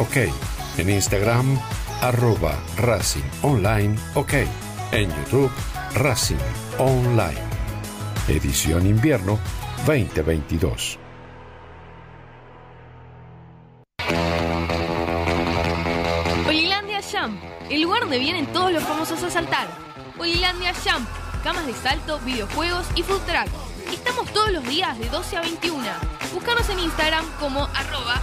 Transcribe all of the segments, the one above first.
OK. En Instagram, arroba Racing Online OK. En YouTube, Racing Online. Edición Invierno 2022. Polilandia Jump, el lugar donde vienen todos los famosos a saltar. Polilandia Jump, camas de salto, videojuegos y food track. Estamos todos los días de 12 a 21. Búscanos en Instagram como arroba.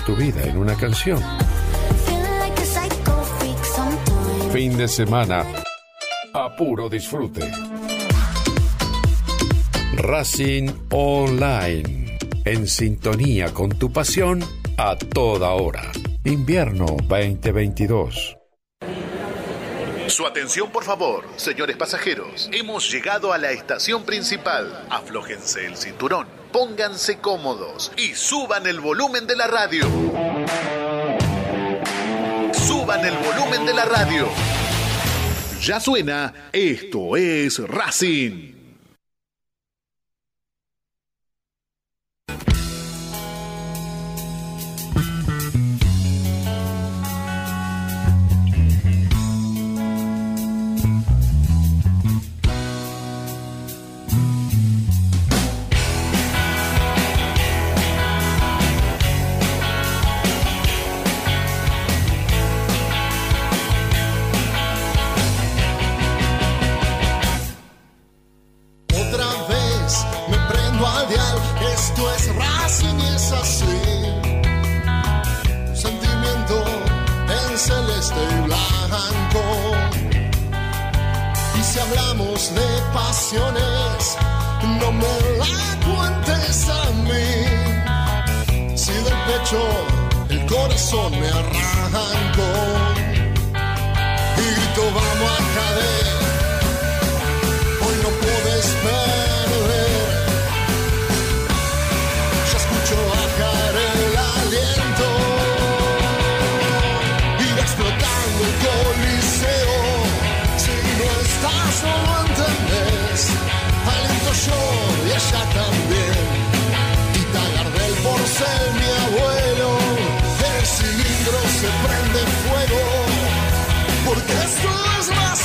Tu vida en una canción. Fin de semana a puro disfrute. Racing Online. En sintonía con tu pasión a toda hora. Invierno 2022. Su atención, por favor, señores pasajeros. Hemos llegado a la estación principal. Aflójense el cinturón, pónganse cómodos y suban el volumen de la radio. Suban el volumen de la radio. Ya suena, esto es Racing. Pasiones, no me la cuentes a mí. Si del pecho el corazón me arrancó y grito vamos a caer.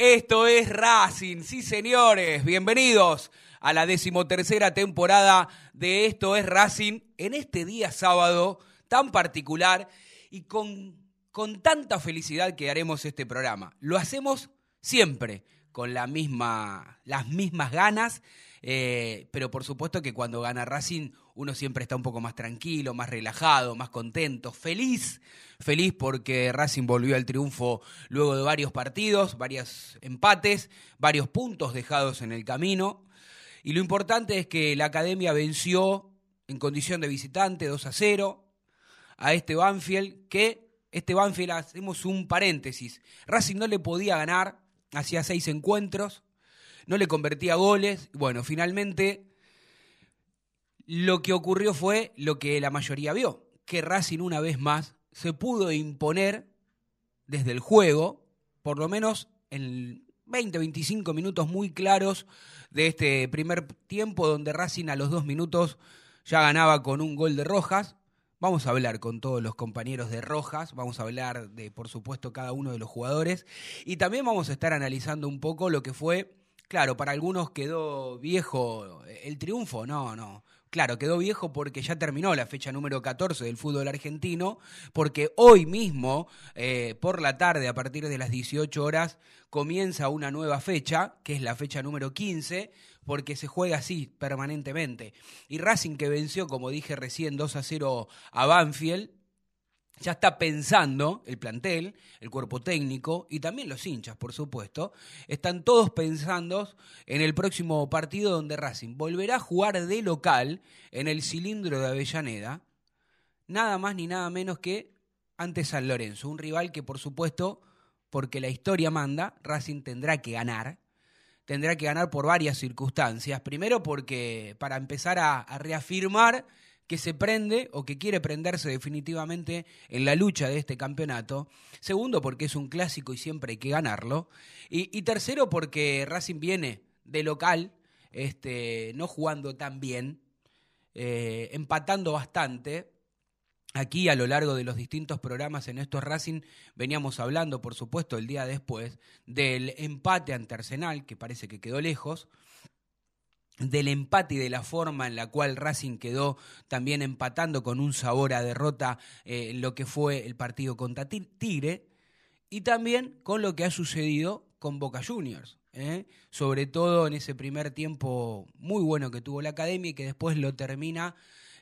Esto es Racing, sí señores. Bienvenidos a la decimotercera temporada de Esto es Racing en este día sábado tan particular y con, con tanta felicidad que haremos este programa. Lo hacemos siempre con la misma, las mismas ganas, eh, pero por supuesto que cuando gana Racing uno siempre está un poco más tranquilo, más relajado, más contento, feliz, feliz porque Racing volvió al triunfo luego de varios partidos, varios empates, varios puntos dejados en el camino. Y lo importante es que la academia venció en condición de visitante 2 a 0 a este Banfield, que este Banfield, hacemos un paréntesis, Racing no le podía ganar, hacía seis encuentros, no le convertía goles, bueno, finalmente lo que ocurrió fue lo que la mayoría vio, que Racing una vez más se pudo imponer desde el juego, por lo menos en 20, 25 minutos muy claros de este primer tiempo, donde Racing a los dos minutos ya ganaba con un gol de Rojas. Vamos a hablar con todos los compañeros de Rojas, vamos a hablar de, por supuesto, cada uno de los jugadores y también vamos a estar analizando un poco lo que fue, claro, para algunos quedó viejo el triunfo, no, no, Claro, quedó viejo porque ya terminó la fecha número 14 del fútbol argentino, porque hoy mismo, eh, por la tarde, a partir de las 18 horas, comienza una nueva fecha, que es la fecha número 15, porque se juega así permanentemente. Y Racing que venció, como dije recién, 2 a 0 a Banfield, ya está pensando el plantel, el cuerpo técnico y también los hinchas, por supuesto, están todos pensando en el próximo partido donde Racing volverá a jugar de local en el cilindro de Avellaneda, nada más ni nada menos que ante San Lorenzo, un rival que por supuesto, porque la historia manda, Racing tendrá que ganar, tendrá que ganar por varias circunstancias, primero porque para empezar a, a reafirmar que se prende o que quiere prenderse definitivamente en la lucha de este campeonato. Segundo, porque es un clásico y siempre hay que ganarlo. Y, tercero, porque Racing viene de local, este, no jugando tan bien, eh, empatando bastante. Aquí a lo largo de los distintos programas en estos Racing veníamos hablando, por supuesto, el día después del empate ante Arsenal, que parece que quedó lejos, del empate y de la forma en la cual Racing quedó también empatando con un sabor a derrota eh, lo que fue el partido contra Tigre y también con lo que ha sucedido con Boca Juniors. ¿eh? Sobre todo en ese primer tiempo muy bueno que tuvo la academia y que después lo termina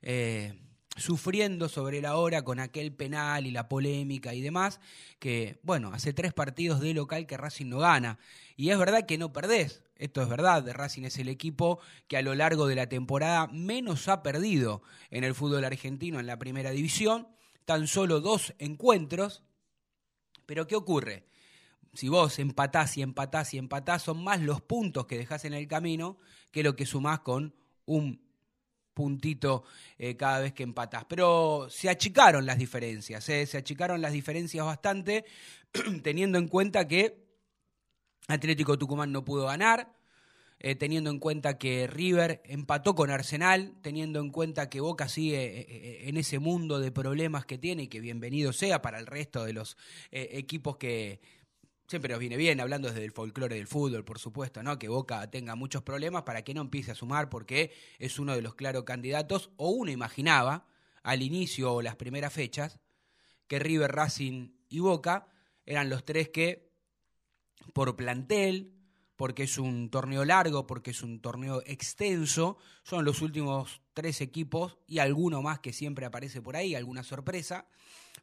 eh, sufriendo sobre la hora con aquel penal y la polémica y demás, que bueno, hace tres partidos de local que Racing no gana. Y es verdad que no perdés, esto es verdad, Racing es el equipo que a lo largo de la temporada menos ha perdido en el fútbol argentino en la primera división, tan solo dos encuentros. Pero ¿qué ocurre? Si vos empatás y empatás y empatás, son más los puntos que dejás en el camino que lo que sumás con un puntito eh, cada vez que empatás. Pero se achicaron las diferencias, ¿eh? se achicaron las diferencias bastante, teniendo en cuenta que Atlético Tucumán no pudo ganar, eh, teniendo en cuenta que River empató con Arsenal, teniendo en cuenta que Boca sigue eh, eh, en ese mundo de problemas que tiene y que bienvenido sea para el resto de los equipos que siempre nos viene bien, hablando desde el folclore del fútbol, por supuesto, ¿no? Que Boca tenga muchos problemas para que no empiece a sumar porque es uno de los claros candidatos, o uno imaginaba al inicio o las primeras fechas que River, Racing y Boca eran los tres que por plantel, porque es un torneo largo, porque es un torneo extenso. Son los últimos tres equipos y alguno más que siempre aparece por ahí, alguna sorpresa,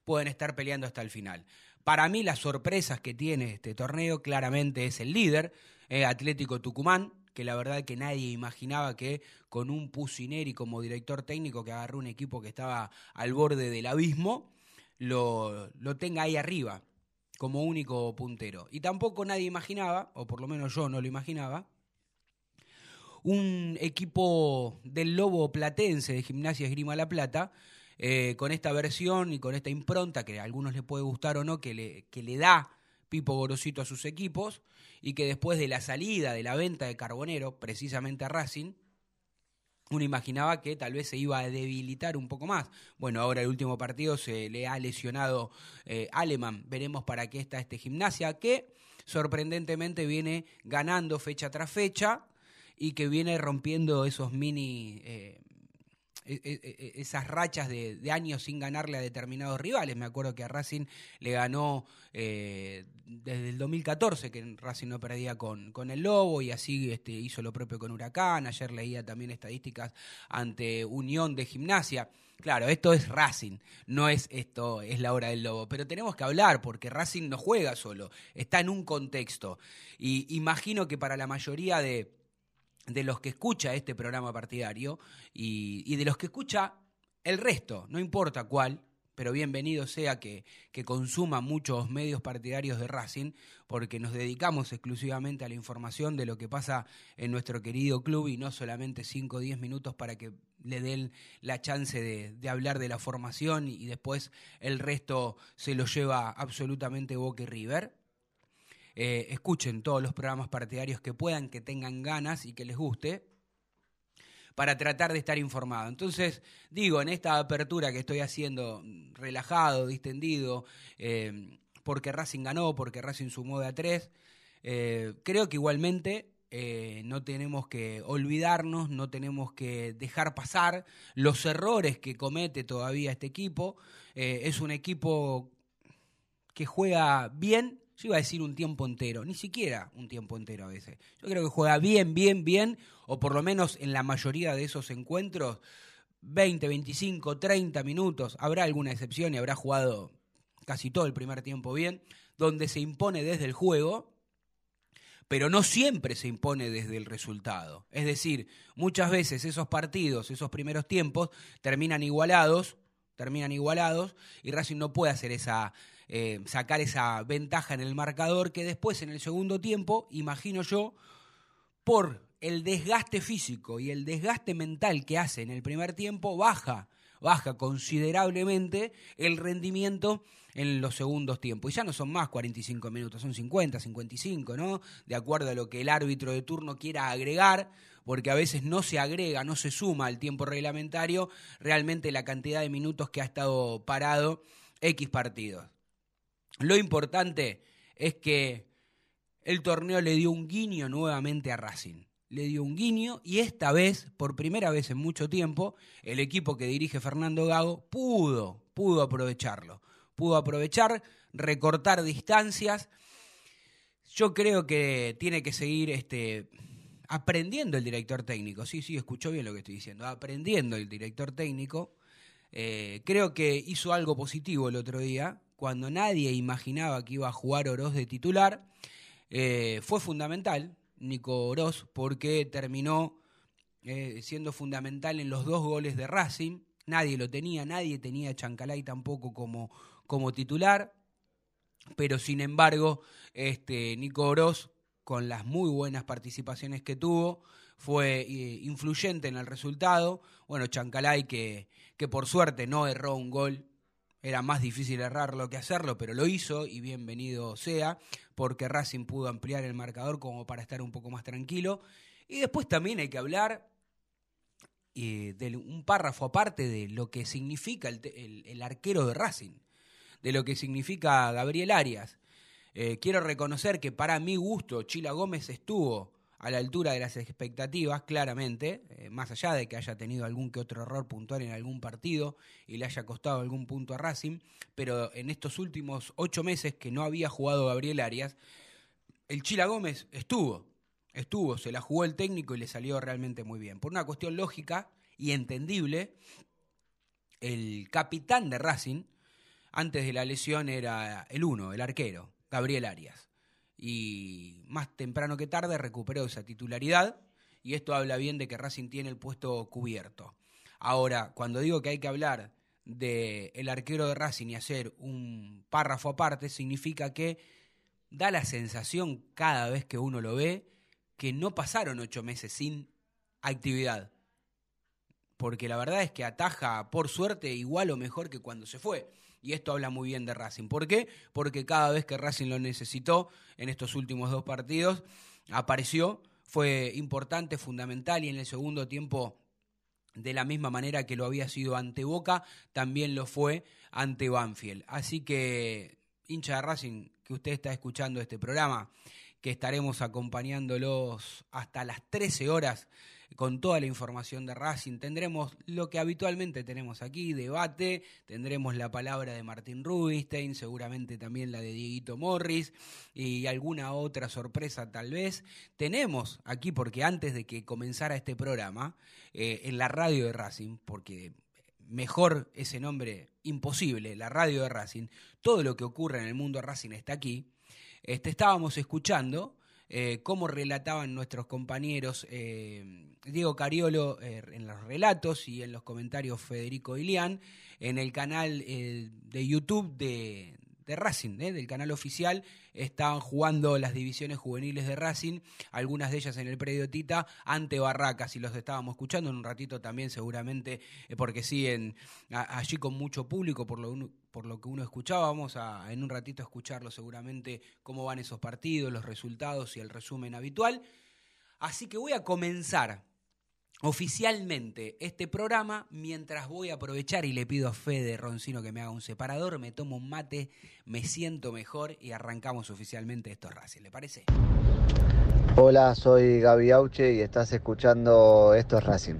pueden estar peleando hasta el final. Para mí las sorpresas que tiene este torneo claramente es el líder, eh, Atlético Tucumán, que la verdad que nadie imaginaba que con un Pusineri como director técnico que agarró un equipo que estaba al borde del abismo, lo, lo tenga ahí arriba como único puntero. Y tampoco nadie imaginaba, o por lo menos yo no lo imaginaba, un equipo del Lobo Platense de Gimnasia Esgrima La Plata, eh, con esta versión y con esta impronta que a algunos les puede gustar o no, que le, que le da Pipo Gorosito a sus equipos, y que después de la salida de la venta de Carbonero, precisamente a Racing, uno imaginaba que tal vez se iba a debilitar un poco más. Bueno, ahora el último partido se le ha lesionado eh, Aleman. Veremos para qué está este gimnasia que sorprendentemente viene ganando fecha tras fecha y que viene rompiendo esos mini eh, esas rachas de, años sin ganarle a determinados rivales. Me acuerdo que a Racing le ganó eh, desde el 2014, que Racing no perdía con, con el Lobo, y así este, hizo lo propio con Huracán. Ayer leía también estadísticas ante Unión de Gimnasia. Claro, esto es Racing, no es esto, es la hora del lobo. Pero tenemos que hablar porque Racing no juega solo, está en un contexto. Y imagino que para la mayoría de, de los que escucha este programa partidario y, de los que escucha el resto, no importa cuál, pero bienvenido sea que, que, consuma muchos medios partidarios de Racing, porque nos dedicamos exclusivamente a la información de lo que pasa en nuestro querido club y no solamente 5 o 10 minutos para que le den la chance de, de, hablar de la formación y después el resto se lo lleva absolutamente Boca y River. Eh, escuchen todos los programas partidarios que puedan, que tengan ganas y que les guste para tratar de estar informado. Entonces, digo, en esta apertura que estoy haciendo, relajado, distendido, eh, porque Racing ganó, porque Racing sumó de a tres, eh, creo que igualmente no tenemos que olvidarnos, no tenemos que dejar pasar los errores que comete todavía este equipo. es un equipo que juega bien, yo iba a decir un tiempo entero, ni siquiera un tiempo entero a veces. Yo creo que juega bien, bien, bien, o por lo menos en la mayoría de esos encuentros, 20, 25, 30 minutos. Habrá alguna excepción y habrá jugado casi todo el primer tiempo bien, donde se impone desde el juego, pero no siempre se impone desde el resultado. Es decir, muchas veces esos partidos, esos primeros tiempos, terminan igualados, terminan igualados, y Racing no puede hacer esa eh, sacar esa ventaja en el marcador que después en el segundo tiempo, imagino yo, por el desgaste físico y el desgaste mental que hace en el primer tiempo, baja, baja considerablemente el rendimiento en los segundos tiempos. Y ya no son más 45 minutos, son 50, 55, ¿no? De acuerdo a lo que el árbitro de turno quiera agregar, porque a veces no se agrega, no se suma al tiempo reglamentario realmente la cantidad de minutos que ha estado parado X partidos. Lo importante es que el torneo le dio un guiño nuevamente a Racing. Le dio un guiño y esta vez, por primera vez en mucho tiempo, el equipo que dirige Fernando Gago pudo, pudo aprovecharlo. Pudo aprovechar, recortar distancias. Yo creo que tiene que seguir este, aprendiendo el director técnico. Sí, sí, escuchó bien lo que estoy diciendo. Aprendiendo el director técnico. Eh, creo que hizo algo positivo el otro día, cuando nadie imaginaba que iba a jugar Oroz de titular. Eh, fue fundamental Nico Oroz porque terminó eh, siendo fundamental en los dos goles de Racing. Nadie lo tenía, nadie tenía a Chancalay tampoco como, como titular. Pero sin embargo, este, Nico Oroz, con las muy buenas participaciones que tuvo, fue eh, influyente en el resultado. Bueno, Chancalay que, que por suerte no erró un gol era más difícil errarlo que hacerlo, pero lo hizo y bienvenido sea, porque Racing pudo ampliar el marcador como para estar un poco más tranquilo. Y después también hay que hablar eh, de un párrafo aparte de lo que significa el, arquero de Racing, de lo que significa Gabriel Arias. Eh, quiero reconocer que para mi gusto Chila Gómez estuvo a la altura de las expectativas, claramente, eh, más allá de que haya tenido algún que otro error puntual en algún partido y le haya costado algún punto a Racing, pero en estos últimos ocho meses que no había jugado Gabriel Arias, el Chila Gómez estuvo, estuvo, se la jugó el técnico y le salió realmente muy bien. Por una cuestión lógica y entendible, el capitán de Racing, antes de la lesión, era el uno, el arquero, Gabriel Arias y más temprano que tarde recuperó esa titularidad y esto habla bien de que Racing tiene el puesto cubierto. Ahora, cuando digo que hay que hablar del el arquero de Racing y hacer un párrafo aparte, significa que da la sensación cada vez que uno lo ve que no pasaron ocho meses sin actividad. Porque la verdad es que ataja, por suerte, igual o mejor que cuando se fue. Y esto habla muy bien de Racing. ¿Por qué? Porque cada vez que Racing lo necesitó en estos últimos dos partidos, apareció, fue importante, fundamental y en el segundo tiempo de la misma manera que lo había sido ante Boca, también lo fue ante Banfield. Así que, hincha de Racing, que usted está escuchando este programa, que estaremos acompañándolos hasta las 13 horas con toda la información de Racing. Tendremos lo que habitualmente tenemos aquí, debate, tendremos la palabra de Martín Rubinstein, seguramente también la de Dieguito Morris y alguna otra sorpresa tal vez. Tenemos aquí, porque antes de que comenzara este programa, eh, en la radio de Racing, porque mejor ese nombre imposible, la radio de Racing, todo lo que ocurre en el mundo de Racing está aquí, este, estábamos escuchando eh, cómo relataban nuestros compañeros eh, Diego Cariolo eh, en los relatos y en los comentarios Federico Ilián en el canal de YouTube de, Racing, ¿eh? del canal oficial, estaban jugando las divisiones juveniles de Racing, algunas de ellas en el predio Tita, ante Barracas, y los estábamos escuchando en un ratito también seguramente, eh, porque siguen allí con mucho público, por lo, por lo que uno escuchaba, vamos a en un ratito escucharlo seguramente cómo van esos partidos, los resultados y el resumen habitual. Así que voy a comenzar oficialmente este programa mientras voy a aprovechar y le pido a Fede Roncino que me haga un separador, me tomo un mate, me siento mejor y arrancamos oficialmente estos Racing, ¿le parece? Hola, soy Gaby Auche y estás escuchando estos Racing.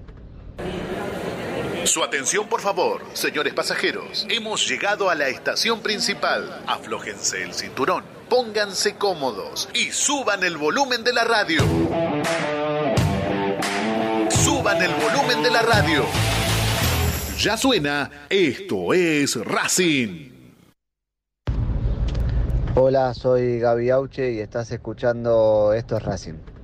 Su atención, por favor, señores pasajeros. Hemos llegado a la estación principal. Aflójense el cinturón, pónganse cómodos y suban el volumen de la radio suban el volumen de la radio. Ya suena, esto es Racing. Hola, soy Gaby Auche y estás escuchando Esto es Racing.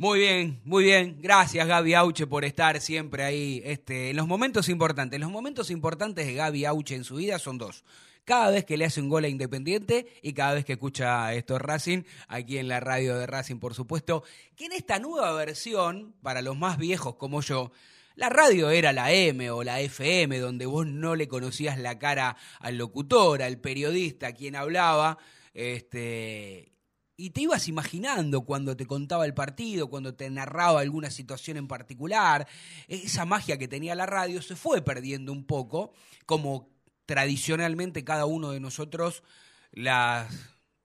Muy bien, muy bien. Gracias Gaby Auche por estar siempre ahí este, en los momentos importantes. Los momentos importantes de Gaby Auche en su vida son dos cada vez que le hace un gol a Independiente y cada vez que escucha esto Racing, aquí en la radio de Racing, por supuesto, que en esta nueva versión, para los más viejos como yo, la radio era la M o la FM, donde vos no le conocías la cara al locutor, al periodista, quien hablaba, este, y te ibas imaginando cuando te contaba el partido, cuando te narraba alguna situación en particular. Esa magia que tenía la radio se fue perdiendo un poco, como tradicionalmente cada uno de nosotros la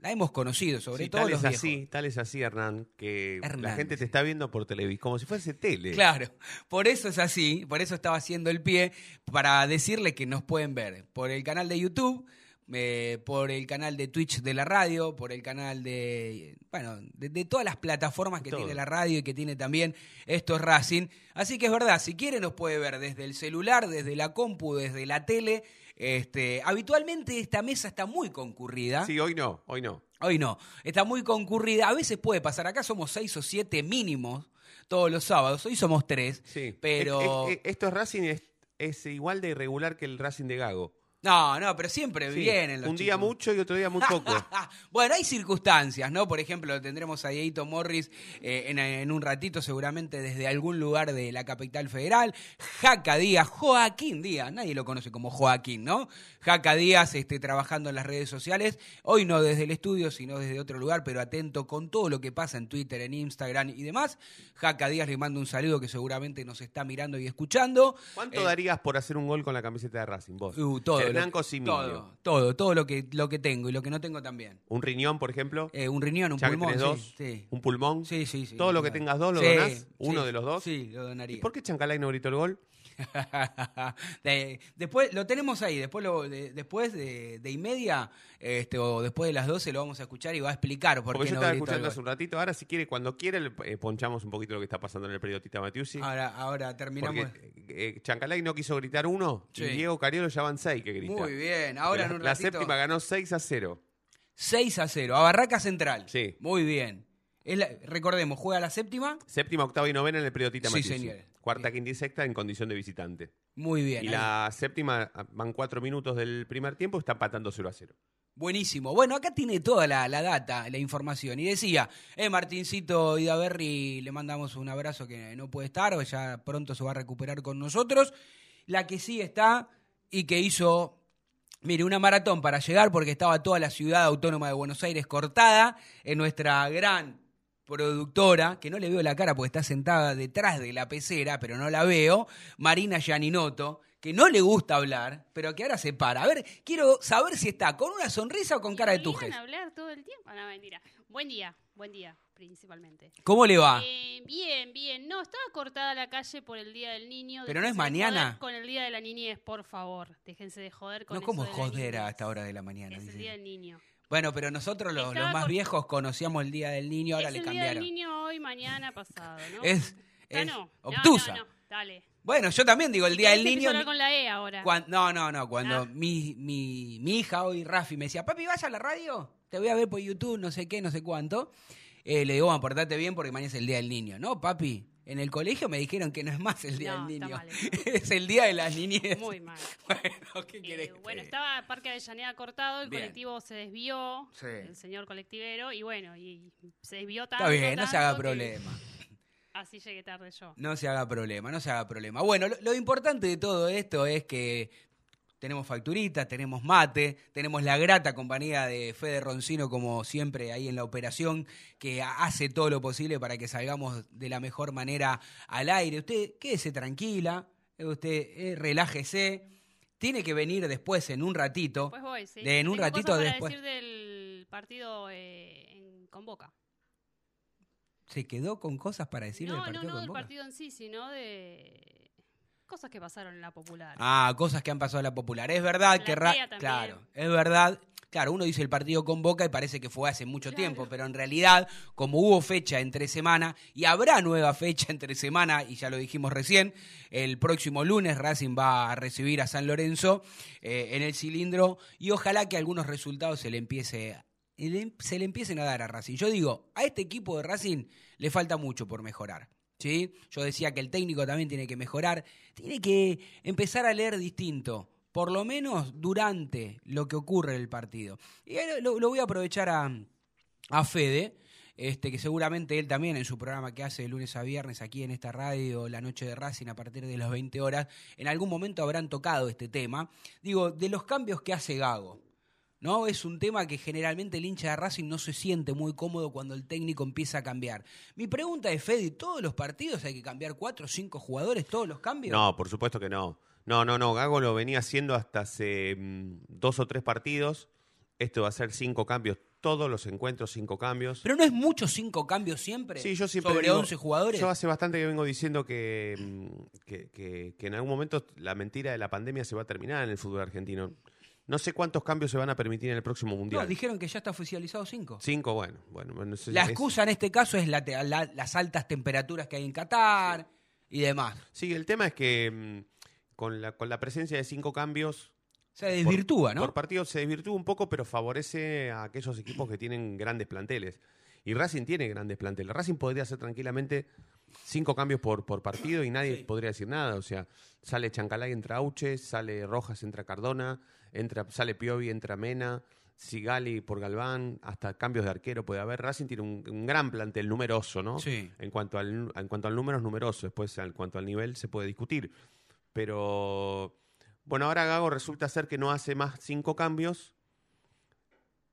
hemos conocido, sobre todo tal los es así, tal es así, Hernán, que la gente te está viendo por televisión, como si fuese tele. Claro, por eso es así, por eso estaba haciendo el pie, para decirle que nos pueden ver por el canal de YouTube, eh, por el canal de Twitch de la radio, por el canal de, bueno, de, todas las plataformas que tiene la radio y que tiene también estos Racing. Así que es verdad, si quiere nos puede ver desde el celular, desde la compu, desde la tele este, habitualmente esta mesa está muy concurrida. Sí, hoy no, hoy no. Hoy no. Está muy concurrida. A veces puede pasar. Acá somos seis o siete mínimos todos los sábados. Hoy somos tres. Sí. Pero. esto es Racing es, es igual de irregular que el Racing de Gago. No, no, pero siempre vienen los Un día mucho y otro día muy poco. bueno, hay circunstancias, ¿no? Por ejemplo, tendremos a Dieguito Morris eh, en, un ratito, seguramente desde algún lugar de la capital federal. Jaca Díaz, Joaquín Díaz, nadie lo conoce como Joaquín, ¿no? Jaca Díaz este, trabajando en las redes sociales, hoy no desde el estudio, sino desde otro lugar, pero atento con todo lo que pasa en Twitter, en Instagram y demás. Jaca Díaz le mando un saludo que seguramente nos está mirando y escuchando. ¿Cuánto eh, darías por hacer un gol con la camiseta de Racing, vos? Uh, todo todo, todo, todo lo que, lo que tengo y lo que no tengo también. ¿Un riñón, por ejemplo? Eh, un riñón, un pulmón. Dos, ¿Un pulmón? Sí, sí, sí. ¿Todo lo que tengas dos lo donás? ¿Uno de los dos? Sí, lo donaría. ¿Y por qué Chancalay no gritó el gol? después lo tenemos ahí, después lo, de, después de, de, y media este, o después de las 12 lo vamos a escuchar y va a explicar por Porque qué yo estaba escuchando hace un ratito, ahora si quiere, cuando quiere, le eh, ponchamos un poquito lo que está pasando en el periodista Matiusi. Ahora, ahora terminamos. Porque, eh, Chancalay no quiso gritar uno y Diego Cariolo ya van seis que gritan. Muy bien, ahora la, La séptima ganó 6 a 0. 6 a 0, a Barraca Central. Sí. Muy bien. recordemos, juega la séptima. Séptima, octava y novena en el periodista Sí, señor. Cuarta, quinta y sexta en condición de visitante. Muy bien. Y la séptima ah, van cuatro minutos del primer tiempo, está empatando 0 a 0. Buenísimo. Bueno, acá tiene toda la, data, la información. Y decía, eh, Martincito Idaverri, le mandamos un abrazo que no puede estar, o ya pronto se va a recuperar con nosotros. La que sí está y que hizo, mire, una maratón para llegar porque estaba toda la ciudad autónoma de Buenos Aires cortada en nuestra gran productora, que no le veo la cara porque está sentada detrás de la pecera, pero no la veo, Marina Gianinoto, que no le gusta hablar, pero que ahora se para. A ver, quiero saber si está con una sonrisa o con cara de ¿Me obligan tujes. hablar todo el tiempo? No, mentira. Buen día, buen día, principalmente. ¿Cómo le va? Eh, bien, bien. No, estaba cortada la calle por el Día del Niño. Pero no es mañana. Con el Día de la Niñez, por favor. Déjense de joder con No, eso ¿cómo de la joder a esta hora de la mañana? Es el dice. Día del Niño. Bueno, pero nosotros los, los más con- viejos conocíamos el Día del Niño, ahora es le el Día cambiaron. del Niño hoy, mañana, pasado, ¿no? Es, es no. No, obtusa. No, no, dale. Bueno, yo también digo el Día del Niño. hablar con la E ahora. Cuan- no, no, no. Cuando Ah. mi, mi, mi hija hoy, Rafi, me decía, papi, ¿vas a la radio? Te voy a ver por YouTube, no sé qué, no sé cuánto. Eh, le digo, bueno, portate bien porque mañana es el Día del Niño. No, papi. En el colegio me dijeron que no es más el Día No, del Niño. mal es el Día de las Niñez. Muy mal. Bueno, ¿qué Eh, querés que bueno, estaba Parque Avellaneda cortado, el Bien. colectivo se desvió, Sí. el señor colectivero, y bueno, y se desvió tanto. Está bien, no se haga problema. Así llegué tarde yo. No se haga problema, no se haga problema. Bueno, lo, lo importante de todo esto es que tenemos facturitas, tenemos mate, tenemos la grata compañía de Fede Roncino, como siempre, ahí en la operación, que ha- hace todo lo posible para que salgamos de la mejor manera al aire. Usted quédese tranquila, eh, usted eh, relájese. Tiene que venir después, en un ratito. Pues voy, sí. De en un Tengo ratito cosas para después. decir del partido eh, en Convoca. ¿Se quedó con cosas para decir no, del no, partido no con del Boca? partido en sí, sino de cosas que pasaron en la popular. Ah, cosas que han pasado a la popular. Es verdad La que... Ra- también. claro, es verdad. Claro, uno dice el partido con Boca y parece que fue hace mucho tiempo, pero en realidad, como hubo fecha entre semana y habrá nueva fecha entre semana, y ya lo dijimos recién, el próximo lunes Racing va a recibir a San Lorenzo eh, en el cilindro y ojalá que algunos resultados se le empiece se le empiecen a dar a Racing. Yo digo, a este equipo de Racing le falta mucho por mejorar. Yo decía que el técnico también tiene que mejorar, tiene que empezar a leer distinto, por lo menos durante lo que ocurre en el partido. Y lo, lo voy a aprovechar a, a Fede, este, que seguramente él también en su programa que hace de lunes a viernes aquí en esta radio, La Noche de Racing, a partir de las 20 horas, en algún momento habrán tocado este tema. Digo, de los cambios que hace Gago. ¿No? Es un tema que generalmente el hincha de Racing no se siente muy cómodo cuando el técnico empieza a cambiar. Mi pregunta es, Fede, ¿todos los partidos hay que cambiar cuatro o cinco jugadores, todos los cambios? No, por supuesto que no. No, no, no. Gago lo venía haciendo hasta hace mm, dos o tres partidos. Esto va a ser cinco cambios. Todos los encuentros, cinco cambios. Pero no es mucho cinco cambios siempre. Sí, yo siempre sobre digo- 11 jugadores. Yo hace bastante que vengo diciendo que, mm, que, que- que en algún momento la mentira de la pandemia se va a terminar en el fútbol argentino. No sé cuántos cambios se van a permitir en el próximo mundial. No, dijeron que ya está oficializado cinco. Cinco, bueno, bueno. bueno, eso La es- excusa en este caso es la te- la- las altas temperaturas que hay en Qatar y demás. Sí, el tema es que mm, con la, con la presencia de cinco cambios Se desvirtúa, por, ¿no? Por partido se desvirtúa un poco, pero favorece a aquellos equipos que tienen grandes planteles. Y Racing tiene grandes planteles. Racing podría hacer tranquilamente cinco cambios por, por partido y nadie podría decir nada. O sea, sale Chancalay, entra Auche, sale Rojas, entra Cardona, entra, sale Piovi, entra Mena, Sigali por Galván, hasta cambios de arquero puede haber. Racing tiene un, un gran plantel numeroso, ¿no? Sí. En cuanto, al, en cuanto al número es numeroso, después en cuanto al nivel se puede discutir. Pero bueno, ahora Gago resulta ser que no hace más cinco cambios.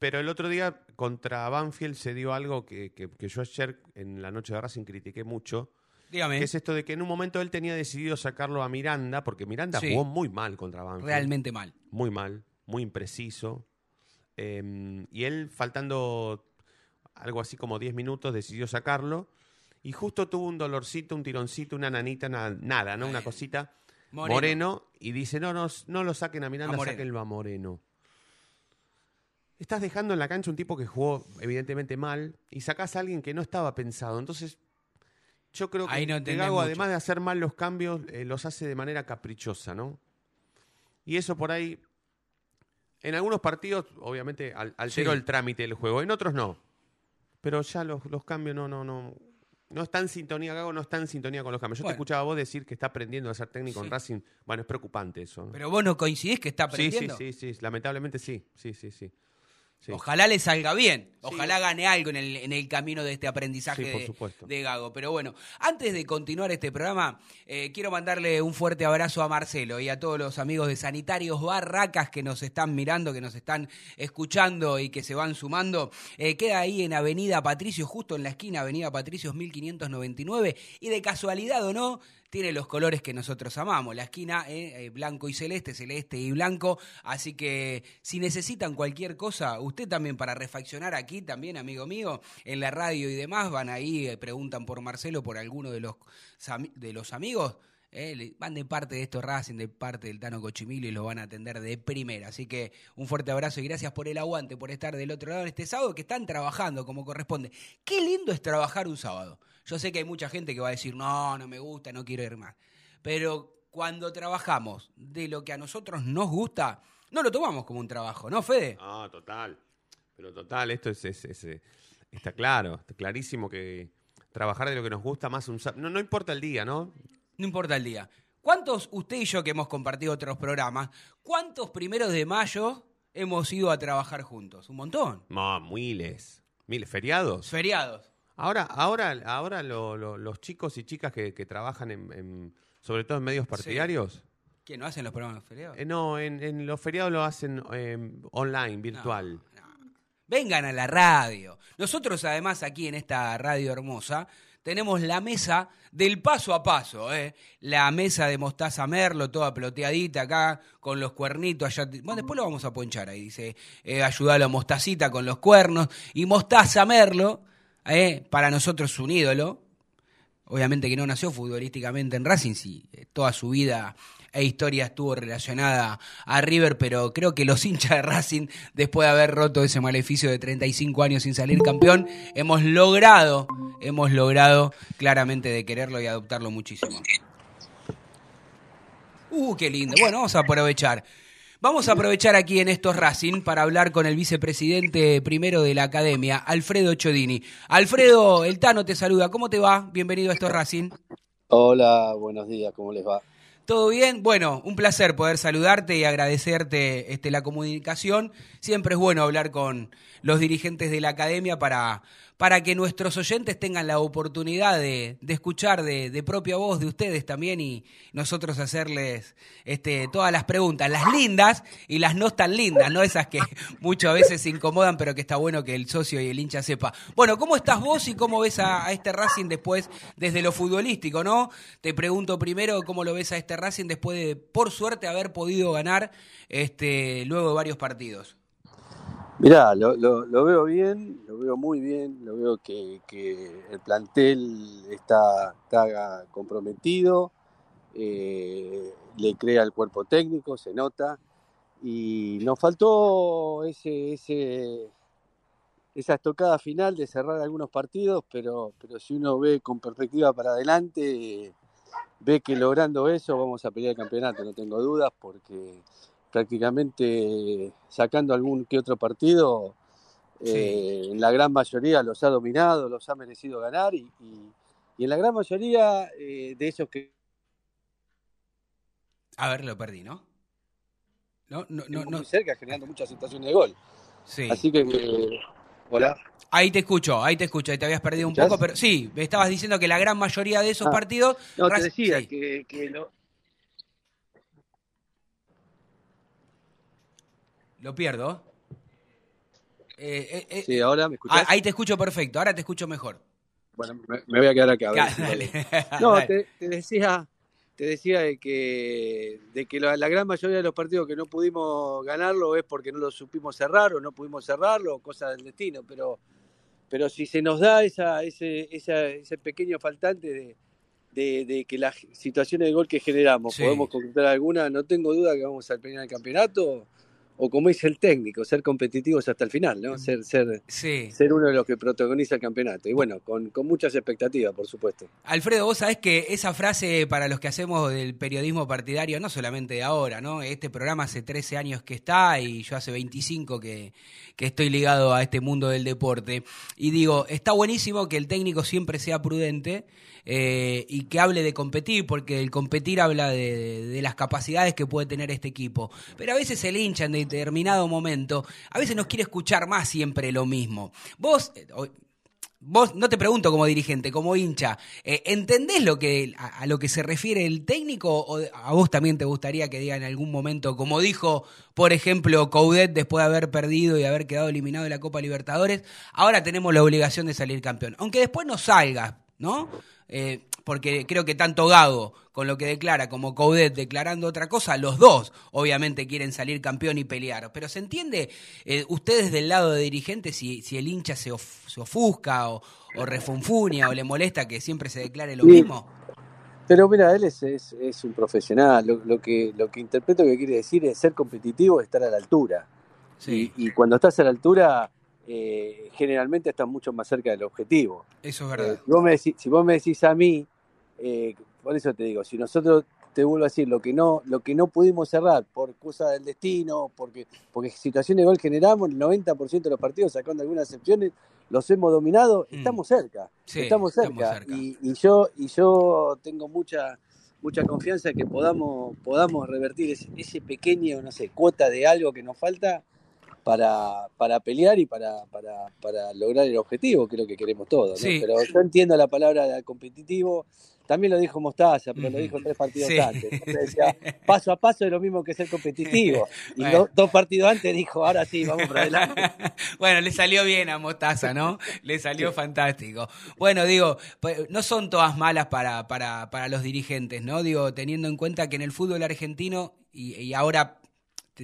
Pero el otro día contra Banfield se dio algo que, que- que yo ayer en la noche de Racing critiqué mucho. Dígame. Que es esto de que en un momento él tenía decidido sacarlo a Miranda, porque Miranda Sí. jugó muy mal contra Banfield. Realmente mal. Muy mal, muy impreciso. Eh, y él, faltando algo así como 10 minutos, decidió sacarlo. Y justo tuvo un dolorcito, un tironcito, una nanita, na- nada, ¿no? Una cosita. Moreno. Moreno. y dice, no, no, no lo saquen a Miranda, A Moreno. sáquenlo a Moreno. Estás dejando en la cancha un tipo que jugó evidentemente mal y sacás a alguien que no estaba pensado. Entonces, yo creo que, Ahí no Gago, además de hacer mal los cambios, eh, los hace de manera caprichosa, ¿no? Y eso por ahí, en algunos partidos, obviamente, al- alteró Sí. el trámite del juego, en otros no. Pero ya los, los cambios no, no, no. No está en sintonía, Gago no está en sintonía con los cambios. Yo Bueno. te escuchaba a vos decir que está aprendiendo a ser técnico Sí. en Racing. Bueno, es preocupante eso. ¿no? Pero vos no coincidís que está Sí, sí, aprendiendo. sí, sí, lamentablemente sí, sí, sí, sí. Ojalá le salga bien, ojalá gane algo en el, en el camino de este aprendizaje Sí, por de- supuesto. de, Gago. Pero bueno, antes de continuar este programa, eh, quiero mandarle un fuerte abrazo a Marcelo y a todos los amigos de Sanitarios Barracas que nos están mirando, que nos están escuchando y que se van sumando. Eh, queda ahí en Avenida Patricios, justo en la esquina Avenida Patricios 1599 y de casualidad o no, tiene los colores que nosotros amamos. La esquina eh, eh, blanco y celeste, celeste y blanco. Así que si necesitan cualquier cosa, usted también para refaccionar aquí, también amigo mío, en la radio y demás, van ahí, eh, preguntan por Marcelo, por alguno de los, de los amigos. van de parte de esto Racing, de parte del Tano Cochimilo y lo van a atender de primera. Así que un fuerte abrazo y gracias por el aguante, por estar del otro lado en este sábado que están trabajando como corresponde. Qué lindo es trabajar un sábado. Yo sé que hay mucha gente que va a decir, no, no me gusta, no quiero ir más. Pero cuando trabajamos de lo que a nosotros nos gusta, no lo tomamos como un trabajo, ¿no, Fede? Ah, total. Pero total, esto es, es- es, eh, está claro, está clarísimo que trabajar de lo que nos gusta más un no, no importa el día, ¿no? No importa el día. ¿Cuántos, usted y yo que hemos compartido otros programas, cuántos primeros de mayo hemos ido a trabajar juntos? Un montón. No, miles. Miles. ¿Feriados? Feriados. Ahora, ahora, ahora lo- lo- los chicos y chicas que, que trabajan en, en- sobre todo en medios partidarios, ¿Qué no hacen los programas feriados? eh, no, en, en los feriados lo hacen eh, online, virtual. Vengan a la radio. Nosotros además aquí en esta radio hermosa tenemos la mesa del paso a paso, ¿eh? La mesa de mostaza merlo, toda ploteadita acá, con los cuernitos allá. Bueno, después lo vamos a ponchar ahí, dice, eh, ayudalo a mostacita con los cuernos. Y mostaza merlo, ¿eh? para nosotros un ídolo. Obviamente que no nació futbolísticamente en Racing, sí, eh, toda su vida e historia estuvo relacionada a River, pero creo que los hinchas de Racing, después de haber roto ese maleficio de 35 años sin salir campeón, hemos logrado, hemos logrado claramente de quererlo y adoptarlo muchísimo. Uh, qué lindo. Bueno, vamos a aprovechar. Vamos a aprovechar aquí en estos Racing para hablar con el vicepresidente primero de la academia, Alfredo Chodini. Alfredo, el Tano te saluda. ¿Cómo te va? Bienvenido a estos Racing. Hola, buenos días, ¿cómo les va? ¿Todo bien? Bueno, un placer poder saludarte y agradecerte este, la comunicación. Siempre es bueno hablar con los dirigentes de la academia para, para que nuestros oyentes tengan la oportunidad de, de escuchar de, de propia voz de ustedes también y nosotros hacerles este, todas las preguntas, las lindas y las no tan lindas, no esas que muchas veces se incomodan, pero que está bueno que el socio y el hincha sepa. Bueno, ¿cómo estás vos y cómo ves a, a este Racing después desde lo futbolístico, no? Te pregunto primero cómo lo ves a este Racing después de, por suerte, haber podido ganar este, luego de varios partidos. Mirá, lo, lo- lo veo bien, lo veo muy bien, lo veo que, que el plantel está, está comprometido, eh, le crea el cuerpo técnico, se nota, y nos faltó ese, ese, esa estocada final de cerrar algunos partidos, pero, pero si uno ve con perspectiva para adelante, ve que logrando eso vamos a pelear el campeonato, no tengo dudas, porque prácticamente sacando algún que otro partido, eh, en la gran mayoría los ha dominado, los ha merecido ganar y, y- y en la gran mayoría eh, de esos que A ver, lo perdí, ¿no? No, no, no, cerca generando muchas situaciones de gol. Sí. Así que, eh, hola. Ahí te escucho, ahí te escucho, ahí te habías perdido un ¿Escuchás? poco, pero sí, me estabas diciendo que la gran mayoría de esos Ah, partidos... No, te decía sí. que, que lo- Lo pierdo. Eh, eh, eh, Sí, ahora me escuchás. ah, ahí te escucho perfecto, ahora te escucho mejor. Bueno, me, me voy a quedar acá. a ver dale. No, te, te decía, te decía de que, de que la, la gran mayoría de los partidos que no pudimos ganarlo es porque no lo supimos cerrar o no pudimos cerrarlo, cosa del destino, pero, pero si se nos da esa, ese, esa- ese pequeño faltante de, de- de que las situaciones de gol que generamos Sí. podemos concretar alguna, no tengo duda que vamos a pelear el campeonato. O como dice el técnico, ser competitivos hasta el final, ¿no? Ser, ser, Sí. ser uno de los que protagoniza el campeonato. Y bueno, con, con muchas expectativas, por supuesto. Alfredo, vos sabés que esa frase para los que hacemos del periodismo partidario, no solamente de ahora, ¿no? Este programa hace 13 años que está y yo hace 25 que, que estoy ligado a este mundo del deporte. Y digo, está buenísimo que el técnico siempre sea prudente eh, y que hable de competir, porque el competir habla de, las capacidades que puede tener este equipo. Pero a veces el hincha en de- determinado momento, a veces nos quiere escuchar más siempre lo mismo. Vos, eh, vos no te pregunto como dirigente, como hincha, eh, ¿entendés lo que, a, a lo que se refiere el técnico o a vos también te gustaría que diga en algún momento, como dijo, por ejemplo, Coudet después de haber perdido y haber quedado eliminado de la Copa Libertadores, ahora tenemos la obligación de salir campeón? Aunque después no salga, ¿no? Eh, porque creo que tanto Gago con lo que declara como Coudet declarando otra cosa, los dos obviamente quieren salir campeón y pelear. Pero ¿se entiende eh, ustedes del lado de dirigentes si, si el hincha se, of- se ofusca o, o refunfuña o le molesta que siempre se declare lo Sí. mismo? Pero mira, él es, es, es un profesional. Lo, lo que, lo que interpreto que quiere decir es ser competitivo, estar a la altura. Sí, Y, y cuando estás a la altura, eh, generalmente estás mucho más cerca del objetivo. eso es Eh, verdad. si, vos me decís, si vos me decís a mí, eh, por eso te digo, si nosotros te vuelvo a decir lo que no, lo que no pudimos cerrar por cosa del destino, porque, porque situación de gol generamos, el 90% de los partidos, sacando algunas excepciones, los hemos dominado, Mm. estamos cerca, Sí, estamos cerca. estamos cerca. Y, y yo, y yo tengo mucha mucha confianza que podamos, podamos revertir ese, ese pequeño, no sé, cuota de algo que nos falta para, para pelear y para, para, para lograr el objetivo, que es lo que queremos todos. ¿no? Sí. Pero yo entiendo la palabra competitivo, también lo dijo Mostaza, pero lo dijo tres partidos Sí. antes. Entonces decía, paso a paso es lo mismo que ser competitivo. Y Bueno. dos partidos antes dijo, ahora sí, vamos para adelante. bueno, le salió bien a Mostaza, ¿no? Le salió fantástico. Bueno, digo, pues, no son todas malas para, para, para los dirigentes, ¿no? Digo, teniendo en cuenta que en el fútbol argentino, y, y ahora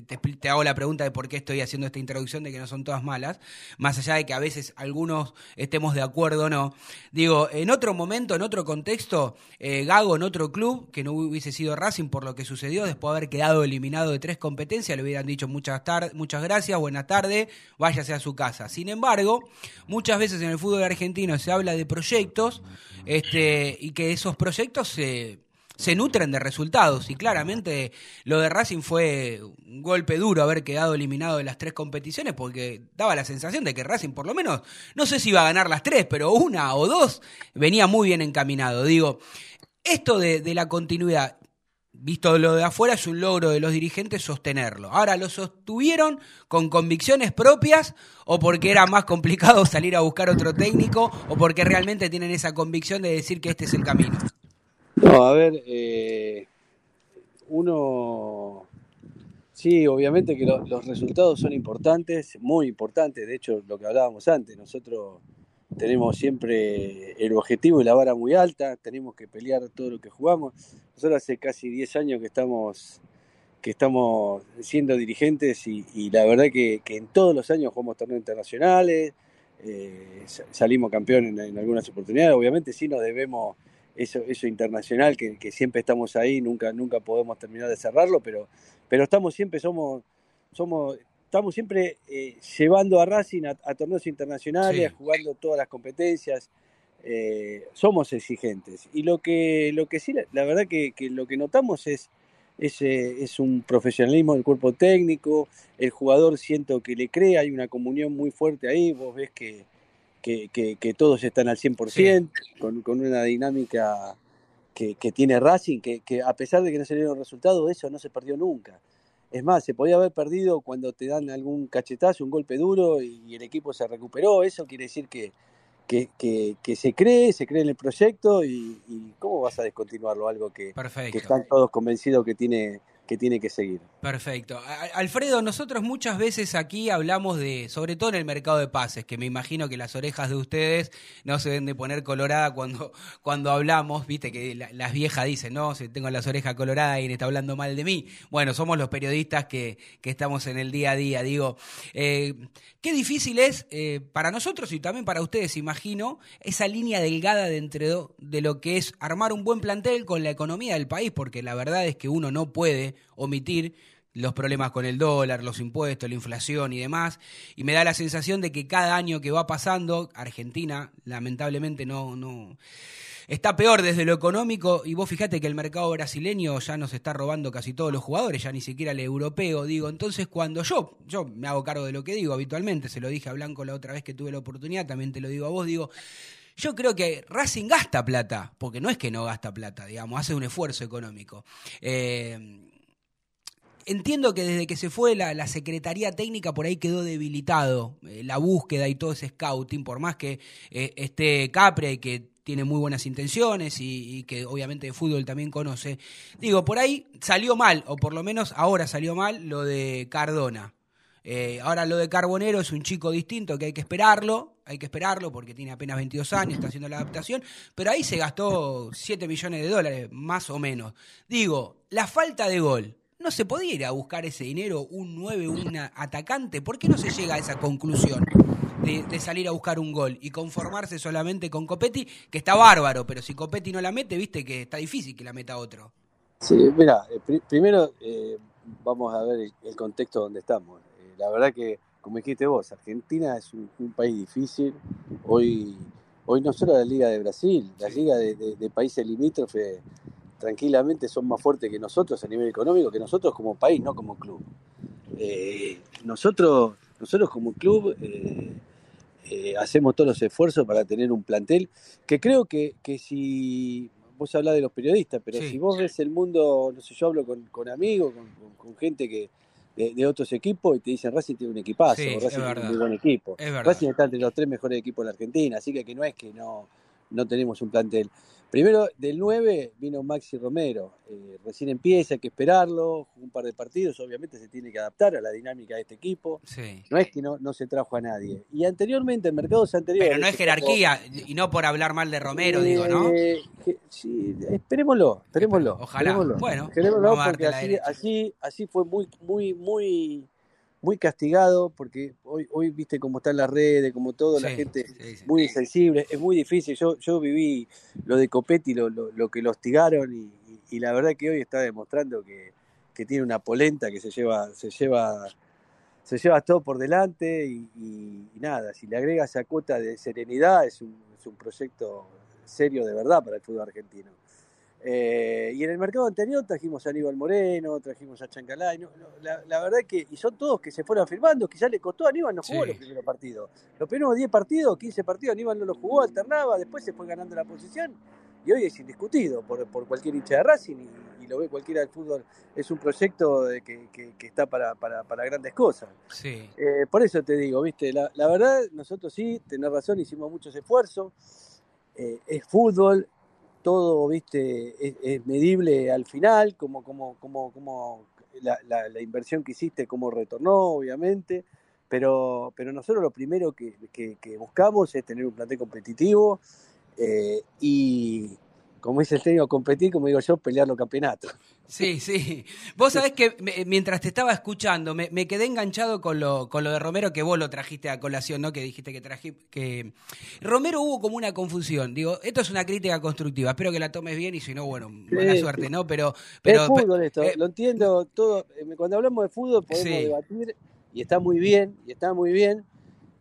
te, hago la pregunta de por qué estoy haciendo esta introducción de que no son todas malas, más allá de que a veces algunos estemos de acuerdo o no. Digo, en otro momento, en otro contexto, eh, Gago en otro club, que no hubiese sido Racing por lo que sucedió, después de haber quedado eliminado de tres competencias, le hubieran dicho muchas, muchas gracias, buenas tardes, váyase a su casa. Sin embargo, muchas veces en el fútbol argentino se habla de proyectos este, y que esos proyectos se se nutren de resultados y claramente lo de Racing fue un golpe duro haber quedado eliminado de las tres competiciones porque daba la sensación de que Racing por lo menos, no sé si iba a ganar las tres, pero una o dos venía muy bien encaminado. Digo, esto de, la continuidad, visto lo de afuera, es un logro de los dirigentes sostenerlo. Ahora, ¿lo sostuvieron con convicciones propias o porque era más complicado salir a buscar otro técnico o porque realmente tienen esa convicción de decir que este es el camino? No, a ver, eh, uno, sí, obviamente que lo- los resultados son importantes, muy importantes, de hecho, lo que hablábamos antes, nosotros tenemos siempre el objetivo y la vara muy alta, tenemos que pelear todo lo que jugamos. Nosotros hace casi 10 años que estamos, que estamos siendo dirigentes y, la verdad que, en todos los años jugamos torneos internacionales, eh, sa- salimos campeón en, en algunas oportunidades, obviamente sí nos debemos eso, eso internacional, que, que siempre estamos ahí, nunca, nunca podemos terminar de cerrarlo, pero, pero estamos siempre, somos, somos, estamos siempre eh, llevando a Racing a, a torneos internacionales, Sí. jugando todas las competencias, eh, somos exigentes. Y lo que, lo que sí, la, la verdad que, que lo que notamos es, es, eh, es un profesionalismo del cuerpo técnico, el jugador siento que le cree, hay una comunión muy fuerte ahí, vos ves que, que, que- que todos están al 100%, con, con una dinámica que, que tiene Racing, que, a pesar de que no se dieron resultados, eso no se perdió nunca. Es más, se podía haber perdido cuando te dan algún cachetazo, un golpe duro y, el equipo se recuperó. Eso quiere decir que, que, que- que se cree, se cree en el proyecto y, y ¿cómo vas a descontinuarlo? Algo que, están todos convencidos que tiene que, tiene que seguir. Perfecto. Alfredo, nosotros muchas veces aquí hablamos de, sobre todo en el mercado de pases, que me imagino que las orejas de ustedes no se deben de poner colorada cuando, cuando hablamos, viste que la- las viejas dicen, no, si tengo las orejas coloradas y está hablando mal de mí. Bueno, somos los periodistas que, que estamos en el día a día, digo, eh, qué difícil es eh, para nosotros y también para ustedes, imagino, esa línea delgada de entre de lo que es armar un buen plantel con la economía del país, porque la verdad es que uno no puede omitir los problemas con el dólar, los impuestos, la inflación y demás, y me da la sensación de que cada año que va pasando, Argentina lamentablemente no, no está peor desde lo económico, y vos fijate que el mercado brasileño ya nos está robando casi todos los jugadores, ya ni siquiera el europeo, digo, entonces cuando yo, yo me hago cargo de lo que digo habitualmente, se lo dije a Blanco la otra vez que tuve la oportunidad, también te lo digo a vos, digo, yo creo que Racing gasta plata, porque no es que no gasta plata, digamos, hace un esfuerzo económico. Eh, entiendo que desde que se fue la, Secretaría Técnica por ahí quedó debilitado eh, la búsqueda y todo ese scouting, por más que eh, esté Capria y que tiene muy buenas intenciones y, y, que obviamente de fútbol también conoce. Digo, por ahí salió mal, o por lo menos ahora salió mal lo de Cardona. Eh, ahora lo de Carbonero es un chico distinto que hay que esperarlo, hay que esperarlo porque tiene apenas 22 años, está haciendo la adaptación, pero ahí se gastó 7 millones de dólares, más o menos. Digo, la falta de gol, ¿no se podía ir a buscar ese dinero, un 9, un atacante? ¿Por qué no se llega a esa conclusión? De, de, salir a buscar un gol y conformarse solamente con Copetti, que está bárbaro, pero si Copetti no la mete, viste que está difícil que la meta otro. Sí, mira, eh, pr primero eh, vamos a ver el, el contexto donde estamos la verdad que, como dijiste vos, Argentina es un, un, país difícil. Hoy, hoy no solo la Liga de Brasil, la Liga de, de, de países limítrofes tranquilamente son más fuertes que nosotros a nivel económico, que nosotros como país, no como club. Eh, nosotros, nosotros como club eh, eh, hacemos todos los esfuerzos para tener un plantel que creo que, que si vos hablás de los periodistas, pero sí. si vos ves el mundo, no sé, yo hablo con, con amigos, con, con, con gente que, de, de, otros equipos y te dicen Racing tiene un equipazo, sí, Racing tiene un muy buen equipo. Racing está entre los tres mejores equipos de la Argentina, así que, que no es que no, no tenemos un plantel. Primero, del 9 vino Maxi Romero. Eh, recién empieza, hay que esperarlo, un par de partidos, obviamente se tiene que adaptar a la dinámica de este equipo. Sí. No es que no, no se trajo a nadie. Y anteriormente, en mercados anteriores. Pero no es jerarquía, y no por hablar mal de Romero, eh, digo, ¿no? Sí, esperémoslo, esperémoslo. Ojalá. Esperémoslo, bueno, esperémoslo porque así, así, así fue muy, muy, muy muy castigado, porque hoy, hoy viste cómo están las redes, como todo, sí, la gente sí, sí. muy sensible, es muy difícil. Yo, yo viví lo de Copetti, lo, lo, lo que lo hostigaron, y, y, y, la verdad que hoy está demostrando que, que, tiene una polenta que se lleva, se lleva, se lleva todo por delante, y, y nada, si le agrega esa cuota de serenidad, es un, es un proyecto serio de verdad para el fútbol argentino. Eh, y en el mercado anterior trajimos a Aníbal Moreno, trajimos a Chancalay. No, no, la, la, verdad que, y son todos que se fueron firmando, quizás le costó a Aníbal, no jugó sí. los primeros partidos. Los primeros 10 partidos, 15 partidos, Aníbal no los jugó, alternaba, después se fue ganando la posición. Y hoy es indiscutido por, por cualquier hincha de Racing y, y, lo ve cualquiera del fútbol. Es un proyecto de que, que, que, está para, para, para, grandes cosas. Sí. Eh, por eso te digo, viste, la, la, verdad, nosotros sí, tenés razón, hicimos muchos esfuerzos. Eh, es fútbol, todo, viste, es, medible al final, como, como, como, como la, la, inversión que hiciste, cómo retornó, obviamente, pero, pero nosotros lo primero que, que, que buscamos es tener un plantel competitivo eh, y, como dice el técnico, competir, como digo yo, pelear los campeonatos. Sí, sí. Vos sabés que me, mientras te estaba escuchando, me, me, quedé enganchado con lo, con lo de Romero, que vos lo trajiste a colación, ¿no? Que dijiste que traje, que Romero hubo como una confusión. Digo, esto es una crítica constructiva, espero que la tomes bien y si no, bueno, buena sí. suerte, ¿no? Pero, pero es fútbol esto, eh, lo entiendo todo. Eh, Cuando hablamos de fútbol podemos sí. debatir y está muy bien, y está muy bien.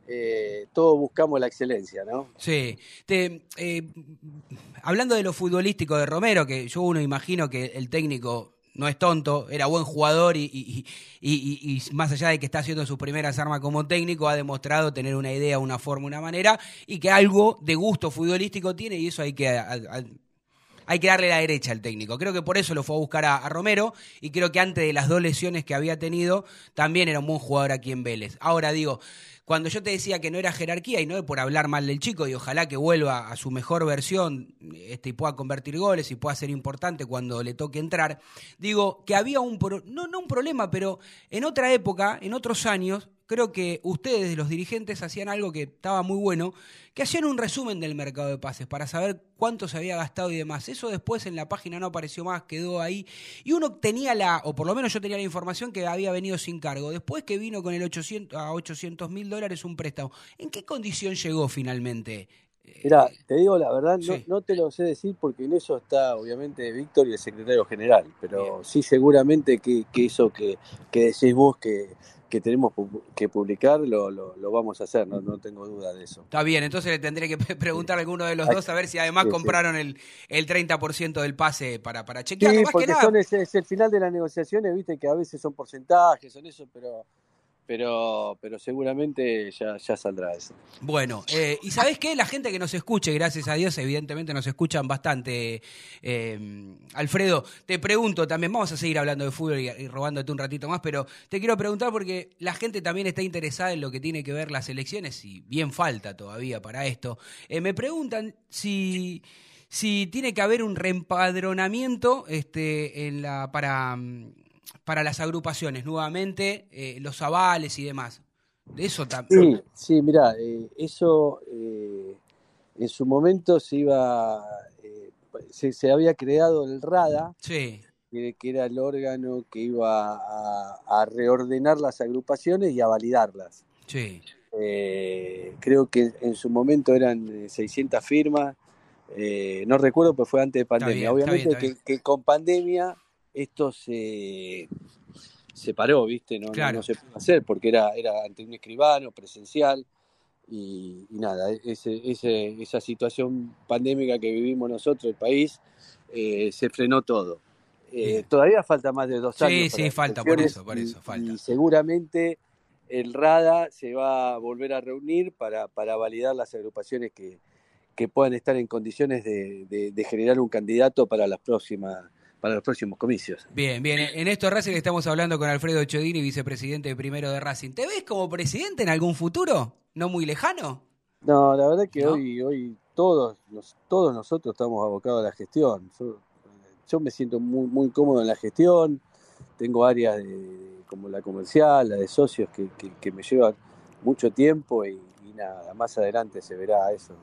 Eh, todos buscamos la excelencia, ¿no? Sí. Eh, hablando de lo futbolístico de Romero, que yo uno imagino que el técnico no es tonto, era buen jugador y, más allá de que está haciendo sus primeras armas como técnico, ha demostrado tener una idea, una forma, una manera y que algo de gusto futbolístico tiene y eso hay que... Hay que darle la derecha al técnico. Creo que por eso lo fue a buscar a, Romero y creo que antes de las dos lesiones que había tenido, también era un buen jugador aquí en Vélez. Ahora digo, cuando yo te decía que no era jerarquía y no por hablar mal del chico y ojalá que vuelva a su mejor versión este, y pueda convertir goles y pueda ser importante cuando le toque entrar, digo que había un, pro, no, no un problema, pero en otra época, en otros años, creo que ustedes, los dirigentes, hacían algo que estaba muy bueno, que hacían un resumen del mercado de pases para saber cuánto se había gastado y demás. Eso después en la página no apareció más, quedó ahí. Y uno tenía la, o por lo menos yo tenía la información que había venido sin cargo. Después que vino con el 800, a 800 mil dólares un préstamo. ¿En qué condición llegó finalmente? Mira, te digo la verdad, sí. no, no, te lo sé decir porque en eso está obviamente Víctor y el secretario general, pero Bien. sí seguramente que, que eso que, que decís vos que que tenemos que publicar, lo, lo, lo, vamos a hacer, no, no tengo duda de eso. Está bien, entonces le tendré que preguntar a alguno de los dos a ver si además sí, compraron sí. el, el 30% del pase para, para chequear. Sí, porque son ese, es el final de las negociaciones, viste que a veces son porcentajes, son eso, pero pero, pero seguramente ya, ya saldrá eso. Bueno, eh, y ¿sabés qué? La gente que nos escuche, gracias a Dios, evidentemente nos escuchan bastante. eh, Alfredo, te pregunto también, vamos a seguir hablando de fútbol y, y robándote un ratito más, pero te quiero preguntar porque la gente también está interesada en lo que tiene que ver las elecciones y bien falta todavía para esto. Eh, me preguntan si, si tiene que haber un reempadronamiento este, en la, para, mm, para las agrupaciones, nuevamente, eh, los avales y demás. De eso Sí, también. sí, mira, eh, eso eh, en su momento se iba, eh, se, se había creado el RADA, Sí. que, que era el órgano que iba a, a reordenar las agrupaciones y a validarlas. Sí. Eh, creo que en su momento eran eh, 600 firmas, eh, no recuerdo, pues fue antes de pandemia. bien, está Obviamente bien, está que, que con pandemia esto se, se paró, ¿viste? No, no- Claro. no se pudo hacer porque era, era ante un escribano, presencial, y, y nada, ese, ese- esa situación pandémica que vivimos nosotros, el país, eh, se frenó todo. Eh, todavía falta más de dos Sí, años. sí, las falta, por eso, por y- eso, falta. Y seguramente el RADA se va a volver a reunir para, para validar las agrupaciones que, que puedan estar en condiciones de, de- de generar un candidato para las próximas para los próximos comicios. Bien, bien. En esto Racing estamos hablando con Alfredo Chodini, vicepresidente de primero de Racing. ¿Te ves como presidente en algún futuro? ¿No muy lejano? No, la verdad que ¿No? hoy hoy todos todos nosotros estamos abocados a la gestión. Yo, yo me siento muy muy cómodo en la gestión. Tengo áreas de- como la comercial, la de socios que, que- que me llevan mucho tiempo y, y nada, más adelante se verá eso.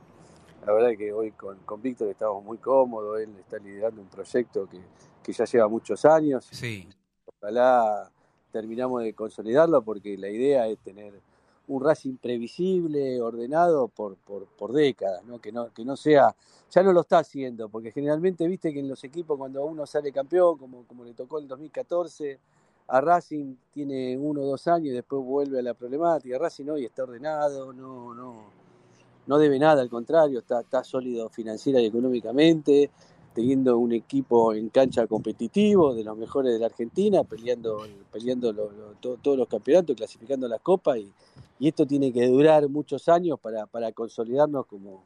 La verdad que hoy con, con Víctor estamos muy cómodos, él está liderando un proyecto que, que ya lleva muchos años. Sí. Ojalá terminamos de consolidarlo porque la idea es tener un Racing previsible, ordenado por, por, por décadas, ¿no? Que, no, que no sea, ya no lo está haciendo, porque generalmente viste que en los equipos cuando uno sale campeón, como, como le tocó en 2014, a Racing tiene uno o dos años y después vuelve a la problemática. Racing hoy está ordenado, no, no, no debe nada, al contrario, está, está sólido financiera y económicamente, teniendo un equipo en cancha competitivo, de los mejores de la Argentina, peleando, peleando lo- lo- to- todos los campeonatos, clasificando las copas, y, y esto tiene que durar muchos años para, para consolidarnos como,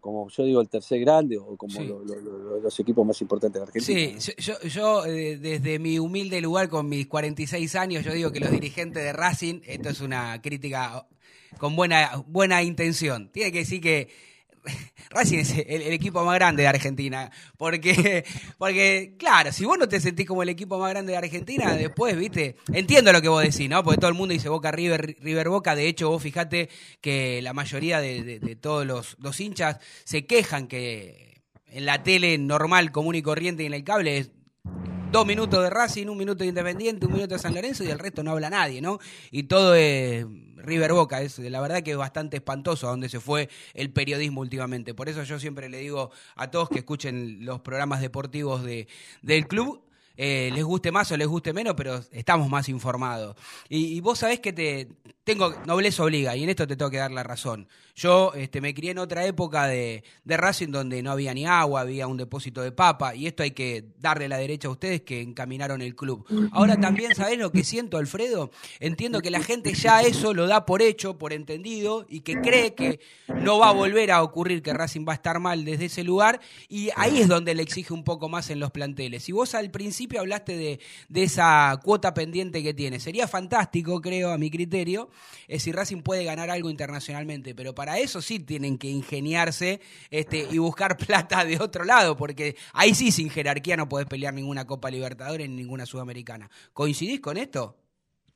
como yo digo, el tercer grande o como Sí. lo- lo- lo- los equipos más importantes de la Argentina. Sí, yo, eh, desde mi humilde lugar con mis 46 años, yo digo que los dirigentes de Racing, esto es una crítica con buena, buena intención. Tiene que decir que Racing es el, equipo más grande de Argentina. Porque, porque, claro, si vos no te sentís como el equipo más grande de Argentina, después, viste, entiendo lo que vos decís, ¿no? Porque todo el mundo dice Boca River, River Boca. De hecho, vos fijate que la mayoría de todos los, los hinchas se quejan que en la tele normal, común y corriente y en el cable es dos minutos de Racing, un minuto de Independiente, un minuto de San Lorenzo y el resto no habla nadie, ¿no? Y todo es River Boca, es la verdad que es bastante espantoso a dónde se fue el periodismo últimamente. Por eso yo siempre le digo a todos que escuchen los programas deportivos de, del club. eh, les guste más o les guste menos, pero estamos más informados. Y, y vos sabés que te tengo nobleza obliga, y en esto te tengo que dar la razón. Yo este, me crié en otra época de, Racing donde no había ni agua, había un depósito de papa, y esto hay que darle la derecha a ustedes que encaminaron el club. Ahora también, ¿sabés lo que siento, Alfredo? Entiendo que la gente ya eso lo da por hecho, por entendido, y que cree que no va a volver a ocurrir que Racing va a estar mal desde ese lugar, y ahí es donde le exige un poco más en los planteles. Y vos al principio hablaste de esa cuota pendiente que tiene. Sería fantástico, creo, a mi criterio, eh, si Racing puede ganar algo internacionalmente, pero para eso sí tienen que ingeniarse este, y buscar plata de otro lado, porque ahí sí sin jerarquía no podés pelear ninguna Copa Libertadores ni ninguna Sudamericana. ¿Coincidís con esto?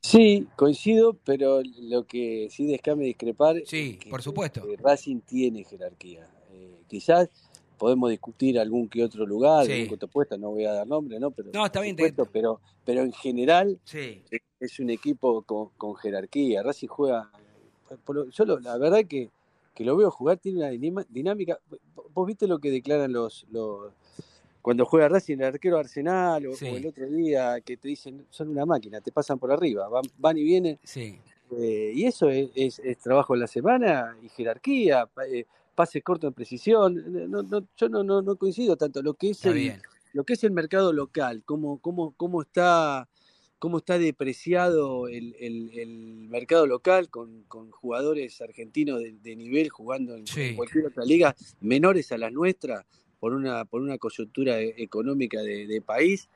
Sí, coincido, pero lo que sí descame discrepar Sí, por supuesto. que Racing tiene jerarquía. Eh, quizás podemos discutir algún que otro lugar, Sí. algún que no voy a dar nombre, ¿no? Pero, No, está bien, pero, pero en general Sí. Es- un equipo con, con jerarquía. Racing juega, yo lo- la verdad que, que lo veo jugar, tiene una dinima- dinámica. Vos viste lo que declaran los, los cuando juega Racing, el arquero Arsenal o, Sí. o el otro día que te dicen son una máquina, te pasan por arriba, van, van y vienen. Sí. Eh, y eso es, es- es trabajo en la semana y jerarquía, eh, pases cortos en precisión. No, no, yo no, no, no coincido tanto. Lo que es Está el, bien. lo que es el mercado local, cómo, cómo, cómo está cómo está depreciado el, el- el mercado local con, con jugadores argentinos de, de nivel jugando en, Sí. cualquier otra liga, menores a las nuestras, por una, por una coyuntura e- económica de, de país.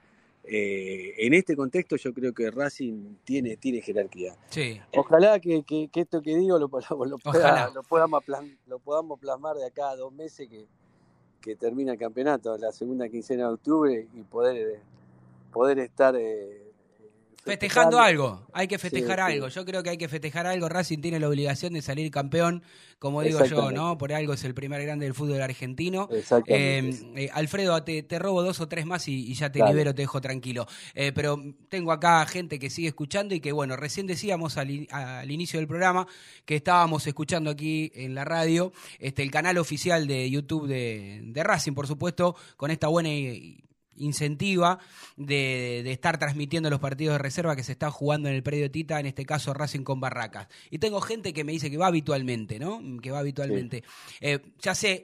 Eh, en este contexto yo creo que Racing tiene, tiene jerarquía. Sí. Ojalá que, que- que esto que digo lo, lo- lo pueda- Ojalá. lo podamos, plas- lo podamos plasmar de acá a dos meses que, que termina el campeonato, la segunda quincena de octubre, y poder, poder estar eh, Festejando algo, hay que festejar Sí, sí. algo. Yo creo que hay que festejar algo. Racing tiene la obligación de salir campeón, como digo yo. ¿no? Por algo es el primer grande del fútbol argentino. Eh, eh, Alfredo, te, te robo dos o tres más y, y ya te Dale. libero, te dejo tranquilo. Eh, pero tengo acá gente que sigue escuchando y que, bueno, recién decíamos al, in- al inicio del programa que estábamos escuchando aquí en la radio este, el canal oficial de YouTube de, de Racing, por supuesto, con esta buena i- incentiva de, de estar transmitiendo los partidos de reserva que se están jugando en el predio Tita, en este caso Racing con Barracas. Y tengo gente que me dice que va habitualmente, ¿no? Que va habitualmente. Eh, ya sé,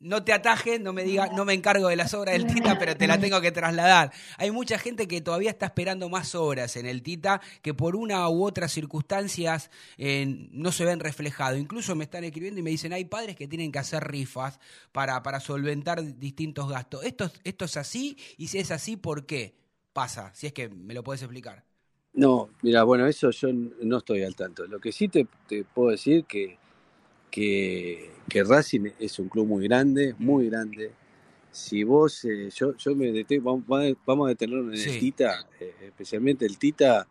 no te atajes, no me diga, no me encargo de las obras del Tita, pero te la tengo que trasladar. Hay mucha gente que todavía está esperando más obras en el Tita que por una u otras circunstancias eh, no se ven reflejados. Incluso me están escribiendo y me dicen, hay padres que tienen que hacer rifas para, para solventar distintos gastos. Esto, es- esto es así y si es así, ¿por qué pasa? Si es que me lo puedes explicar. No, mira, bueno, eso yo no estoy al tanto. Lo que sí te, te puedo decir que, que, que Racing es un club muy grande, muy grande. Si vos, eh, yo, yo me detengo, vamos, vamos a detenernos en Sí. el Tita, eh, especialmente el Tita,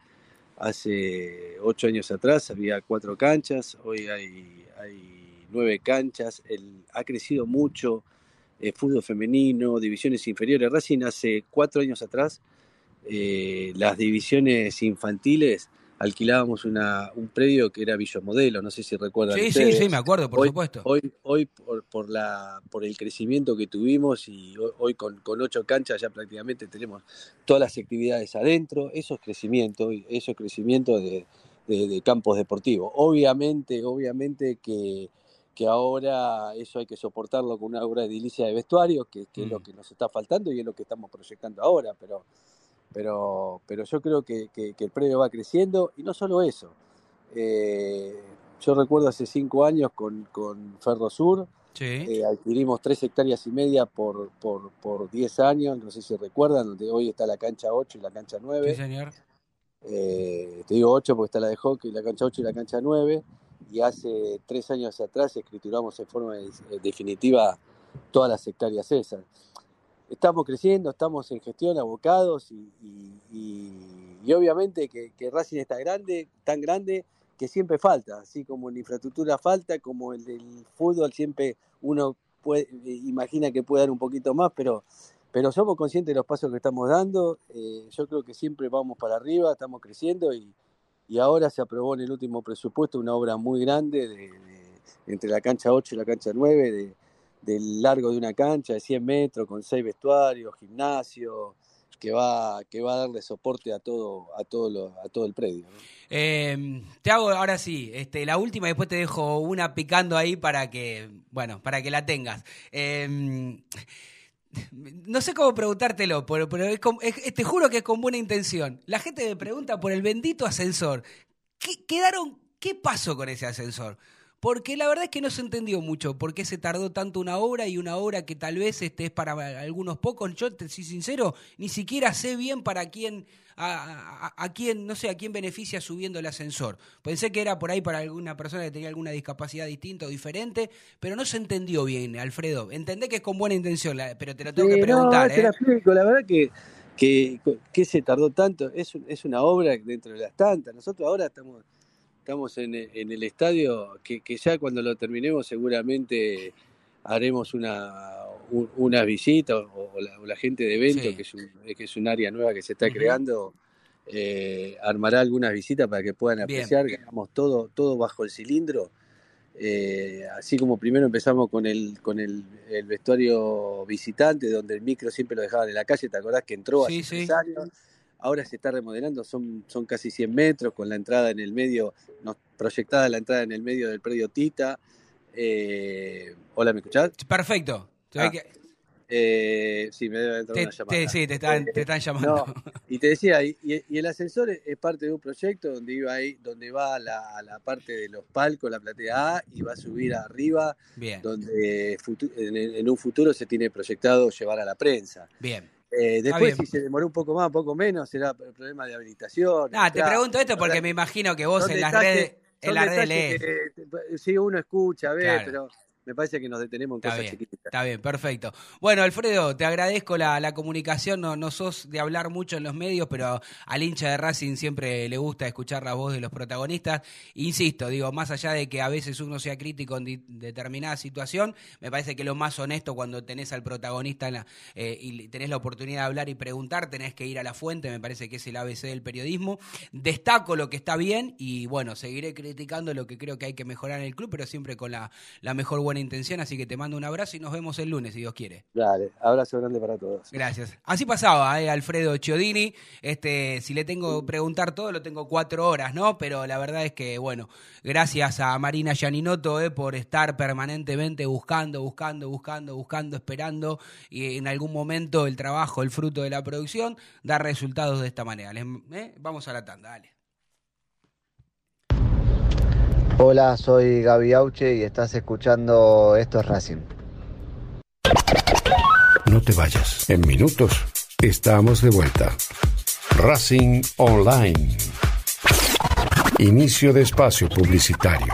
hace ocho años atrás había cuatro canchas, hoy hay, hay nueve canchas, el, ha crecido mucho, eh, fútbol femenino, divisiones inferiores. Racing hace cuatro años atrás eh, las divisiones infantiles alquilábamos una, un predio que era Villa Modelo, no sé si recuerdan Sí, sí, ustedes. sí, me acuerdo, por hoy, supuesto. Hoy, hoy por, por la, por el crecimiento que tuvimos y hoy, con, con ocho canchas ya prácticamente tenemos todas las actividades adentro, eso es crecimiento, eso es crecimiento de, de- de campos deportivos. Obviamente, obviamente que, que ahora eso hay que soportarlo con una obra de edilicia de vestuario, que, que es lo que nos está faltando y es lo que estamos proyectando ahora, pero pero, pero yo creo que, que- que el predio va creciendo y no solo eso. Eh, yo recuerdo hace cinco años con, con Ferrosur, Sí. eh, adquirimos tres hectáreas y media por, por, por 10 años, no sé si recuerdan, donde hoy está la cancha 8 y la cancha 9. Sí, señor. Eh, te digo 8 porque está la de hockey, la cancha 8 y la cancha 9. Y hace tres años atrás escrituramos en forma de- eh, definitiva todas las hectáreas esas. Estamos creciendo, estamos en gestión, abocados y, y- y- y obviamente que, Racing está grande, tan grande que siempre falta, así como en infraestructura falta, como el del fútbol siempre uno puede, eh, imagina que puede dar un poquito más, pero, pero somos conscientes de los pasos que estamos dando, eh, yo creo que siempre vamos para arriba, estamos creciendo y, y ahora se aprobó en el último presupuesto una obra muy grande de, de- entre la cancha 8 y la cancha 9, de, del largo de una cancha de 100 metros, con seis vestuarios, gimnasio, que va, que va a darle soporte a todo, a todo, lo- a todo el predio. Eh, te hago ahora sí, este, la última y después te dejo una picando ahí para que, bueno, para que la tengas. Eh, no sé cómo preguntártelo, pero, pero es- te juro que es con buena intención. La gente me pregunta por el bendito ascensor. ¿Qué, quedaron, ¿Qué pasó con ese ascensor? Porque la verdad es que no se entendió mucho por qué se tardó tanto una obra y una obra que tal vez este, es para algunos pocos. Yo, te soy sincero, ni siquiera sé bien para quién, a, a- a quién, no sé, a quién beneficia subiendo el ascensor. Pensé que era por ahí para alguna persona que tenía alguna discapacidad distinta o diferente, pero no se entendió bien, Alfredo. Entendé que es con buena intención, la- pero te lo tengo que preguntar. no, te ¿eh? la explico. La verdad que, que, que se tardó tanto. Es, es una obra dentro de las tantas. Nosotros ahora estamos, estamos en, el- en el estadio que, que ya cuando lo terminemos seguramente haremos una, un- una visita o, o la, o la gente de evento, Sí. que, es un, que es un área nueva que se está creando, eh, armará algunas visitas para que puedan Bien. apreciar. que hagamos todo, todo bajo el cilindro. Eh, así como primero empezamos con el con el, el vestuario visitante, donde el micro siempre lo dejaban en la calle, ¿te acordás que entró Sí, hace sí. años? Ahora se está remodelando, son, son casi 100 metros, con la entrada en el medio, nos, proyectada la entrada en el medio del predio Tita. Eh, Hola, ¿me escuchás? Perfecto. Ah. que- Eh, sí, me debe entrar Te- una llamada. te- sí, te están, te están llamando. No, y te decía, y, y el ascensor es parte de un proyecto donde iba ahí, donde va a la, a la parte de los palcos, la platea A, y va a subir arriba, Bien, donde en, en un futuro se tiene proyectado llevar a la prensa. bien. Eh, después, si se demoró un poco más, un poco menos, será el problema de habilitación. Ah, te pregunto esto porque me imagino que vos en las redes, en son las redes detalles lees. que, eh, sí, uno escucha, ve, Claro. pero me parece que nos detenemos en Está cosas bien, está bien, perfecto. Bueno, Alfredo, te agradezco la, la comunicación. No, no sos de hablar mucho en los medios, pero al hincha de Racing siempre le gusta escuchar la voz de los protagonistas. Insisto, digo, más allá de que a veces uno sea crítico en determinada situación, me parece que lo más honesto cuando tenés al protagonista en la- eh, y tenés la oportunidad de hablar y preguntar, tenés que ir a la fuente, me parece que es el ABC del periodismo. Destaco lo que está bien y bueno, seguiré criticando lo que creo que hay que mejorar en el club, pero siempre con la, la mejor buena intención, así que te mando un abrazo y nos vemos el lunes, si Dios quiere. Dale, abrazo grande para todos. Gracias. Así pasaba, eh, Alfredo Chiodini. Este, si le tengo que preguntar todo, lo tengo cuatro horas, ¿no? Pero la verdad es que, bueno, gracias a Marina Gianinoto eh, por estar permanentemente buscando, buscando, buscando, buscando, esperando. Y en algún momento el trabajo, el fruto de la producción, da resultados de esta manera. Les- eh, Vamos a la tanda, dale. Hola, soy Gaby Auche y estás escuchando Esto es Racing. No te vayas. En minutos estamos de vuelta. Racing Online. Inicio de espacio publicitario.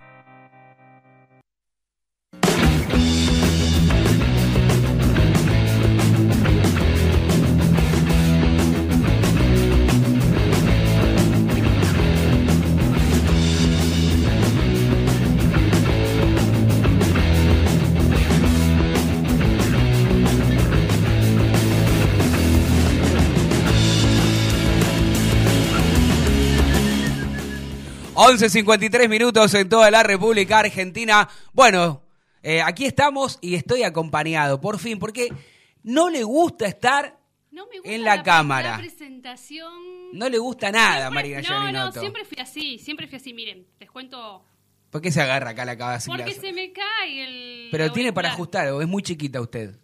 Once 53 minutos en toda la República Argentina. Bueno, eh, aquí estamos y estoy acompañado, por fin, porque no le gusta estar No me gusta en la, la, cámara. La presentación. No le gusta nada, Siempre- Marina No, no, siempre fui así, siempre fui así. Miren, les cuento. ¿Por qué se agarra acá la cabeza? Porque se me cae el. Pero tiene para ajustar, o es muy chiquita usted.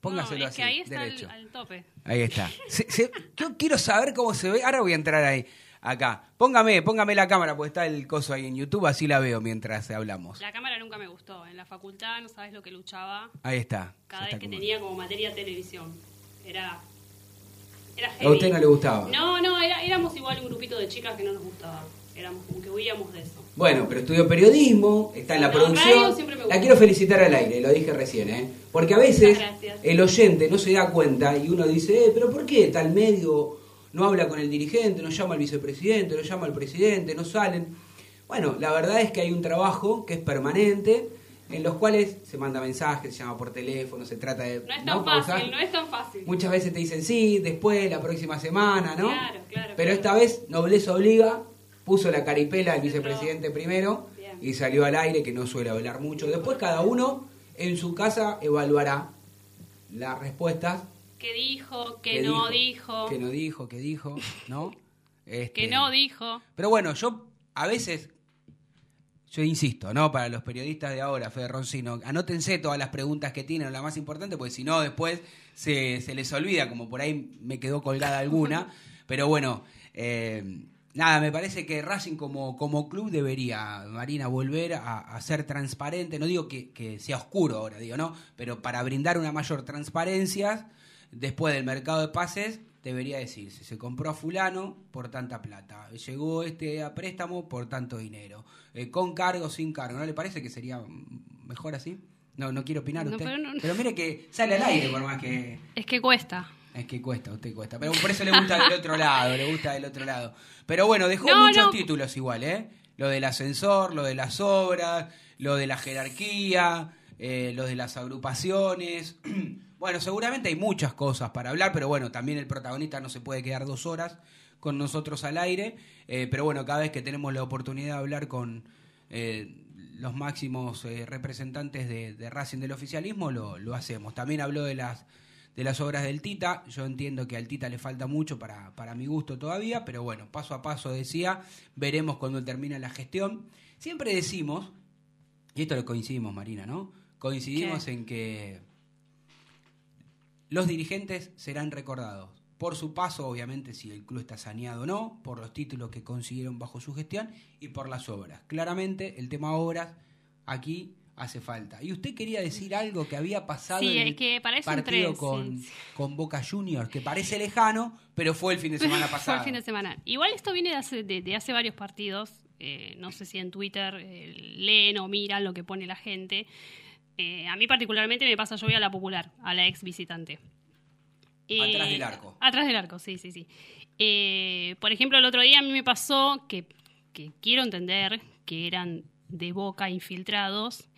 Póngaselo no, es así, que ahí está al, derecho. al tope. Ahí está. Se- se- yo quiero saber cómo se ve. Ahora voy a entrar ahí, acá. Póngame, póngame la cámara, porque está el coso ahí en YouTube, así la veo mientras hablamos. La cámara nunca me gustó. En la facultad no sabes lo que luchaba Ahí está. cada vez que como- tenía como materia televisión. Era. Era ¿A heavy. usted no le gustaba? No, no, era- éramos igual un grupito de chicas que no nos gustaba. Éramos como que huíamos de eso. Bueno, pero estudió periodismo, está en la No, producción. La quiero felicitar al aire, lo dije recién, ¿eh? Porque a veces el oyente no se da cuenta y uno dice, eh, pero ¿por qué tal medio no habla con el dirigente, no llama al vicepresidente, no llama al presidente, no salen? Bueno, la verdad es que hay un trabajo que es permanente, en los cuales se manda mensajes, se llama por teléfono, se trata de... No es tan fácil, no es tan fácil. Muchas veces te dicen sí, después, la próxima semana, ¿no? Claro, claro, Pero claro. esta vez, nobleza obliga, puso la caripela al vicepresidente primero Bien. y salió al aire, que no suele hablar mucho. Después cada uno en su casa evaluará las respuestas. ¿Qué dijo? ¿Qué que no dijo? Que no dijo, que dijo, ¿no? Este, ¿Qué no dijo? Pero bueno, yo a veces, yo insisto, ¿no? Para los periodistas de ahora, Fede Roncino, anótense todas las preguntas que tienen, la más importante, porque si no, después se, se les olvida, como por ahí me quedó colgada alguna. Pero bueno, eh, nada, me parece que Racing como, como club debería, Marina, volver a, a ser transparente. No digo que, que sea oscuro ahora, digo, ¿no? Pero para brindar una mayor transparencia, después del mercado de pases, debería decirse, se compró a fulano por tanta plata, llegó este a préstamo por tanto dinero, Eh, con cargo, sin cargo, ¿no le parece que sería mejor así? No, no quiero opinar No, usted. pero Pero, no- mire que sale al aire por más que... Es que cuesta. Es que cuesta, usted cuesta. Pero por eso le gusta del otro lado, le gusta del otro lado. Pero bueno, dejó No, muchos títulos igual, ¿eh? Lo del ascensor, lo de las obras, lo de la jerarquía, eh, lo de las agrupaciones. Bueno, seguramente hay muchas cosas para hablar, pero bueno, también el protagonista no se puede quedar dos horas con nosotros al aire. eh, pero bueno, cada vez que tenemos la oportunidad de hablar con eh, los máximos eh, representantes de, de Racing del oficialismo, lo, lo hacemos. También habló de las de las obras del Tita. Yo entiendo que al Tita le falta mucho para, para mi gusto todavía, pero bueno, paso a paso decía, veremos cuando termina la gestión. Siempre decimos, y esto lo coincidimos, Marina, ¿no? Coincidimos ¿Qué? en que los dirigentes serán recordados por su paso, obviamente, si el club está saneado o no, por los títulos que consiguieron bajo su gestión y por las obras. Claramente, el tema obras aquí hace falta. Y usted quería decir algo que había pasado Sí, en el que parece un partido tren, con, sí. con Boca Juniors, que parece lejano, pero fue el fin de semana Fue pasado. el fin de semana. Igual esto viene de hace, de, de hace varios partidos. eh, no sé si en Twitter eh, leen o miran lo que pone la gente. Eh, a mí particularmente me pasa, yo voy a la popular, a la ex visitante. Eh, Atrás del arco. Atrás del arco, sí, sí, sí. Eh, por ejemplo, el otro día a mí me pasó que, que quiero entender que eran de boca infiltrados,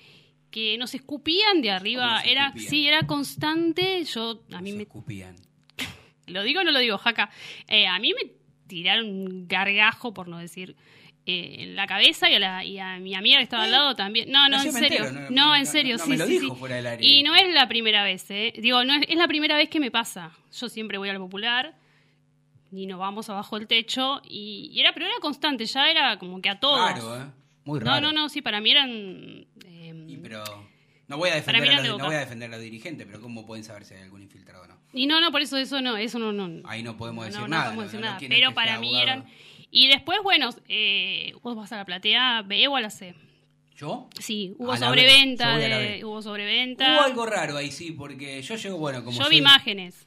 que nos escupían de arriba. ¿Cómo se Era, escupían? sí, era constante. Yo, a mí Se me escupían. ¿Lo digo o no lo digo, Jaca? Eh, a mí me tiraron un gargajo, por no decir, en la cabeza y a, la- y a mi amiga que estaba al lado también. No, no, No, en serio. entero, no, no, no, en no, serio, no, sí, me lo sí, dijo sí. fuera del aire. Y no es la primera vez, ¿eh? Digo, no es, es la primera vez que me pasa. Yo siempre voy al popular y nos vamos abajo del techo y, y era, pero era constante, ya era como que a todos. Raro, ¿eh? Muy No, raro. no, no, sí, para mí eran... eh, Y pero no voy a defender a los, no Boca. voy a defender a los dirigentes, pero cómo pueden saber si hay algún infiltrado o no. Y no, no, por eso eso no, eso no, no. Ahí no podemos decir no, nada. No podemos decir no- no nada. Pero para mí eran. Y después, bueno, eh, vos vas a la platea B o a la C. ¿Yo? Sí, hubo sobreventa, de- hubo sobreventa. Hubo algo raro ahí, sí, porque yo llego, bueno, como Yo soy- vi imágenes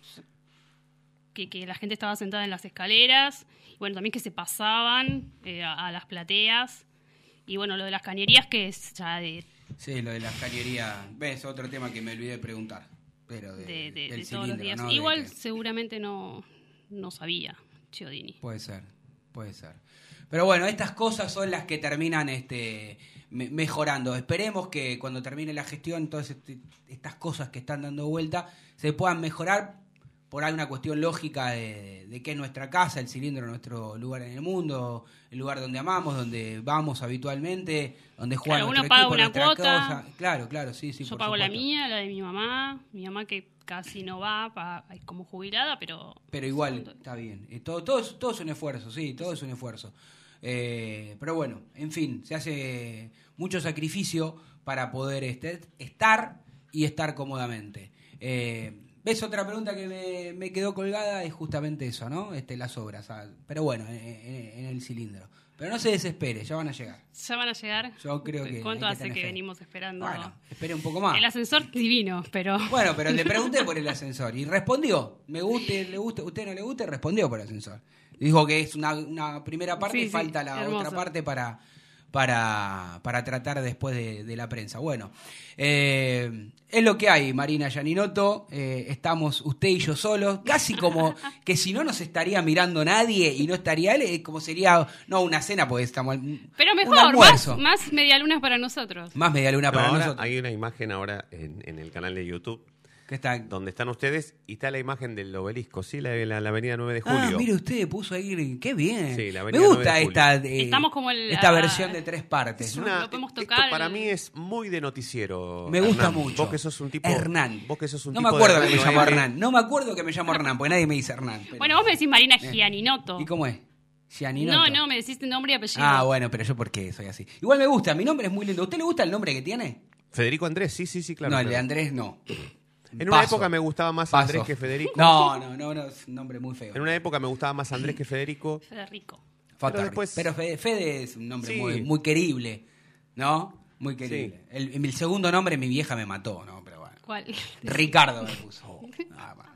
que, que la gente estaba sentada en las escaleras, y bueno, también que se pasaban eh, a, a las plateas. Y bueno, lo de las cañerías que es ya de, Sí, lo de la cañería. Ves, otro tema que me olvidé de preguntar. Pero de, de- de- del de todos los días. Igual seguramente no, no sabía Chiodini. Puede ser, puede ser. Pero bueno, estas cosas son las que terminan este, me- mejorando. Esperemos que cuando termine la gestión, todas este- estas cosas que están dando vuelta se puedan mejorar por alguna cuestión lógica de, de que es nuestra casa, el cilindro, nuestro lugar en el mundo, el lugar donde amamos, donde vamos habitualmente, donde juega Claro, uno paga equipo, una cuota. cosa. Claro, claro, sí, sí. Yo por pago la mía, la de mi mamá, mi mamá que casi no va pa- es como jubilada, pero Pero igual, está bien. Eh, todo, todo, es, todo es un esfuerzo, sí, todo es un esfuerzo. Eh, pero bueno, en fin, se hace mucho sacrificio para poder este- estar y estar cómodamente. Eh, ¿Ves otra pregunta que me, me quedó colgada? Es justamente eso, ¿no? Este, las obras. ah, Pero bueno, en, en- en el cilindro. Pero no se desespere, ya van a llegar. ¿Ya van a llegar? Yo creo que ¿Cuánto que hace que venimos esperando? Bueno, espere un poco más. El ascensor divino, pero... Bueno, pero le pregunté por el ascensor y respondió. Me guste, le guste, usted no le guste, respondió por el ascensor. Dijo que es una, una primera parte Sí, y sí, falta la hermoso. otra parte para, para, para tratar después de, de la prensa. Bueno, eh, es lo que hay, Marina Yaninoto. Eh, estamos usted y yo solos, casi como que si no nos estaría mirando nadie y no estaría él, eh, como sería, no una cena, porque estamos. Pero mejor, más, almuerzo. más medialunas para nosotros. Más media luna No, para ahora nosotros. hay una imagen ahora en, en el canal de YouTube. Que está Donde están ustedes y está la imagen del obelisco, sí, la, la- la avenida 9 de julio. Ah, mire usted, puso ahí, qué bien. Sí, la Me avenida gusta 9 de esta, julio. eh, Estamos como el- esta ah, versión de tres partes. Es ¿no? una- Lo podemos esto tocar. para mí es muy de noticiero. Me gusta Hernán. mucho. Vos que sos un tipo. Hernán. Vos que sos un No me acuerdo de que me llamo. Hernán. No me acuerdo que me llamo Hernán, porque nadie me dice Hernán. pero- Bueno, vos me decís Marina Eh. Gianinoto. ¿Y cómo es? Gianinoto. No, no, me decís nombre y apellido. Ah, bueno, pero yo por qué soy así. Igual me gusta, mi nombre es muy lindo. ¿A usted le gusta el nombre que tiene? Federico Andrés, sí, sí, sí, claro. no, el de. Andrés no. En una Paso. época me gustaba más Paso. Andrés que Federico. No, no, no, no, es un nombre muy feo. En una época me gustaba más Andrés que Federico. Federico. Fatal. pero después- Pero Fede, Fede es un nombre Sí. muy, muy querible, ¿no? Muy querible. El, el segundo nombre mi vieja me mató, ¿no? Pero bueno. ¿Cuál? Ricardo me puso. Ah, bueno.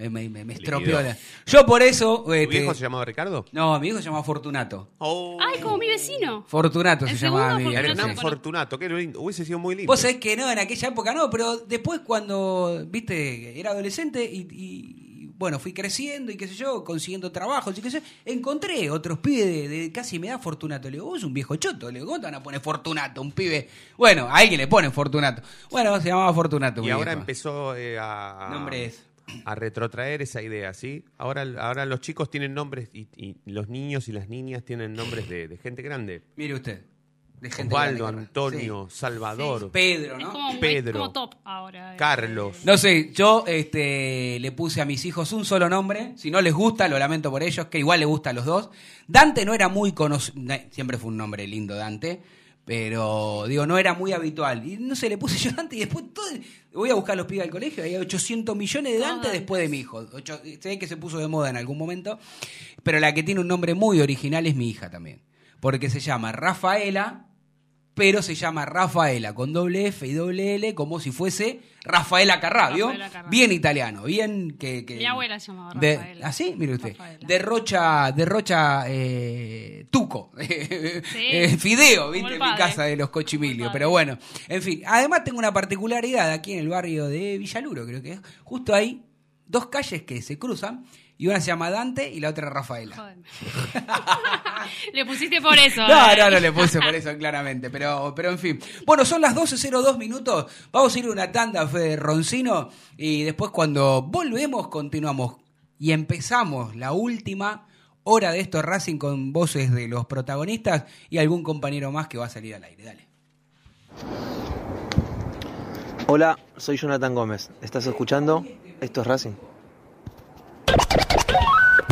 Me, me, me- me estropeó. la- Yo por eso. ¿Tu este, viejo se llamaba Ricardo? No, mi hijo se llama Fortunato. Oh. Ay, como mi vecino. Fortunato El se llamaba mi. Hernán sí. Fortunato, qué lindo. Hubiese sido muy lindo. Vos sabés que no, en aquella época no, pero después cuando, viste, era adolescente y, y, bueno, fui creciendo y qué sé yo, consiguiendo trabajos y qué sé yo, encontré otros pibes de, de casi me da Fortunato. Le digo, vos sos un viejo choto, le digo, ¿cómo te van a poner Fortunato? Un pibe. Bueno, a alguien le ponen Fortunato. Bueno, se llamaba Fortunato. y ahora viejo. empezó eh, a, a- Nombre es. A retrotraer esa idea, ¿sí? Ahora, ahora los chicos tienen nombres y, y los niños y las niñas tienen nombres de, de gente grande. Mire usted. De gente Osvaldo, grande, Antonio, sí. Salvador, Pedro, Es ¿no? como, Pedro. como top ahora. eh. Carlos. No sé, yo este, le puse a mis hijos un solo nombre. Si no les gusta, lo lamento por ellos, que igual les gusta a los dos. Dante no era muy conocido, siempre fue un nombre lindo Dante, pero digo, no era muy habitual. Y no sé, le puse yo Dante y después todo, voy a buscar a los pibes del colegio, hay 800 millones de Dante Dantes. después de mi hijo. Ocho- se ve que se puso de moda en algún momento, pero la que tiene un nombre muy original es mi hija también, porque se llama Rafaela pero se llama Rafaela con doble F y doble L como si fuese Rafaela Carrà, ¿vio? Rafaela. Bien italiano, bien que... que- Mi abuela se llamaba Rafaela. ¿Ah, sí? Mire usted. Rafaela. Derrocha, derrocha eh, tuco. Eh, fideo, ¿viste? En mi casa de los cochimilios. Pero bueno, en fin. Además tengo una particularidad aquí en el barrio de Villaluro, creo que es. Justo hay dos calles que se cruzan y una se llama Dante y la otra Rafaela. Le pusiste por eso. No, eh. no, no le puse por eso claramente, pero, pero en fin. Bueno, son las 12.02 minutos, vamos a ir a una tanda, Fede Roncino, y después cuando volvemos continuamos y empezamos la última hora de esto Racing con voces de los protagonistas y algún compañero más que va a salir al aire. Dale. Hola, soy Jonathan Gómez. ¿Estás escuchando? Esto es Racing.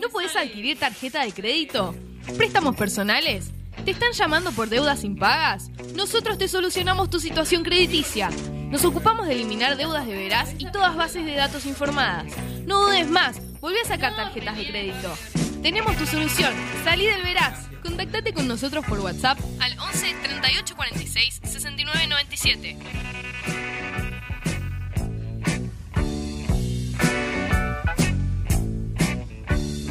¿No podés adquirir tarjeta de crédito? ¿Préstamos personales? ¿Te están llamando por deudas impagas? Nosotros te solucionamos tu situación crediticia. Nos ocupamos de eliminar deudas de veraz y todas bases de datos informadas. No dudes más, volví a sacar tarjetas de crédito. Tenemos tu solución. Salí del veraz. Contactate con nosotros por WhatsApp al 11 38 46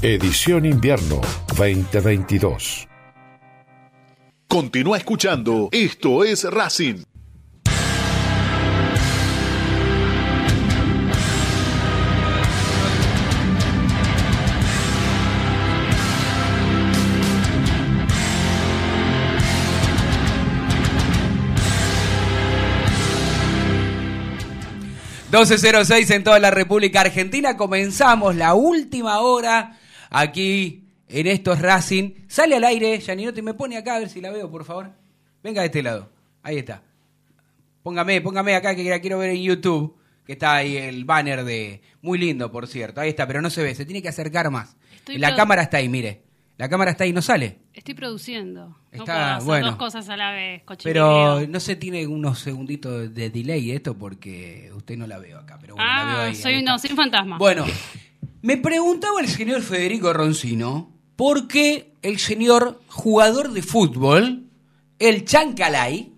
Edición Invierno 2022. Continúa escuchando. Esto es Racing. ...12.06 en toda la República Argentina. Comenzamos la última hora aquí en estos Racing. Sale al aire, Janinote, me pone acá a ver si la veo, por favor. Venga de este lado. Ahí está. Póngame, póngame acá que la quiero ver en YouTube. Que está ahí el banner de. Muy lindo, por cierto. Ahí está, pero no se ve, se tiene que acercar más. Estoy la cámara está ahí, mire. La cámara está ahí, no sale. Estoy produciendo. no Está, puedo hacer bueno. dos cosas a la vez, Pero cochinileo. no se tiene unos segunditos de delay esto porque usted no la veo acá. Pero bueno, la veo ah, ahí, soy, ahí no, soy un fantasma. Bueno, me preguntaba el señor Federico Roncino por qué el señor jugador de fútbol, el Chancalay,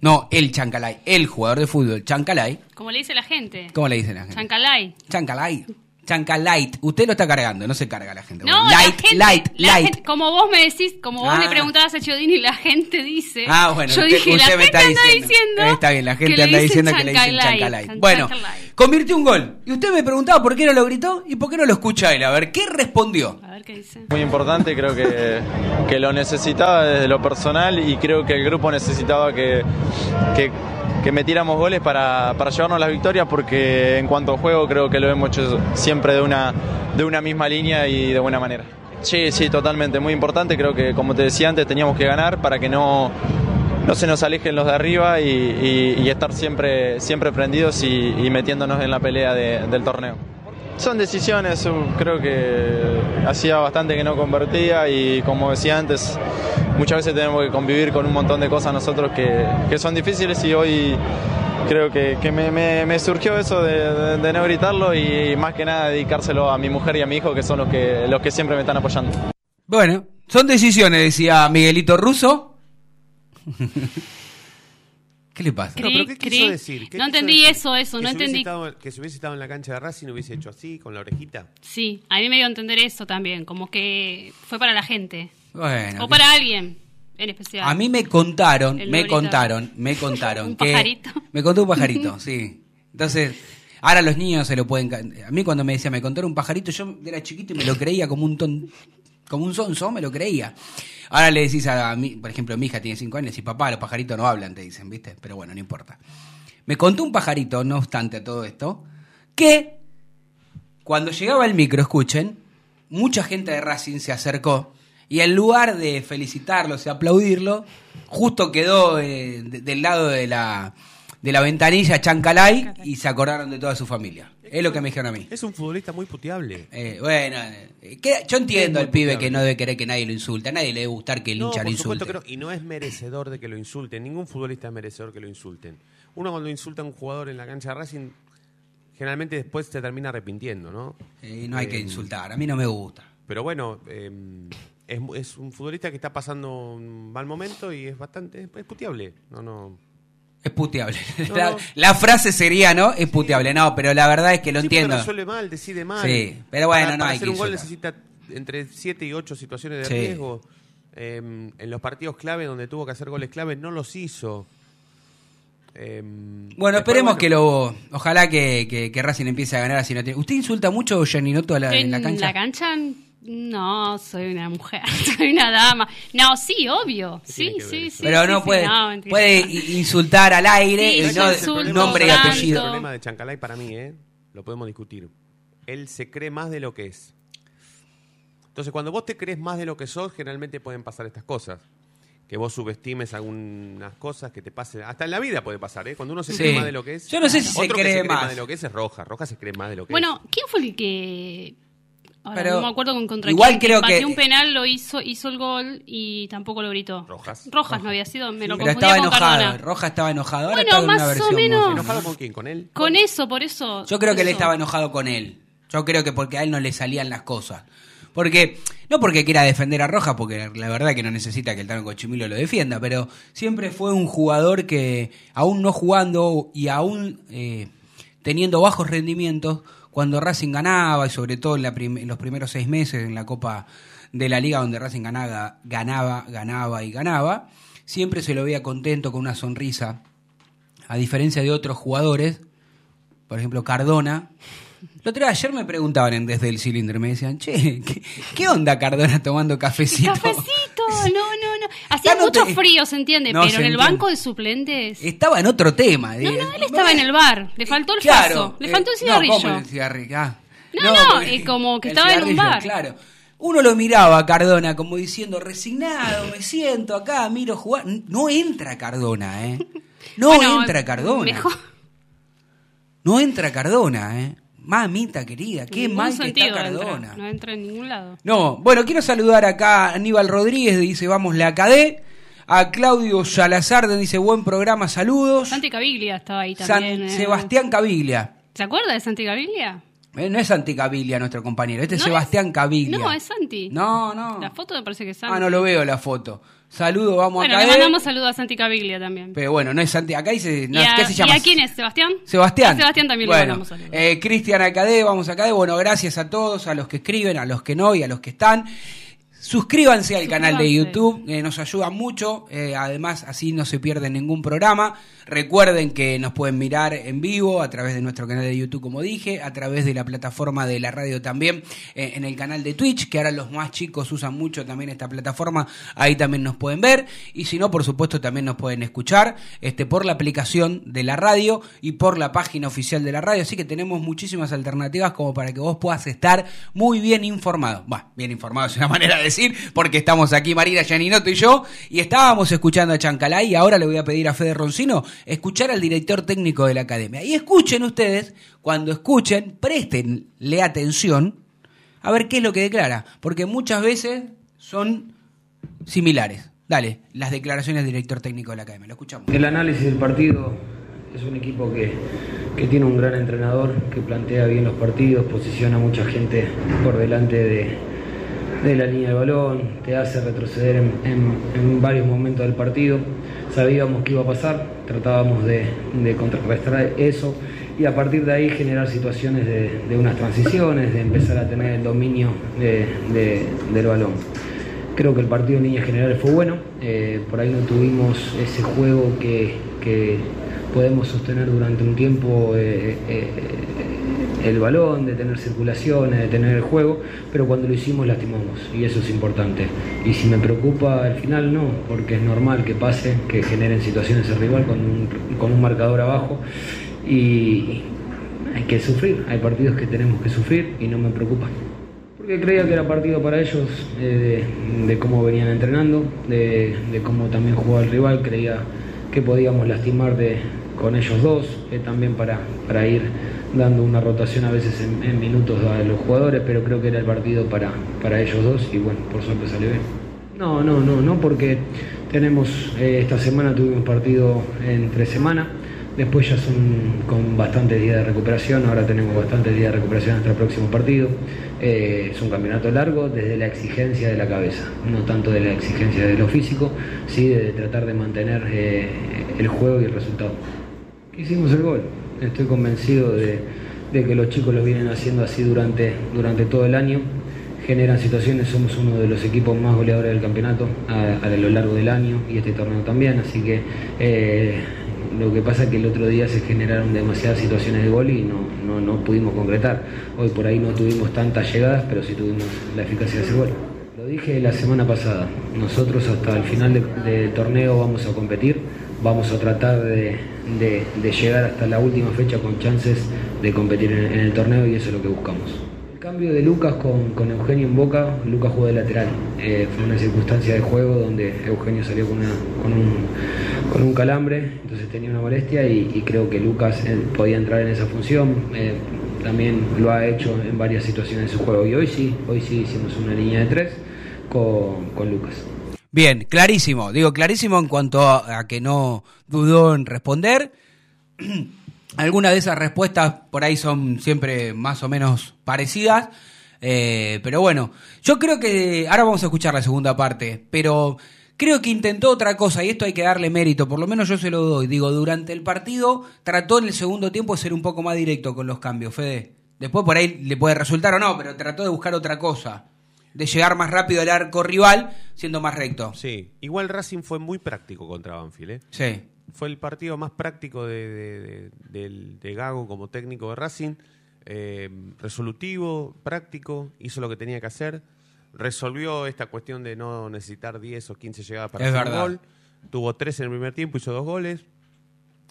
no, el Chancalay, el jugador de fútbol, Chancalay, Como le dice la gente. ¿cómo le dicen a la gente? Chancalay. Chancalay. Chancalight. Usted lo está cargando, no se carga la gente. No, light, la gente, light, la light. gente- como vos me decís, como vos Ah. le preguntabas a Chiodini, la gente dice. Ah, bueno, Yo usted, dije, usted la me gente está anda diciendo. diciendo. Está bien, la gente anda diciendo que le dicen Chancalay, Chancalay. Chan- Bueno, convirtió un gol. Y usted me preguntaba por qué no lo gritó y por qué no lo escucha él. A ver, ¿qué respondió? A ver qué dice. Muy importante, creo que, que lo necesitaba desde lo personal y creo que el grupo necesitaba que, que, que metiéramos goles para, para llevarnos las victorias porque en cuanto a juego creo que lo hemos hecho siempre de una, de una misma línea y de buena manera. Sí, sí, totalmente, muy importante, creo que como te decía antes teníamos que ganar para que no, no se nos alejen los de arriba y, estar siempre, siempre prendidos y, metiéndonos en la pelea de- del torneo. Son decisiones, uh, creo que hacía bastante que no convertía y como decía antes, muchas veces tenemos que convivir con un montón de cosas nosotros que, que son difíciles y hoy, creo que, que me, me- me surgió eso de, de- de no gritarlo y más que nada dedicárselo a mi mujer y a mi hijo, que son los que, los que siempre me están apoyando. Bueno, son decisiones, decía Miguelito Russo. ¿Qué le pasa? No, pero ¿qué Cri, quiso decir? ¿Qué No quiso entendí decir? eso, eso, no entendí. estado- que si hubiese estado en la cancha de Racing hubiese hecho así, con la orejita. Sí, a mí me dio a entender eso también, como que fue para la gente. Bueno, o para alguien en especial. A mí me contaron, El me contaron, me contaron Un que pajarito. me contó un pajarito, sí. Entonces, ahora los niños se lo pueden a mí cuando me decía me contaron un pajarito, yo era chiquito y me lo creía como un ton como un sonso, me lo creía. Ahora le decís a mí, por ejemplo, mi hija tiene cinco años y papá, los pajaritos no hablan, te dicen, ¿viste? Pero bueno, no importa. Me contó un pajarito, no obstante a todo esto, que cuando llegaba el micro, escuchen, mucha gente de Racing se acercó y en lugar de felicitarlos y aplaudirlo, justo quedó eh, de- del lado de la, de la ventanilla Chancalay y se acordaron de toda su familia. Es lo que me dijeron a mí. Es un futbolista muy puteable. Eh, bueno, eh, que- yo entiendo al pibe puteable. que no debe querer que nadie lo insulte. A nadie le debe gustar que el No, hincha por lo insulte. que no. Y no es merecedor de que lo insulten. Ningún futbolista es merecedor que lo insulten. Uno cuando insulta a un jugador en la cancha de Racing, generalmente después se termina arrepintiendo, ¿no? Y no hay que insultar. A mí no me gusta. Pero bueno, eh, es, es un futbolista que está pasando un mal momento y es bastante... Es puteable. No, no... Es puteable. No, la, no. la frase sería, ¿no? Es puteable. No, pero la verdad es que lo Sí, entiendo. resuelve mal, decide mal. Sí, pero bueno, Para- no para hay hacer que un gol necesita entre 7 y 8 situaciones de Sí. riesgo. Eh, en los partidos clave donde tuvo que hacer goles clave no los hizo. Eh, Bueno, después, esperemos bueno, que lo. Ojalá que, que, que Racing empiece a ganar así. No tiene- ¿Usted insulta mucho, a la- en la cancha? No, soy una mujer, soy una dama. No, sí, obvio. Sí, sí, sí. Pero sí, no sí, puede, no, puede insultar al aire Sí, y no nombre y apellido. El problema de Chancalay para mí, ¿eh? Lo podemos discutir. Él se cree más de lo que es. Entonces, cuando vos te crees más de lo que sos, generalmente pueden pasar estas cosas. Que vos subestimes algunas cosas que te pasen. Hasta en la vida puede pasar, ¿eh? Cuando uno se Sí. cree más de lo que es. Yo no sé si se cree se cree más. de lo que es es Roja. Roja se cree más de lo que Bueno, ¿quién fue el que ahora Pero no me acuerdo con contra igual quién, creo que- un penal, lo hizo, hizo el gol y tampoco lo gritó. Rojas. Rojas no había sido, me lo Pero confundía estaba con enojado. Cardona. Roja estaba enojado. Ahora Bueno, más una o menos. ¿Enojado con quién? ¿Con él? Con eso, por eso. Yo creo que él eso. estaba enojado con él. Yo creo que porque a él no le salían las cosas. Porque, no porque quiera defender a Roja, porque la verdad que no necesita que el Tano Cochimilo lo defienda, pero siempre fue un jugador que, aún no jugando y aún eh, teniendo bajos rendimientos, cuando Racing ganaba, y sobre todo en, la prim- en los primeros seis meses en la Copa de la Liga, donde Racing ganaba, ganaba, ganaba y ganaba, siempre se lo veía contento, con una sonrisa, a diferencia de otros jugadores, por ejemplo Cardona. El otro día ayer me preguntaban desde el cilindro, me decían, che, ¿qué, qué onda Cardona tomando cafecito? Cafecito, no, no, no. Hacía no mucho te- frío, se entiende, No, pero se en el banco de suplentes. Estaba en otro tema. No, no, él estaba en el bar. Le faltó el Claro. faso. Le eh, faltó el No, cigarrillo. ¿cómo el cigarrillo? Ah. No, no, eh, como que estaba en un bar. Claro. Uno lo miraba a Cardona como diciendo, resignado, me siento acá, miro jugar. No entra Cardona, ¿eh? No Bueno, entra Cardona. Mejor. No entra Cardona, ¿eh? Mamita querida, qué mal que está entra. Cardona. No entra en ningún lado. No, bueno, quiero saludar acá a Aníbal Rodríguez, dice vamos la cadé. A Claudio Salazar, dice buen programa, saludos. Santi Caviglia estaba ahí San también. eh. Sebastián Caviglia. ¿Se acuerda de Santi Caviglia? Eh, no es Santi Caviglia nuestro compañero, este es No Sebastián Caviglia. No, es Santi. No, no. La foto me parece que es Santi. Ah, no lo veo la foto. Saludos, vamos Bueno, a le caer. mandamos saludos a Santi Caviglia también. Pero bueno, no es Santi. Acá dice. no, ¿Y, a, ¿Qué se y llama? a quién es? ¿Sebastián? Sebastián. A Sebastián también le bueno, mandamos saludos. eh, Cristian Acadé, vamos acá. Bueno, gracias a todos, a los que escriben, a los que no y a los que están. Suscríbanse al canal de. YouTube, eh, nos ayuda mucho. eh, además, así no se pierde ningún programa. Recuerden que nos pueden mirar en vivo a través de nuestro canal de YouTube, como dije, a través de la plataforma de la radio también, eh, en el canal de Twitch, que ahora los más chicos usan mucho también esta plataforma. Ahí también nos pueden ver. Y si no, por supuesto, también nos pueden escuchar este, por la aplicación de la radio y por la página oficial de la radio. Así que tenemos muchísimas alternativas como para que vos puedas estar muy bien informado. Bueno, bien informado es una manera de porque estamos aquí Marina Yaninoto y yo, y estábamos escuchando a Chancalay, y ahora le voy a pedir a Fede Roncino escuchar al director técnico de la academia. Y escuchen ustedes, cuando escuchen, préstenle atención a ver qué es lo que declara, porque muchas veces son similares. Dale, las declaraciones del director técnico de la academia, lo escuchamos. El análisis del partido Es un equipo que, que tiene un gran entrenador, que plantea bien los partidos, posiciona a mucha gente por delante de, de la línea de balón, te hace retroceder en, varios momentos del partido. Sabíamos que iba a pasar, tratábamos de, contrarrestar eso y a partir de ahí generar situaciones de, unas transiciones, de empezar a tener el dominio de- de- del balón. Creo que el partido en líneas generales fue bueno, eh, por ahí no tuvimos ese juego que, que podemos sostener durante un tiempo eh, eh, el balón, de tener circulaciones, de tener el juego, pero cuando lo hicimos lastimamos y eso es importante. Y si me preocupa al final, no, porque es normal que pase, que generen situaciones el rival con un, con un marcador abajo y hay que sufrir, hay partidos que tenemos que sufrir y no me preocupa. Porque creía que era partido para ellos, eh, de, de cómo venían entrenando, de, de cómo también jugaba el rival, creía que podíamos lastimar de, con ellos dos, eh, también para, para ir dando una rotación a veces en, en minutos a los jugadores, pero creo que era el partido para, para ellos dos y bueno, por suerte salió bien. No, no, no, no, porque tenemos, eh, esta semana tuvimos partido entre semana, después ya son con bastantes días de recuperación, ahora tenemos bastantes días de recuperación hasta el próximo partido. Eh, es un campeonato largo desde la exigencia de la cabeza, no tanto de la exigencia de lo físico, sí de tratar de mantener eh, el juego y el resultado. Hicimos el gol, estoy convencido de, que los chicos lo vienen haciendo así durante, durante todo el año generan situaciones, somos uno de los equipos más goleadores del campeonato a, lo largo del año y este torneo también, así que eh, lo que pasa es que el otro día se generaron demasiadas situaciones de gol y no, no, no pudimos concretar. Hoy por ahí no tuvimos tantas llegadas, pero sí tuvimos la eficacia de ese gol. Lo dije la semana pasada, nosotros hasta el final de- del torneo vamos a competir, vamos a tratar de, de- llegar hasta la última fecha con chances de competir en, el torneo y eso es lo que buscamos. El cambio de Lucas con, con Eugenio en Boca, Lucas jugó de lateral. Eh, fue una circunstancia de juego donde Eugenio salió con, un, con un calambre, entonces tenía una molestia y, y creo que Lucas eh, podía entrar en esa función. Eh, también lo ha hecho en varias situaciones de su juego y hoy sí, hoy sí hicimos una línea de tres con, con Lucas. Bien, clarísimo. Digo, clarísimo en cuanto a, que no dudó en responder. Algunas de esas respuestas por ahí son siempre más o menos parecidas. eh, pero bueno, yo creo que ahora vamos a escuchar la segunda parte, pero creo que intentó otra cosa y esto hay que darle mérito, por lo menos yo se lo doy. Digo, durante el partido trató en el segundo tiempo de ser un poco más directo con los cambios, Fede. Después por ahí le puede resultar o no, pero trató de buscar otra cosa. De llegar más rápido al arco rival siendo más recto. Sí, igual Racing fue muy práctico contra Banfield. ¿eh? Sí. Fue el partido más práctico de, de- de- del- de Gago como técnico de Racing. eh, resolutivo, práctico, hizo lo que tenía que hacer. Resolvió esta cuestión de no necesitar 10 o 15 llegadas para Es hacer verdad. un gol. Tuvo tres en el primer tiempo, hizo dos goles.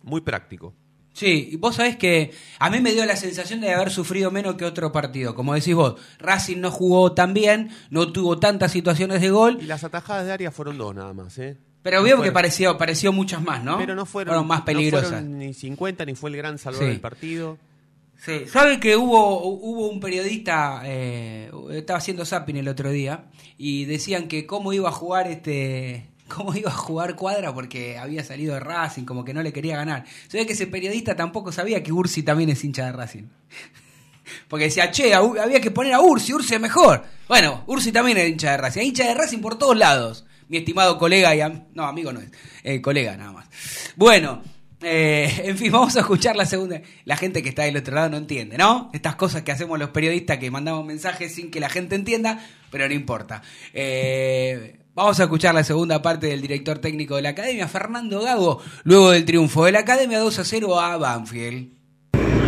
Muy práctico. Sí, y vos sabés que a mí me dio la sensación de haber sufrido menos que otro partido. Como decís vos, Racing no jugó tan bien, no tuvo tantas situaciones de gol, Y las atajadas de área fueron dos nada más. ¿eh? pero No veo que fueron- pareció, pareció muchas más, ¿no? Pero no fueron, más no peligrosas. fueron ni 50 ni fue el gran salvador Sí. del partido. Sí, sabe que hubo, hubo un periodista, eh, estaba haciendo zapping el otro día, y decían que cómo iba a jugar este cómo iba a jugar Cuadra porque había salido de Racing, como que no le quería ganar. Se ve que ese periodista tampoco sabía que Ursi también es hincha de Racing. Porque decía, che, había que poner a Ursi, Ursi es mejor. Bueno, Ursi también es hincha de Racing, hincha de Racing por todos lados. Mi estimado colega y no, amigo no es, eh, colega nada más. Bueno, eh, en fin, vamos a escuchar la segunda. La gente que está del otro lado no entiende, ¿no? Estas cosas que hacemos los periodistas que mandamos mensajes sin que la gente entienda, pero no importa. Eh, vamos a escuchar la segunda parte del director técnico de la academia, Fernando Gago, luego del triunfo de la academia 2 a 0 a Banfield.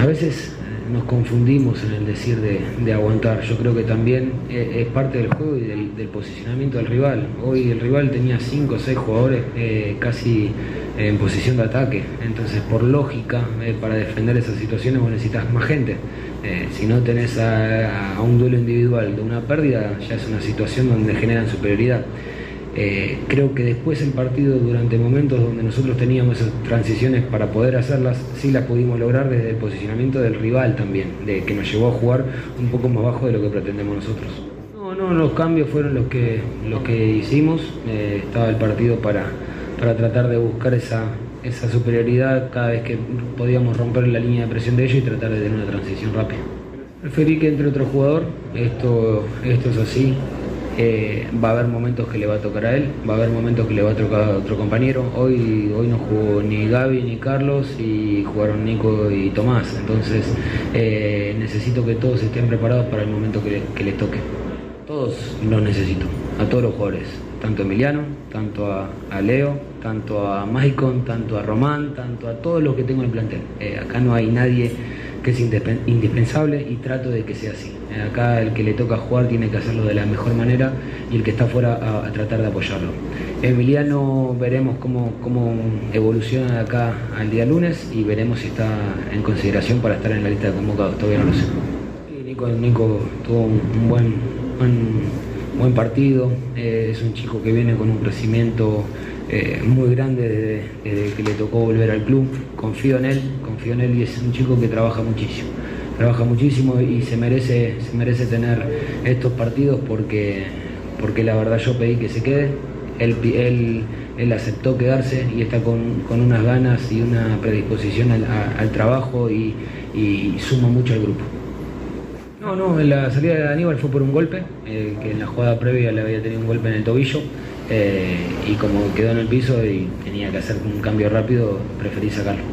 A veces nos confundimos en el decir de, aguantar. Yo creo que también eh, es parte del juego y del, posicionamiento del rival. Hoy el rival tenía cinco o seis jugadores eh, casi en posición de ataque. Entonces, por lógica, eh, para defender esas situaciones vos necesitas más gente. Eh, si no tenés a un duelo individual de una pérdida, ya es una situación donde generan superioridad. Eh, creo que después el partido, durante momentos donde nosotros teníamos esas transiciones para poder hacerlas, sí las pudimos lograr desde el posicionamiento del rival también, de que nos llevó a jugar un poco más bajo de lo que pretendemos nosotros. No, no, los cambios fueron los que, los que hicimos. Eh, estaba el partido para, para tratar de buscar esa, esa superioridad cada vez que podíamos romper la línea de presión de ellos y tratar de tener una transición rápida. Preferí que entre otro jugador, esto, esto es así, eh, va a haber momentos que le va a tocar a él, va a haber momentos que le va a tocar a otro compañero. Hoy, hoy no jugó ni Gaby ni Carlos y jugaron Nico y Tomás. Entonces eh, necesito que todos estén preparados para el momento que, que les toque. Todos los necesito, a todos los jugadores, tanto a Emiliano, tanto a, a Leo, tanto a Maicon, tanto a Román, tanto a todos los que tengo en el plantel. Eh, acá no hay nadie que es indispen- indispensable y trato de que sea así. Eh, Acá el que le toca jugar tiene que hacerlo de la mejor manera y el que está afuera a, a tratar de apoyarlo. Emiliano veremos cómo, cómo evoluciona de acá al día lunes y veremos si está en consideración para estar en la lista de convocados. Todavía no lo sé. Nico, Nico tuvo un, un buen, un buen partido, eh, es un chico que viene con un crecimiento eh, muy grande desde, que le tocó volver al club, confío en él, confío en él y es un chico que trabaja muchísimo, trabaja muchísimo y se merece, se merece tener estos partidos porque, porque la verdad yo pedí que se quede, él, él, él aceptó quedarse y está con, con unas ganas y una predisposición al, trabajo y, y suma mucho al grupo. No, no, en la salida de Aníbal fue por un golpe, eh, que en la jugada previa le había tenido un golpe en el tobillo eh, y como quedó en el piso y tenía que hacer un cambio rápido, preferí sacarlo.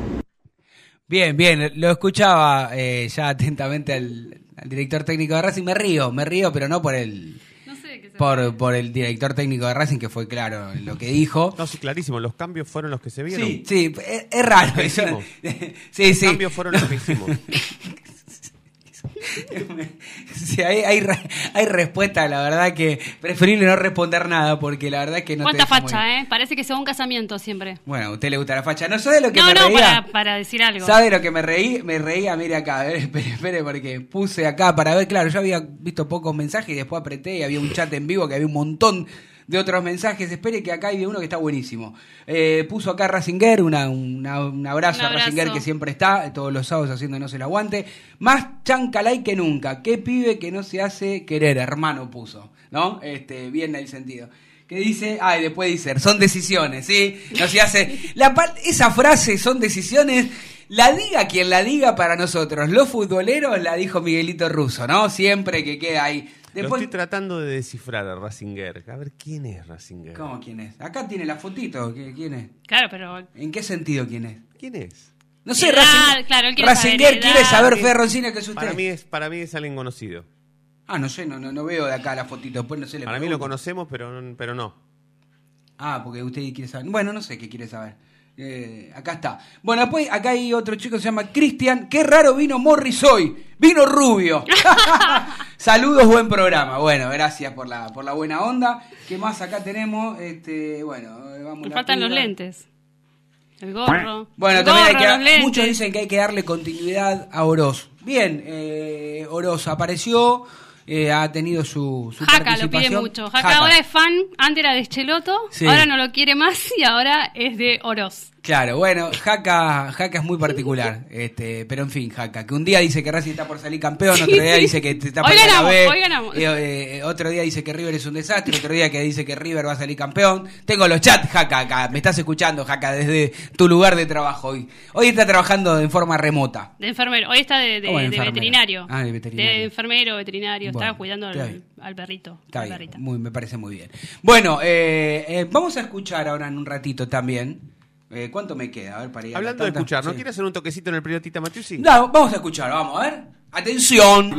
Bien, bien, lo escuchaba eh, ya atentamente al, al director técnico de Racing. Me río, me río, pero no por el. por, por el director técnico de Racing, que fue claro en lo que dijo. No, sí, clarísimo. Los cambios fueron los que se vieron. Sí, sí, es, es raro Los que eso. hicimos. sí, Los sí. cambios fueron los que hicimos. Sí, hay, hay, hay respuesta, la verdad que preferible no responder nada porque la verdad que no Cuánta te deja muy- facha, ¿eh? Parece que se va a un casamiento siempre. Bueno, a usted le gusta la facha. No sabe lo que No, me no, reía. para, para decir algo. ¿Sabe lo que me reí? Me reía, mire acá, a ver, espere, espere, porque puse acá para ver, claro, yo había visto pocos mensajes y después apreté y había un chat en vivo que había un montón de otros mensajes. Espere que acá hay uno que está buenísimo. Eh, puso acá Racinger, una, una- un abrazo Un a Racinger que siempre está, todos los sábados haciéndonos el aguante. Más chancalay que nunca. Qué pibe que no se hace querer, hermano puso, ¿no? Este, bien el sentido. Que dice, ah, y después dice, son decisiones, ¿sí? No se hace. La, esa frase, son decisiones, la diga quien la diga para nosotros. Los futboleros la dijo Miguelito Russo, ¿no? Siempre que queda ahí. Lo estoy tratando de descifrar a Racinger. A ver quién es Racinger. ¿Cómo quién es? Acá tiene la fotito, ¿qui- ¿quién es? Claro, pero. ¿En qué sentido quién es? ¿Quién es? No sé, Edad, Racinger, claro, él quiere saber quiere saber, Ferroncina, que es usted. Para mí es, para mí es alguien conocido. Ah, no sé, no, no, no veo de acá la fotito, después no sé. le Para mí lo conocemos, pero, pero no. Ah, porque usted quiere saber. Bueno, no sé qué quiere saber. Eh, acá está. Bueno, después acá hay otro chico que se llama Cristian. Qué raro vino Morris hoy. Vino rubio. Saludos, buen programa. Bueno, gracias por la, por la buena onda. ¿Qué más acá tenemos? Este, bueno, eh, vamos Me faltan los lentes. El gorro. Bueno, El también hay que, muchos dicen que hay que darle continuidad a Oroz. Bien, eh, Oroz apareció, eh, ha tenido su, su Jaca lo pide mucho. Jaca, Jaca. ahora es fan, antes era de Cheloto, Sí. ahora no lo quiere más y ahora es de Oroz. Claro, bueno, Jaca, Jaca es muy particular, este, pero en fin, Jaca, que un día dice que Racing está por salir campeón, otro día dice que está Hoy por la ganamos, B, hoy ganamos. eh, eh, otro día dice que River es un desastre, otro día que dice que River va a salir campeón. Tengo los chats, Jaca, acá, me estás escuchando, Jaca, desde tu lugar de trabajo hoy. Hoy está trabajando en forma remota. De enfermero. Hoy está de, de- ¿Cómo de de enfermera? veterinario. Ah, de veterinario. De enfermero, veterinario. Bueno, Estaba cuidando está al, al perrito. Está bien, muy, me parece muy bien. Bueno, eh, eh, vamos a escuchar ahora en un ratito también. Eh, ¿Cuánto me queda? A ver, para ir a Hablando de escuchar, ¿no Sí. quiere hacer un toquecito en el periodista Matiusi? No, vamos a escuchar, vamos a ver. Atención.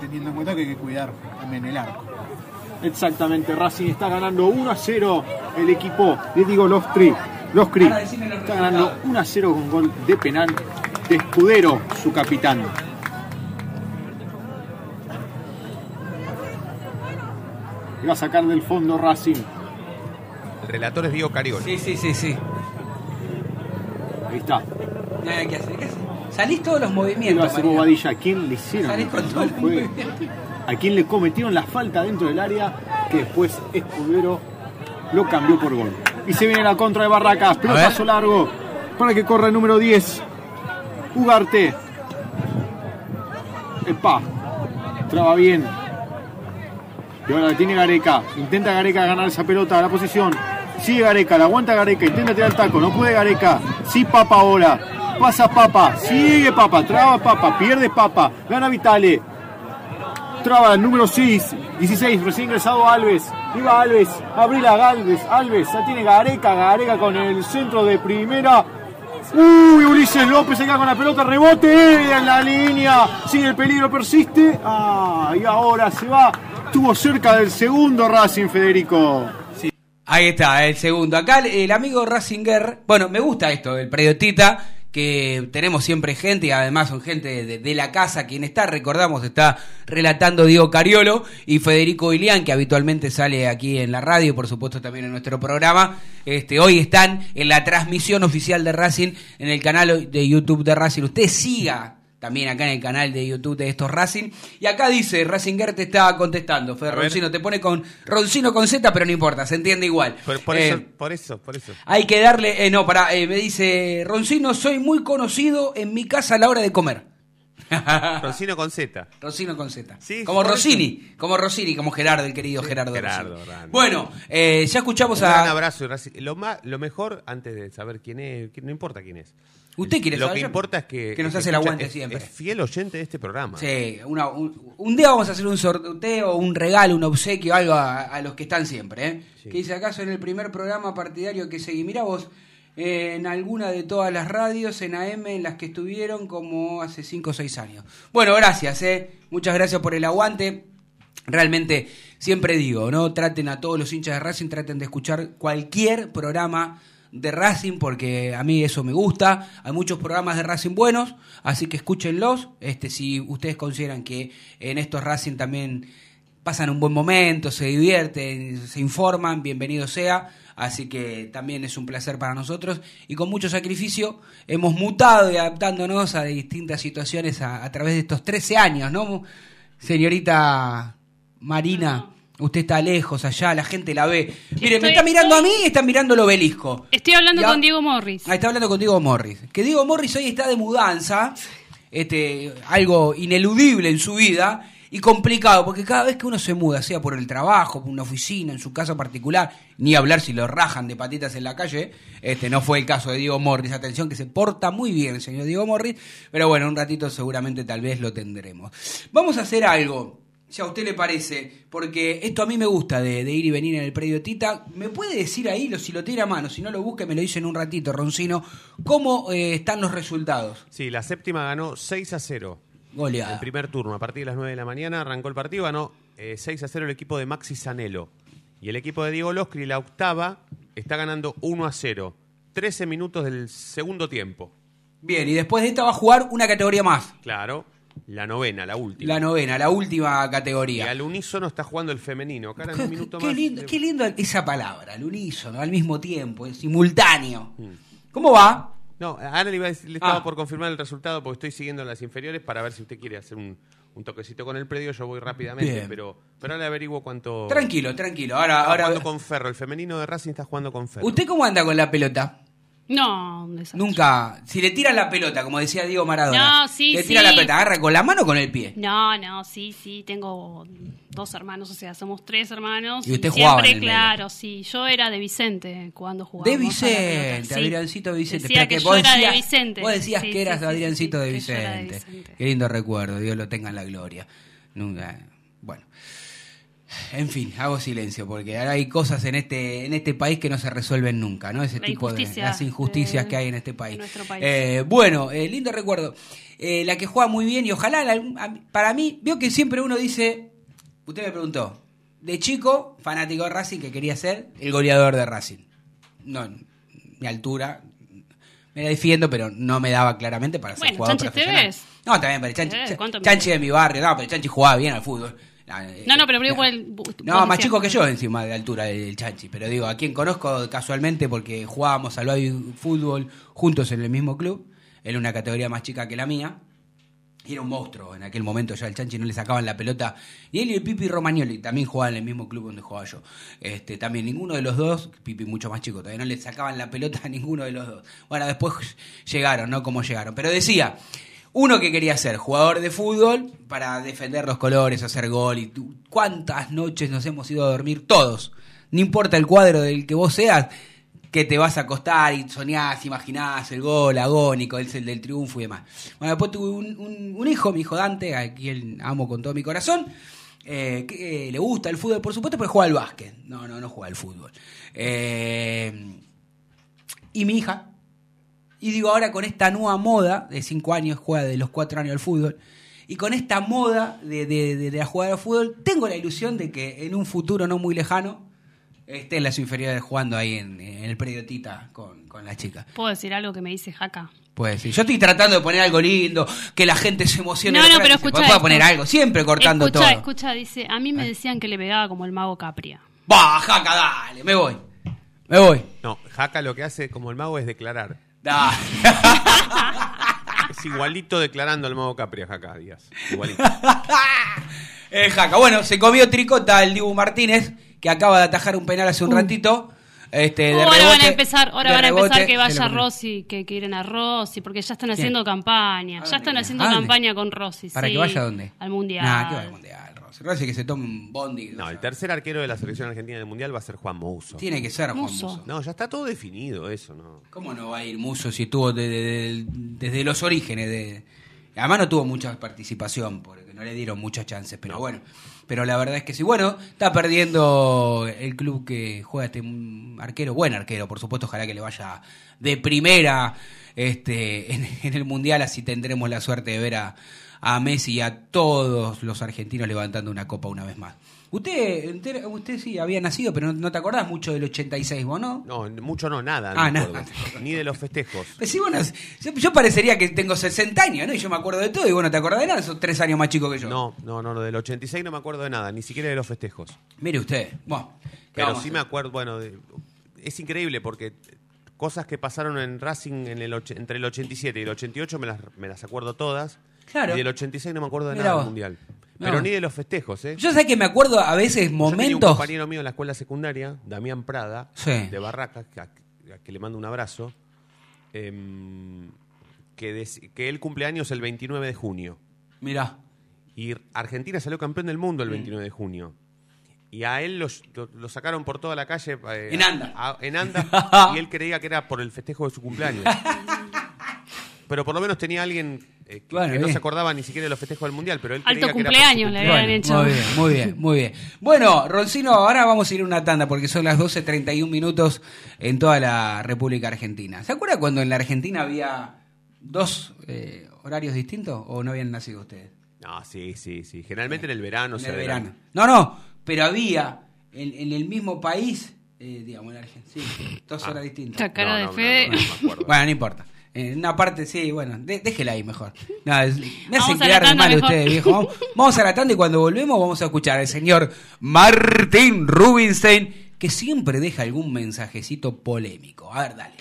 teniendo en cuenta que hay que cuidar también el arco. Exactamente, Racing está ganando 1 a 0 el equipo, les digo los tri, los CRI. Está ganando 1 a 0 con gol de penal de Escudero, su capitán. Y va a sacar del fondo Racing. El relator es Diego Cariol. Sí, sí, sí, sí. Ahí está. ¿qué hacer? Salís todos los movimientos. hace. Bobadilla. ¿A quién le hicieron? Salís con todo el Fue- ¿A quién le cometieron la falta dentro del área? Que después Escudero lo cambió por gol. Y se viene la contra de Barracas. Pelotazo largo para que corra el número 10. Ugarte. Epa. Traba bien. Y ahora la tiene Gareca. Intenta Gareca ganar esa pelota. La posición. Sigue Gareca, la aguanta Gareca, intenta tirar el taco, no puede Gareca. Sí, Papa ahora. Pasa Papa, sigue Papa, traba Papa, pierde Papa, gana Vitale. Traba el número 6, 16, recién ingresado Alves. Iba Alves, Abrila Galvez, Alves, ya tiene Gareca, Gareca con el centro de primera. Uy, Ulises López se queda con la pelota, rebote en la línea. Sigue el peligro, persiste. Ah, y ahora se va. Estuvo cerca del segundo Racing, Federico. Ahí está, el segundo. Acá el, amigo Razinger, bueno, me gusta esto, el periodista, que tenemos siempre gente, y además son gente de, de la casa, quien está, recordamos, está relatando Diego Cariolo y Federico Ilián, que habitualmente sale aquí en la radio, por supuesto también en nuestro programa. Este, hoy están en la transmisión oficial de Racing, en el canal de YouTube de Racing. Usted siga también acá en el canal de YouTube de estos Racing. Y acá dice, Razinger te está contestando, ver. Roncino, te pone con Roncino con Z, pero no importa, se entiende igual. Por, por Eh, eso, por eso, por eso. hay que darle, eh, no, para, me dice, Roncino, soy muy conocido en mi casa a la hora de comer. Roncino con Z. Roncino con Z. Sí, como Rossini, como Rossini, como Gerardo, el querido Gerardo. Gerardo, grande. Bueno, eh, ya escuchamos Un a... abrazo. y Racing. Lo, más, lo mejor, antes de saber quién es, no importa quién es. ¿Usted quiere Lo saber? que importa es que, Que nos hace el escucha- aguante es- siempre. Es fiel oyente de este programa. Sí, una- un, un día vamos a hacer un sorteo, un regalo, un obsequio, algo a, a los que están siempre. ¿eh? Que dice acaso en el primer programa partidario que seguí. Mirá vos, eh, en alguna de todas las radios en AM en las que estuvieron como hace 5 o 6 años. Bueno, gracias, ¿eh? muchas gracias por el aguante. Realmente, siempre digo, ¿no? Traten a todos los hinchas de Racing, traten de escuchar cualquier programa de Racing, porque a mí eso me gusta. Hay muchos programas de Racing buenos, así que escúchenlos. Este, si ustedes consideran que en estos Racing también pasan un buen momento, se divierten, se informan, bienvenido sea. Así que también es un placer para nosotros y con mucho sacrificio hemos mutado y adaptándonos a distintas situaciones a, a través de estos 13 años, ¿no? Señorita Marina, usted está lejos allá, la gente la ve. Mire, me está mirando a mí y está mirando el obelisco. Estoy hablando con Diego Morris. Ahí está hablando con Diego Morris. Que Diego Morris hoy está de mudanza, este, algo ineludible en su vida y complicado, porque cada vez que uno se muda, sea por el trabajo, por una oficina, en su casa particular, ni hablar si lo rajan de patitas en la calle, este no fue el caso de Diego Morris. Atención, que se porta muy bien el señor Diego Morris, pero bueno, un ratito seguramente tal vez lo tendremos. Vamos a hacer algo. Si a usted le parece, porque esto a mí me gusta de, de ir y venir en el predio Tita, ¿me puede decir ahí, lo, si lo tiene a mano, si no lo busque, me lo dice en un ratito, Roncino, cómo eh, están los resultados? Sí, la séptima ganó 6 a 0. Goleada. El primer turno, a partir de las 9 de la mañana, arrancó el partido, ganó eh, 6 a 0 el equipo de Maxi Sanelo. Y el equipo de Diego Loscri, la octava, está ganando 1 a 0. 13 minutos del segundo tiempo. Bien, y después de esta va a jugar una categoría más, Claro, la novena, la última. la novena, la última Y categoría. al unísono está jugando el femenino. En un minuto Qué más. lindo, qué lindo esa palabra, al unísono, al mismo tiempo, es simultáneo. Mm. ¿Cómo va? No, ahora le, iba a decir- le estaba Ah. por confirmar el resultado porque estoy siguiendo las inferiores para ver si usted quiere hacer un, un toquecito con el predio. Yo voy rápidamente, Bien. pero, pero ahora le averiguo cuánto. Tranquilo, tranquilo. Ahora, Está ahora. jugando con Ferro. El femenino de Racing está jugando con Ferro. ¿Usted cómo anda con la pelota? No, un desastre. Nunca. Si le tira la pelota, como decía Diego Maradona. No, sí, Le tira sí. la pelota, agarra con la mano o con el pie. No, no, sí, sí, tengo dos hermanos, o sea, somos tres hermanos. Y usted jugaba siempre, en el medio. claro, sí. Yo era de Vicente cuando jugaba. De Vicente, Adriancito de Vicente. Decía Espera, que, vos yo era de decías- Vicente. Vos decías Sí, que eras Adriancito de, era de Vicente. Vicente. Qué lindo recuerdo, Dios lo tenga en la gloria. Nunca. Bueno. En fin, hago silencio porque ahora hay cosas en este en este país que no se resuelven nunca, ¿no? Ese La tipo de las injusticias que hay en este país. Eh, bueno, eh, lindo recuerdo. Eh, la que juega muy bien y ojalá, la- para mí, veo que siempre uno dice, usted me preguntó, de chico, fanático de Racing, que quería ser el goleador de Racing. No, mi altura, me la defiendo, pero no me daba claramente para ser Bueno, jugador Chanchi profesional. Tevez. No, también, pero Chanchi, Eh, Ch- ¿cuánto me- Chanchi de mi barrio, no, pero Chanchi jugaba bien al fútbol. No, no, pero igual. No, más chico que yo encima de altura del Chanchi. Pero digo, a quien conozco casualmente porque jugábamos al fútbol juntos en el mismo club. Él una categoría más chica que la mía. Y era un monstruo en aquel momento ya el Chanchi no le sacaban la pelota. Y él y el Pipi Romagnoli también jugaban en el mismo club donde jugaba yo. Este, también ninguno de los dos, Pipi mucho más chico, todavía no le sacaban la pelota a ninguno de los dos. Bueno, después llegaron, ¿no? Como llegaron. Pero decía, uno que quería ser jugador de fútbol para defender los colores, hacer gol. y tú- cuántas noches nos hemos ido a dormir todos no importa el cuadro del que vos seas, que te vas a acostar y soñás, imaginás el gol agónico, el, el del triunfo y demás. Bueno, después tuve un, hijo, mi hijo Dante, a quien amo con todo mi corazón, eh, que eh, le gusta el fútbol, por supuesto, pero juega al básquet. No, no, no juega al fútbol. Eh, y mi hija, y digo ahora con esta nueva moda, de 5 años, juega de los 4 años al fútbol, y con esta moda de, de, de, de la jugada al fútbol, tengo la ilusión de que en un futuro no muy lejano esté en las inferiores jugando ahí en, en el predio Tita con, con la chica. ¿Puedo decir algo que me dice Jaca? Pues sí, yo estoy tratando de poner algo lindo, que la gente se emocione. No, no, pero escucha "Puedo esto. poner algo, siempre cortando escucha, todo. escucha, dice, a mí me decían que le pegaba como el mago Capria. Bah, jaca, dale, me voy. Me voy. No, Jaca lo que hace como el mago es declarar. Da. Es igualito declarando al mago Capri a Jaca Díaz. Igualito. Eh, Jaca. Bueno, se comió tricota el Dibu Martínez, que acaba de atajar un penal hace un ratito. Este, de Uh, ahora van a empezar, ahora van a empezar que vaya Rossi, que quieren a Rossi, porque ya están ¿Quién? haciendo campaña. Ya están haciendo campaña con Rossi. ¿Para sí, que vaya a dónde? Al mundial. Nah, que vaya al mundial, Rossi que se tome un bondi. No, el tercer arquero de la selección argentina del mundial va a ser Juan Mouso. Tiene que ser Juan. Musso. No, ya está todo definido eso, ¿no? ¿Cómo no va a ir Muso si estuvo de- de- de- desde los orígenes? De... Además no tuvo mucha participación porque no le dieron muchas chances, pero bueno. Pero la verdad es que sí. Bueno, está perdiendo el club que juega este arquero, buen arquero, por supuesto, ojalá que le vaya de primera este, en, en el Mundial, así tendremos la suerte de ver a, a Messi y a todos los argentinos levantando una copa una vez más. Usted, usted sí había nacido, pero no, no te acordás mucho del 86, vos, ¿no? No, mucho no, nada. Ah, no me nada. Ni de los festejos. Pues sí, bueno, yo, yo parecería que tengo 60 años, ¿no? Y yo me acuerdo de todo y bueno, ¿te acordás de nada? Sos tres años más chico que yo. No, no, no, no, del 86 no me acuerdo de nada, ni siquiera de los festejos. Mire usted, bueno. ¿qué Pero sí me acuerdo, bueno, de- es increíble porque cosas que pasaron en Racing en el entre el 87 y el 88 me las, me las acuerdo todas. Claro. Y del 86 no me acuerdo de Mirá nada vos. del Mundial. No. Pero ni de los festejos, ¿eh? Yo sé que me acuerdo a veces Yo tenía un momentos. compañero mío en la escuela secundaria, Damián Prada, Sí. de Barracas, que, a- a que le mando un abrazo, em, que, dec- que él cumpleaños el 29 de junio. Mirá. Y Argentina salió campeón del mundo el 29 de junio. Y a él los- lo, lo sacaron por toda la calle. eh, En anda. a- en anda. y él creía que era por el festejo de su cumpleaños. Pero por lo menos tenía alguien eh, que, Bueno, que no bien. se acordaba ni siquiera de los festejos del mundial. Pero él Alto creía que era cumpleaños le habían Bueno, hecho. Muy bien, muy bien, muy bien. Bueno, Roncino, ahora vamos a ir a una tanda porque son las 12.31 minutos en toda la República Argentina. ¿Se acuerda cuando en la Argentina había dos eh, horarios distintos o no habían nacido ustedes? No, sí, sí, sí. Generalmente en el verano. En se el verano. No, no, pero había en, en el mismo país, eh, digamos, en Argentina, sí, dos Ah. horas distintas. Esta cara de Fede. Bueno, no importa. En una parte, sí, bueno, de- déjela ahí mejor. No, es- me hacen quedar de mal mejor. ustedes, viejo. Vamos, vamos a la tanda y cuando volvemos vamos a escuchar al señor Martín Rubinstein, que siempre deja algún mensajecito polémico. A ver, dale.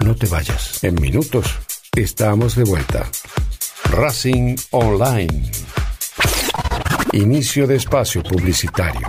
No te vayas. En minutos estamos de vuelta. Racing Online. Inicio de espacio publicitario.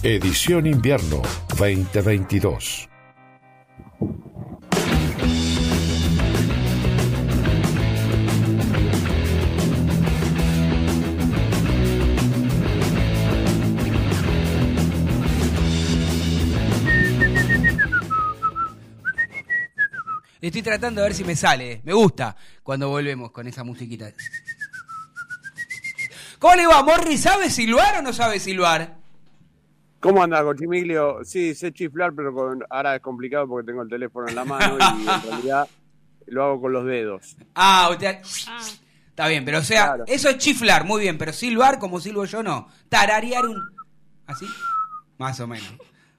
Edición Invierno 2022. Estoy tratando de ver si me sale. Me gusta cuando volvemos con esa musiquita. ¿Cómo le va, Morri? ¿Sabe silbar o no sabe silbar? ¿Cómo anda, Cochimiglio? Sí, sé chiflar, pero con- ahora es complicado porque tengo el teléfono en la mano y en realidad lo hago con los dedos. Ah, usted... Está bien, pero o sea, eso es chiflar, muy bien, pero silbar como silbo yo no. Tararear un... ¿Así? Más o menos.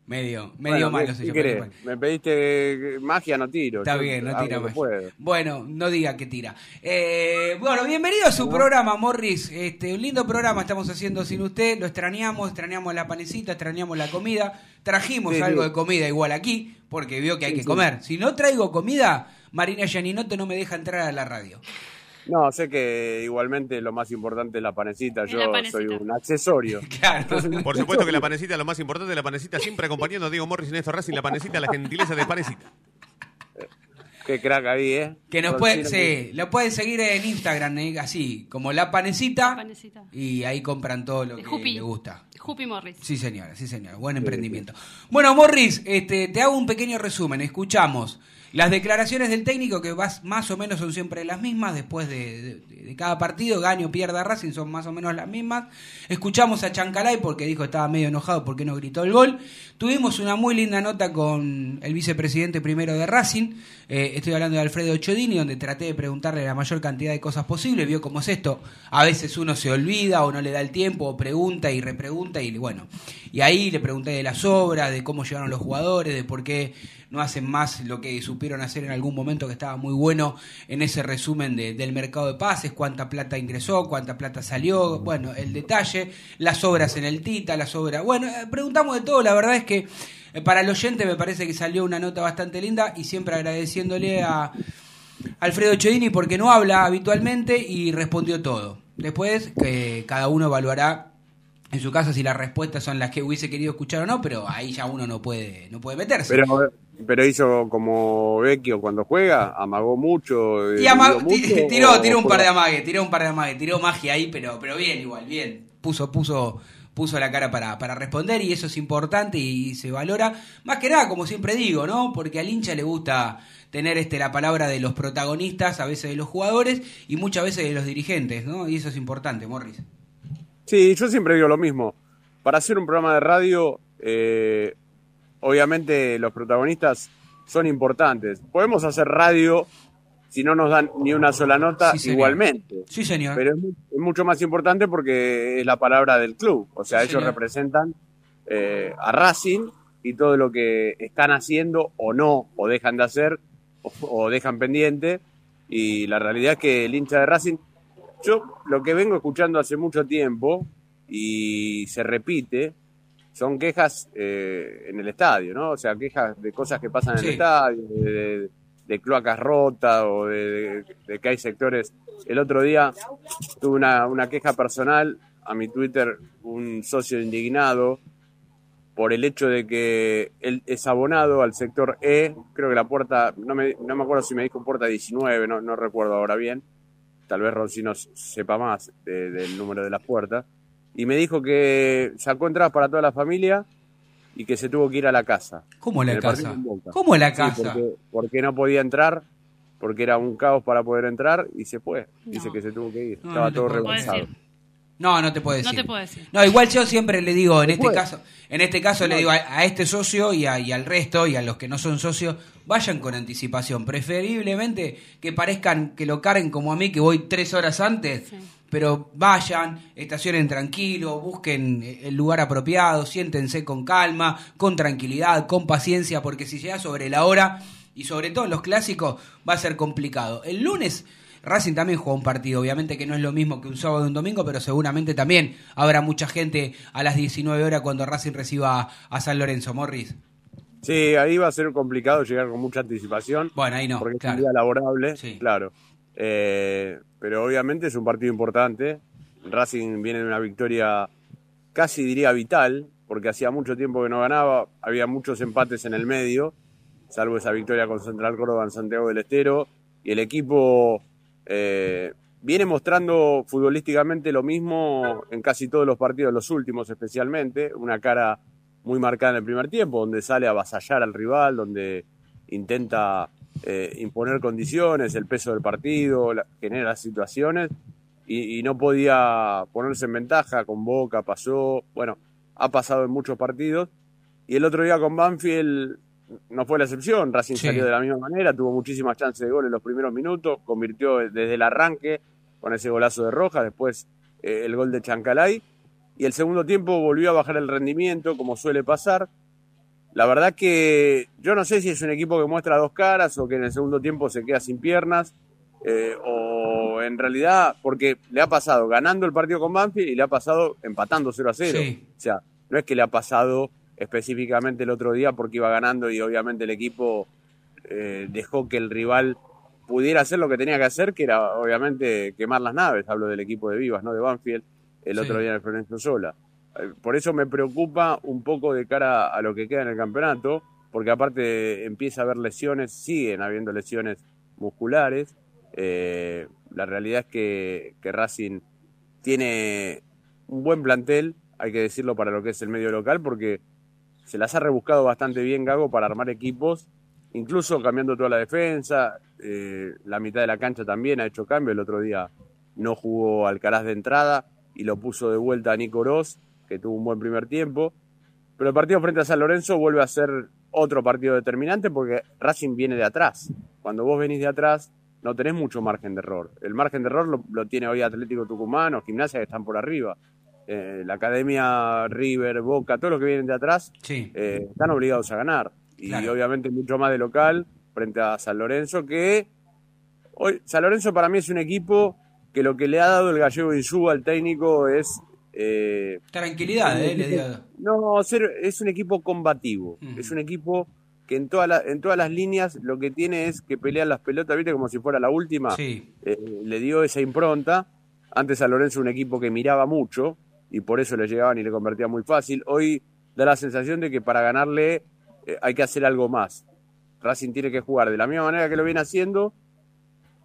Medio, medio Bueno, malo ¿qué- soy qué yo. bueno. Me pediste magia, no tiro. Está Yo bien, no tira puedo. Bueno, no diga que tira. Eh, bueno, bienvenido a su programa, Morris. Este, un lindo programa estamos haciendo sin usted. Lo extrañamos, extrañamos la panecita, extrañamos la comida. Trajimos Sí, algo sí. de comida igual aquí, porque vio que hay Sí, que comer. Si no traigo comida, Marina Yaninote no me deja entrar a la radio. No, sé que igualmente lo más importante es la panecita. Es Yo la panecita. soy un accesorio. Por supuesto que la panecita, lo más importante de la panecita, siempre acompañando a Diego Morris en esto Racing, la panecita, la gentileza de panecita. Qué crack ahí, ¿eh? Que nos puede, sí, lo pueden seguir en Instagram, eh, así, como la panecita, Panecita. y ahí compran todo lo que Jupi. le gusta. Jupi Morris. Sí, señora, sí, señora. Buen emprendimiento. Bueno, Morris, este, te hago un pequeño resumen. Escuchamos las declaraciones del técnico, que más o menos son siempre las mismas, después de, cada partido, gane o pierda Racing, son más o menos las mismas. Escuchamos a Chancalay, porque dijo que estaba medio enojado porque no gritó el gol. Tuvimos una muy linda nota con el vicepresidente primero de Racing. Eh, estoy hablando de Alfredo Chodini, donde traté de preguntarle la mayor cantidad de cosas posible. Vio cómo es esto. A veces uno se olvida o no le da el tiempo, o pregunta y repregunta. Y bueno, y ahí le pregunté de las obras, de cómo llegaron los jugadores, de por qué no hacen más lo que hacer en algún momento que estaba muy bueno en ese resumen de- del mercado de pases, cuánta plata ingresó, cuánta plata salió, bueno, el detalle, las obras en el Tita, las obras, bueno, eh, preguntamos de todo, la verdad es que eh, para el oyente me parece que salió una nota bastante linda y siempre agradeciéndole a Alfredo Chodini porque no habla habitualmente y respondió todo. Después que cada uno evaluará en su caso si las respuestas son las que hubiese querido escuchar o no, pero ahí ya uno no puede, no puede meterse. Pero hizo como Vecchio cuando juega, amagó mucho. Y eh, mucho, ti- tiró, un par de amagues, tiró un par de amagues, tiró magia ahí, pero, pero bien igual, bien. Puso, puso, puso la cara para, para responder y eso es importante y se valora. Más que nada, como siempre digo, ¿no? Porque al hincha le gusta tener este la palabra de los protagonistas, a veces de los jugadores y muchas veces de los dirigentes, ¿no? Y eso es importante, Morris. Sí, yo siempre digo lo mismo. Para hacer un programa de radio, eh, obviamente los protagonistas son importantes. Podemos hacer radio si no nos dan ni una sola nota Sí, igualmente. Sí, señor. Pero es, mu- es mucho más importante porque es la palabra del club. O sea, Sí, ellos señor. representan eh, a Racing y todo lo que están haciendo o no, o dejan de hacer, o, o dejan pendiente. Y la realidad es que el hincha de Racing, yo lo que vengo escuchando hace mucho tiempo y se repite, son quejas eh, en el estadio, ¿no? O sea, quejas de cosas que pasan en el estadio, de, de- de cloacas rotas o de, de- de que hay sectores. El otro día tuve una, una queja personal a mi Twitter, un socio indignado por el hecho de que él es abonado al sector E, creo que la puerta, no me, no me acuerdo si me dijo puerta 19, no, no recuerdo ahora bien, tal vez Roncino sepa más de- del número de las puertas, y me dijo que sacó entradas para toda la familia y que se tuvo que ir a la casa. ¿Cómo la casa? ¿Cómo la Sí, casa? porque, porque no podía entrar, porque era un caos para poder entrar y se fue. Dice que se tuvo que ir. No, Estaba no todo decir. No, no te puedo No decir. te puedo decir. No, igual yo siempre le digo, en este puede. caso, en este caso le digo a, a este socio y, a- y al resto y a los que no son socios, vayan con anticipación. Preferiblemente que parezcan que lo carguen como a mí, que voy tres horas antes, pero vayan, estacionen tranquilo, busquen eh, el lugar apropiado, siéntense con calma, con tranquilidad, con paciencia, porque si llega sobre la hora y sobre todo en los clásicos va a ser complicado. El lunes Racing también juega un partido, obviamente que no es lo mismo que un sábado y un domingo, pero seguramente también habrá mucha gente a las 19 horas cuando Racing reciba a San Lorenzo Morris. Sí, ahí va a ser complicado llegar con mucha anticipación. Bueno, ahí no, Porque es un día laborable, claro. Eh, pero obviamente es un partido importante. Racing viene de una victoria casi diría vital, porque hacía mucho tiempo que no ganaba, había muchos empates en el medio, salvo esa victoria con Central Córdoba en Santiago del Estero, y el equipo eh, viene mostrando futbolísticamente lo mismo en casi todos los partidos, los últimos especialmente, una cara muy marcada en el primer tiempo, donde sale a avasallar al rival, donde intenta eh, imponer condiciones, el peso del partido, genera situaciones y no podía ponerse en ventaja con Boca, pasó, bueno, ha pasado en muchos partidos y el otro día con Banfield no fue la excepción, Racing Sí. salió de la misma manera, tuvo muchísimas chances de gol en los primeros minutos, convirtió desde el arranque con ese golazo de Roja, después eh, el gol de Chancalay y el segundo tiempo volvió a bajar el rendimiento como suele pasar. La verdad que yo no sé si es un equipo que muestra dos caras o que en el segundo tiempo se queda sin piernas eh, o en realidad porque le ha pasado ganando el partido con Banfield y le ha pasado empatando 0 a 0. Sí. O sea, no es que le ha pasado específicamente el otro día porque iba ganando y obviamente el equipo eh, dejó que el rival pudiera hacer lo que tenía que hacer, que era obviamente quemar las naves. Hablo del equipo de Vivas, no de Banfield, el Sí. otro día en el Florencio Sola. Eh, Por eso me preocupa un poco de cara a lo que queda en el campeonato, porque aparte empieza a haber lesiones, siguen habiendo lesiones musculares. Eh, la realidad es que, que Racing tiene un buen plantel, hay que decirlo para lo que es el medio local, porque se las ha rebuscado bastante bien Gago para armar equipos, incluso cambiando toda la defensa, eh, la mitad de la cancha también ha hecho cambio, el otro día no jugó Alcaraz de entrada y lo puso de vuelta a Nico que tuvo un buen primer tiempo, pero el partido frente a San Lorenzo vuelve a ser otro partido determinante porque Racing viene de atrás. Cuando vos venís de atrás no tenés mucho margen de error. El margen de error lo, lo tiene hoy Atlético Tucumán o Gimnasia que están por arriba. Eh, la Academia, River, Boca, todos los que vienen de atrás Sí. eh, están obligados a ganar. Y Claro. obviamente mucho más de local frente a San Lorenzo, que hoy San Lorenzo para mí es un equipo que lo que le ha dado el gallego Insúa al técnico es... eh, Tranquilidad, eh, le digo. No, es un equipo combativo. Es un equipo que en, toda la- en todas las líneas lo que tiene es que pelean las pelotas, ¿viste? Como si fuera la última. Sí. Eh, le dio esa impronta. Antes a Lorenzo un equipo que miraba mucho, y por eso le llegaban y le convertían muy fácil. Hoy da la sensación de que para ganarle eh, hay que hacer algo más. Racing tiene que jugar de la misma manera que lo viene haciendo,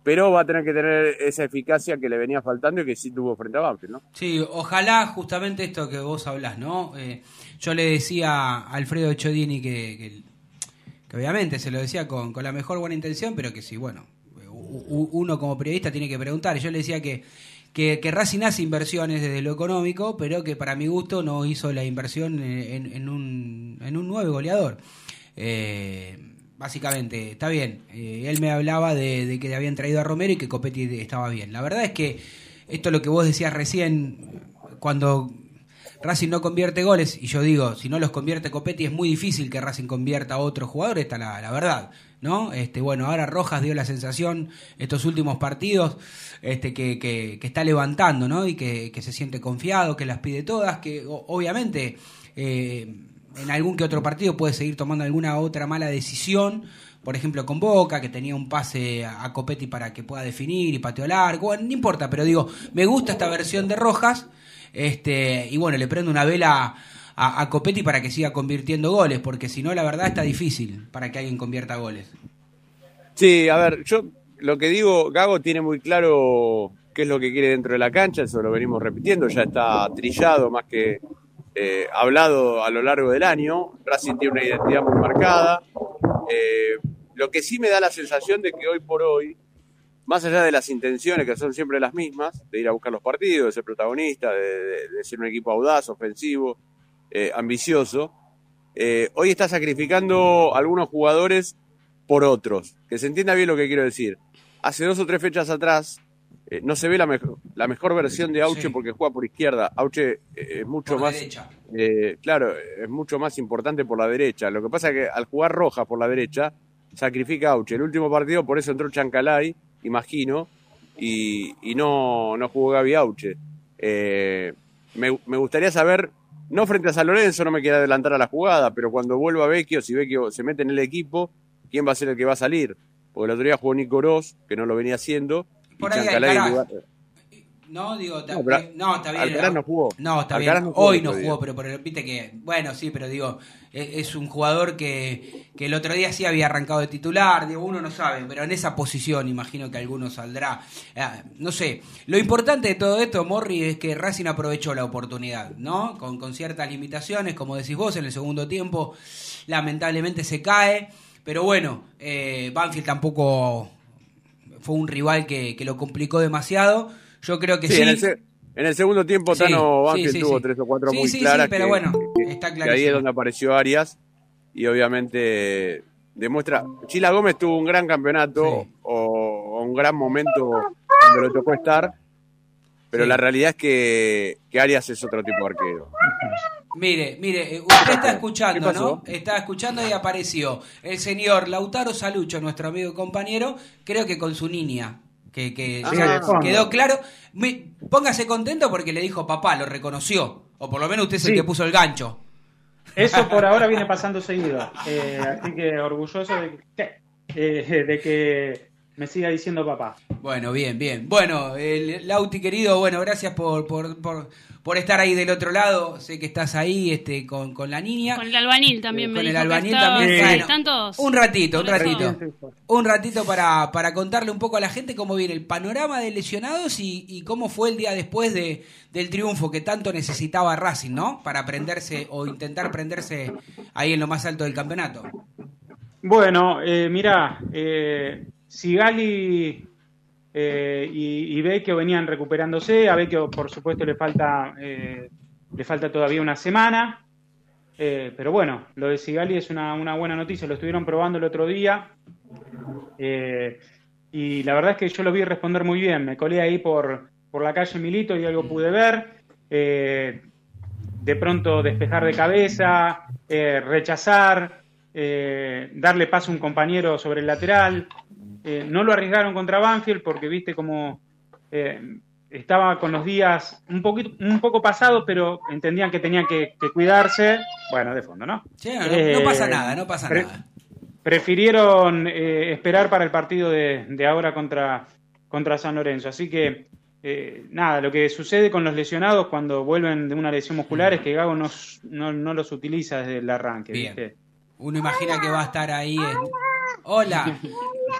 pero va a tener que tener esa eficacia que le venía faltando y que sí tuvo frente a Banfield, ¿no? Sí, ojalá justamente esto que vos hablás, ¿no? Eh, yo le decía a Alfredo Chodini que, que, que obviamente se lo decía con, con la mejor buena intención, pero que sí, bueno, uno como periodista tiene que preguntar. Yo le decía que, que, que Racing hace inversiones desde lo económico, pero que para mi gusto no hizo la inversión en, un, en un nuevo goleador. Eh, básicamente, está bien. Eh, él me hablaba de, de que habían traído a Romero y que Copetti estaba bien. La verdad es que esto es lo que vos decías recién, cuando Racing no convierte goles, y yo digo, si no los convierte Copetti, es muy difícil que Racing convierta a otro jugador, esta la, la verdad, ¿no? Este, bueno, ahora Rojas dio la sensación, estos últimos partidos, este, que, que, que está levantando, ¿no? Y que, que se siente confiado, que las pide todas, que obviamente eh, en algún que otro partido puede seguir tomando alguna otra mala decisión, por ejemplo con Boca, que tenía un pase a Copetti para que pueda definir y pateó largo, no importa, pero digo, me gusta esta versión de Rojas, este, y bueno, le prendo una vela a, a Copetti para que siga convirtiendo goles, porque si no, la verdad está difícil para que alguien convierta goles. Sí, a ver, yo lo que digo, Gago tiene muy claro qué es lo que quiere dentro de la cancha, eso lo venimos repitiendo, ya está trillado más que eh, hablado a lo largo del año. Racing tiene una identidad muy marcada. Eh, lo que sí me da la sensación de que hoy por hoy, más allá de las intenciones que son siempre las mismas, de ir a buscar los partidos, de ser protagonista, de, de- de ser un equipo audaz, ofensivo, eh, ambicioso, eh, hoy está sacrificando algunos jugadores por otros. Que se entienda bien lo que quiero decir. Hace dos o tres fechas atrás eh, no se ve la, mejor la mejor versión de Auche porque juega por izquierda. Auche eh, es mucho Por más. eh, claro, es mucho más importante por la derecha. Lo que pasa es que al jugar Roja por la derecha, sacrifica a Auche. El último partido, por eso entró Chancalay, imagino, y, y no, no jugó Gaby Auche. Eh, me, me gustaría saber, no frente a San Lorenzo, no me quiero adelantar a la jugada, pero cuando vuelva Vecchio, si Vecchio se mete en el equipo, ¿quién va a ser el que va a salir? Porque el otro día jugó Nico Oroz, que no lo venía haciendo, y Por ahí Chancalay en lugar- No, digo, ta- No, pero eh, no, está bien. Alcaraz no jugó. No, está Alcaraz bien. no jugó Hoy no jugó, pero, pero viste que, bueno, sí, pero digo, es, es un jugador que, que el otro día sí había arrancado de titular, digo, uno no sabe, pero en esa posición imagino que alguno saldrá. Ah, no sé, lo importante de todo esto, Morri, es que Racing aprovechó la oportunidad, ¿no? Con, con ciertas limitaciones, como decís vos, en el segundo tiempo lamentablemente se cae, pero bueno, eh, Banfield tampoco fue un rival que, que lo complicó demasiado. Yo creo que sí. Sí, En, el se- en el segundo tiempo Sí, Tano Banfield tuvo tres o cuatro muy claras. pero que- bueno, está que ahí es donde apareció Arias y obviamente demuestra. Chila Gómez tuvo un gran campeonato o, o un gran momento cuando le tocó estar, pero la realidad es que, que Arias es otro tipo de arquero. Mire, mire, eh, usted está ¿Qué escuchando? ¿no? Está escuchando y apareció el señor Lautaro Salucho, nuestro amigo y compañero, creo que con su niña, que, que Ah. ya quedó claro. Póngase contento porque le dijo papá, lo reconoció, o por lo menos usted es el que puso el gancho. Eso por ahora viene pasando seguido. Eh, así que orgulloso de que, eh, de que me siga diciendo papá. Bueno, bien, bien. Bueno, Lauti querido, bueno, gracias por, por, por, por estar ahí del otro lado. Sé que estás ahí este, con, con la niña. Con el albanil también me Con el que albanil estaba- también. sí, Bueno, están todos. Un ratito, un ratito. Un ratito para, para contarle un poco a la gente cómo viene el panorama de lesionados y, y cómo fue el día después de, del triunfo que tanto necesitaba Racing, ¿no? Para prenderse o intentar prenderse ahí en lo más alto del campeonato. Bueno, eh, mira, eh, Sigali eh, y, y Vecchio venían recuperándose. A Vecchio, por supuesto, le falta, eh, le falta todavía una semana. Eh, pero bueno, lo de Sigali es una, una buena noticia. Lo estuvieron probando el otro día. Y la verdad es que yo lo vi responder muy bien. Me colé ahí por, por la calle Milito y algo pude ver. De pronto despejar de cabeza, rechazar, darle paso a un compañero sobre el lateral. Eh, no lo arriesgaron contra Banfield porque viste como eh, estaba con los días un poquito, un poco pasados, pero entendían que tenían que, que cuidarse. Bueno, de fondo, ¿no? Sí, no, no pasa nada, no pasa nada. Prefirieron eh, esperar para el partido de, de ahora contra, contra San Lorenzo. Así que eh, nada, lo que sucede con los lesionados cuando vuelven de una lesión muscular es que Gago no, no, no los utiliza desde el arranque, Bien. ¿viste? Uno imagina que va a estar ahí en... Hola.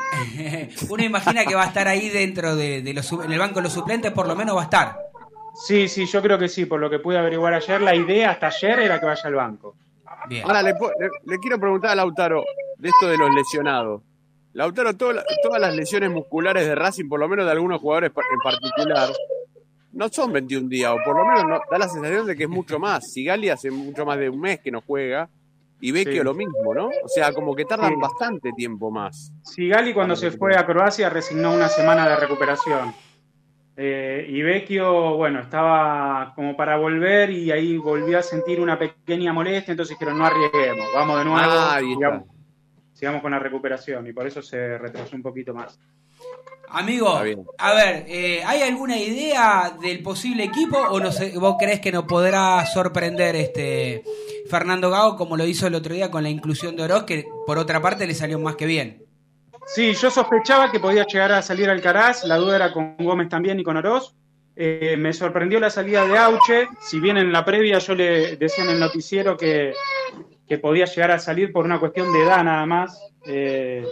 Uno imagina que va a estar ahí dentro de, de los, su- en el banco de los suplentes, por lo menos va a estar. Sí, sí, yo creo que sí, por lo que pude averiguar ayer, la idea hasta ayer era que vaya al banco. Ahora le, le- le quiero preguntar a Lautaro de esto de los lesionados. Lautaro, toda la- todas las lesiones musculares de Racing, por lo menos de algunos jugadores en particular, no son 21 días, o por lo menos no- da la sensación de que es mucho más. Sigali hace mucho más de un mes que no juega, y Vecchio Sí. lo mismo, ¿no? O sea, como que tardan Sí. bastante tiempo más. Sigali cuando se fue a Croacia resignó una semana de recuperación. Eh, y Vecchio, bueno, estaba como para volver y ahí volvió a sentir una pequeña molestia, entonces dijeron no arriesguemos, vamos de nuevo, Ah, sigamos, sigamos con la recuperación y por eso se retrasó un poquito más. Amigo, a ver, eh, ¿hay alguna idea del posible equipo o no sé, vos crees que nos podrá sorprender este Fernando Gago como lo hizo el otro día con la inclusión de Oroz, que por otra parte le salió más que bien? Sí, yo sospechaba que podía llegar a salir Alcaraz, la duda era con Gómez también y con Oroz. Eh, me sorprendió la salida de Auche, si bien en la previa yo le decía en el noticiero que, que podía llegar a salir por una cuestión de edad nada más. Eh,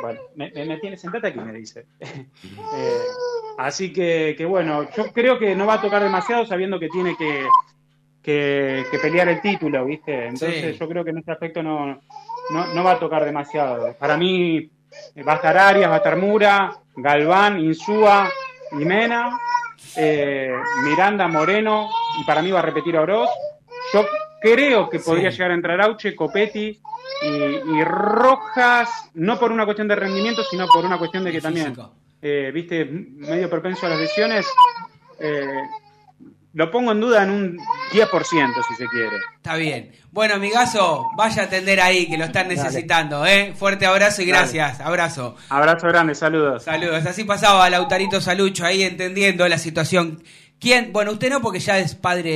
bueno, me, tiene, sentate aquí, me dice. Eh, así que, que bueno, yo creo que no va a tocar demasiado sabiendo que tiene que, que, que pelear el título, ¿viste? Entonces Sí. yo creo que en este aspecto no, no, no va a tocar demasiado. Para mí va a estar Arias, va a estar Mura, Galván, Insúa y Mena, eh, Miranda, Moreno, y para mí va a repetir a Oroz. Yo creo que podría Sí. llegar a entrar Auche, Copetti y, y Rojas, no por una cuestión de rendimiento, sino por una cuestión de que también, eh, viste, medio propenso a las lesiones. eh, lo pongo en duda en un 10%, si se quiere. Está bien. Bueno, amigazo, vaya a atender ahí, que lo están Dale. necesitando, ¿eh? Fuerte abrazo y Dale. gracias. Abrazo. Abrazo grande, saludos. Saludos. Así pasaba Lautarito Salucho ahí entendiendo la situación. Bueno, usted no, porque ya es padre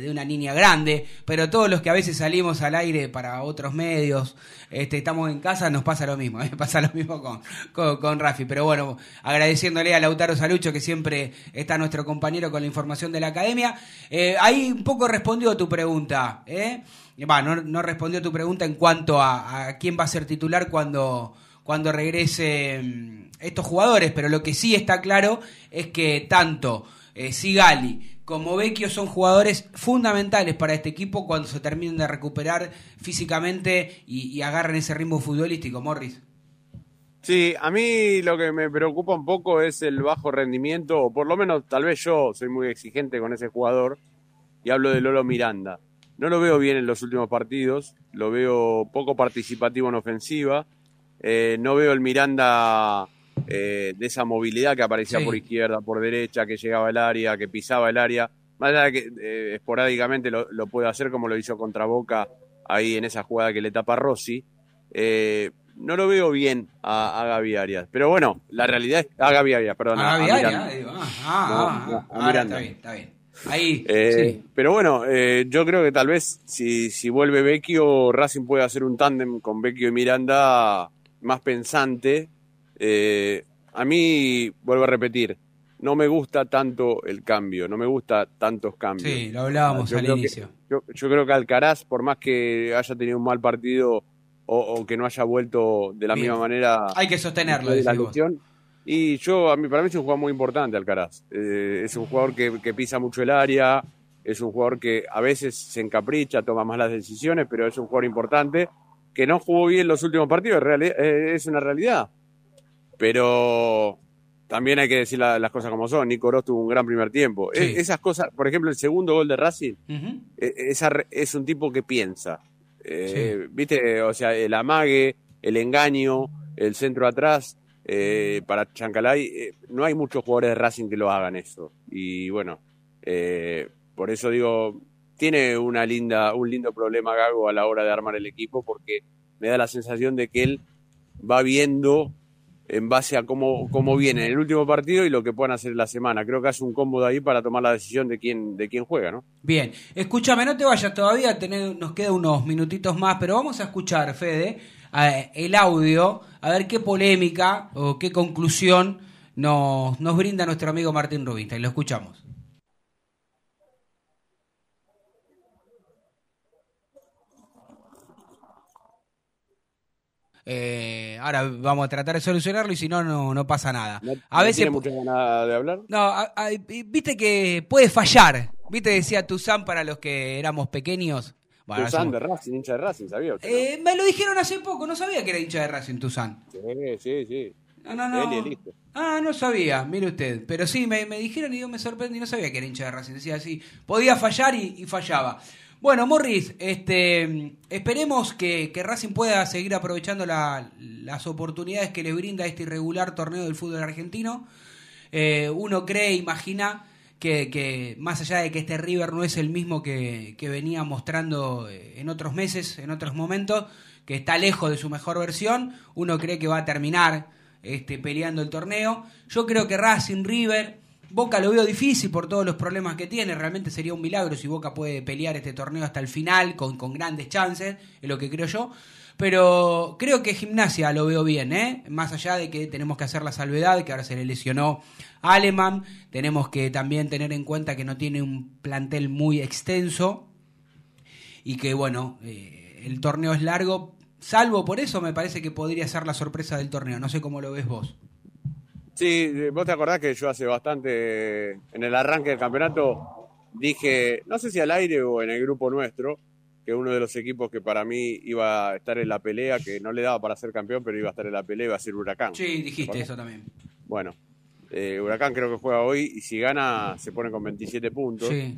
de- una niña grande, pero todos los que a veces salimos al aire para otros medios, este, estamos en casa, nos pasa lo mismo, ¿eh? pasa lo mismo con, con, con Rafi. Pero bueno, agradeciéndole a Lautaro Salucho, que siempre está nuestro compañero con la información de la academia. Eh, ahí un poco respondió tu pregunta, ¿eh? No, no respondió tu pregunta en cuanto a, a quién va a ser titular cuando, cuando regrese estos jugadores, pero lo que sí está claro es que tanto eh, Sigali como Vecchio son jugadores fundamentales para este equipo cuando se terminen de recuperar físicamente y, y agarren ese ritmo futbolístico, Morris. Sí, a mí lo que me preocupa un poco es el bajo rendimiento, o por lo menos tal vez yo soy muy exigente con ese jugador, y hablo de Lolo Miranda. No lo veo bien en los últimos partidos, lo veo poco participativo en ofensiva, eh, no veo el Miranda eh, de esa movilidad que aparecía Sí. por izquierda, por derecha, que llegaba al área, que pisaba el área, más allá de que eh, esporádicamente lo, lo puede hacer como lo hizo contra Boca ahí en esa jugada que le tapa Rossi. Eh, no lo veo bien a, a Gaby Arias. Pero bueno, la realidad es. A Gaby Arias, perdón. A Gaby. Arias, ah, ah, No, ah, ah, bien, está bien. Ahí, Eh, sí. Pero bueno, eh, yo creo que tal vez si, si vuelve Vecchio, Racing puede hacer un tándem con Vecchio y Miranda más pensante. Eh, a mí, vuelvo a repetir, no me gusta tanto el cambio, no me gusta tantos cambios. Sí, lo hablábamos Yo al que- inicio. yo, yo creo que Alcaraz, por más que haya tenido un mal partido o, o que no haya vuelto de la Bien. misma manera Hay que sostenerlo, de la lesión, y yo, a mí, para mí es un jugador muy importante Alcaraz. Eh, es un jugador que, que pisa mucho el área, es un jugador que a veces se encapricha, toma malas decisiones, pero es un jugador importante que no jugó bien los últimos partidos, es una realidad. Pero también hay que decir la- las cosas como son. Nico Oroz tuvo un gran primer tiempo. Sí. E- esas cosas, por ejemplo, el segundo gol de Racing, re- es un tipo que piensa. Eh, ¿Viste? O sea, el amague, el engaño, el centro atrás. eh, para Chancalay, eh, no hay muchos jugadores de Racing que lo hagan eso. Y bueno, por eso digo, tiene una linda, un lindo problema Gago a la hora de armar el equipo, porque me da la sensación de que él va viendo en base a cómo, cómo viene en el último partido y lo que puedan hacer la semana. Creo que hace un cómodo ahí para tomar la decisión de quién, de quién juega, ¿no? Bien, escúchame, no te vayas todavía, tener- nos queda unos minutitos más, pero vamos a escuchar, Fede, el audio, a ver qué polémica o qué conclusión nos, nos brinda nuestro amigo Martín Rubinstein. Lo escuchamos. Eh, ahora vamos a tratar de solucionarlo y si no, no, no pasa nada. a ¿No veces. tiene ganas de hablar? No, a- a- viste que puede fallar. Viste, decía Tuzán para los que éramos pequeños. Bueno, Tuzán de Racing, hincha de Racing, ¿sabía? usted? Eh, me lo dijeron hace poco, no sabía que era hincha de Racing Tuzán. Sí, sí, sí. No, no, no. Él y. Ah, no sabía, mire usted. Pero sí, me, me dijeron y yo me sorprendí, no sabía que era hincha de Racing. Decía así, podía fallar y, y fallaba. Bueno, Morris, este, esperemos que, que Racing pueda seguir aprovechando la- las oportunidades que le brinda este irregular torneo del fútbol argentino. Eh, uno cree, imagina que, que más allá de que este River no es el mismo que, que venía mostrando en otros meses, en otros momentos, que está lejos de su mejor versión, uno cree que va a terminar este, peleando el torneo. Yo creo que Racing, River, Boca lo veo difícil por todos los problemas que tiene. Realmente sería un milagro si Boca puede pelear este torneo hasta el final con, con grandes chances, es lo que creo yo. Pero creo que Gimnasia lo veo bien, ¿eh? Más allá de que tenemos que hacer la salvedad, que ahora se le lesionó a Aleman, tenemos que también tener en cuenta que no tiene un plantel muy extenso y que, bueno, eh, el torneo es largo. Salvo por eso, me parece que podría ser la sorpresa del torneo. No sé cómo lo ves vos. Sí, eh, vos te acordás que yo hace bastante, en el arranque del campeonato, dije, no sé si al aire o en el grupo nuestro, que uno de los equipos que para mí iba a estar en la pelea, que no le daba para ser campeón, pero iba a estar en la pelea, iba a ser Huracán. Sí, dijiste eso también. Bueno, eh, Huracán creo que juega hoy y si gana se pone con 27 puntos. Sí.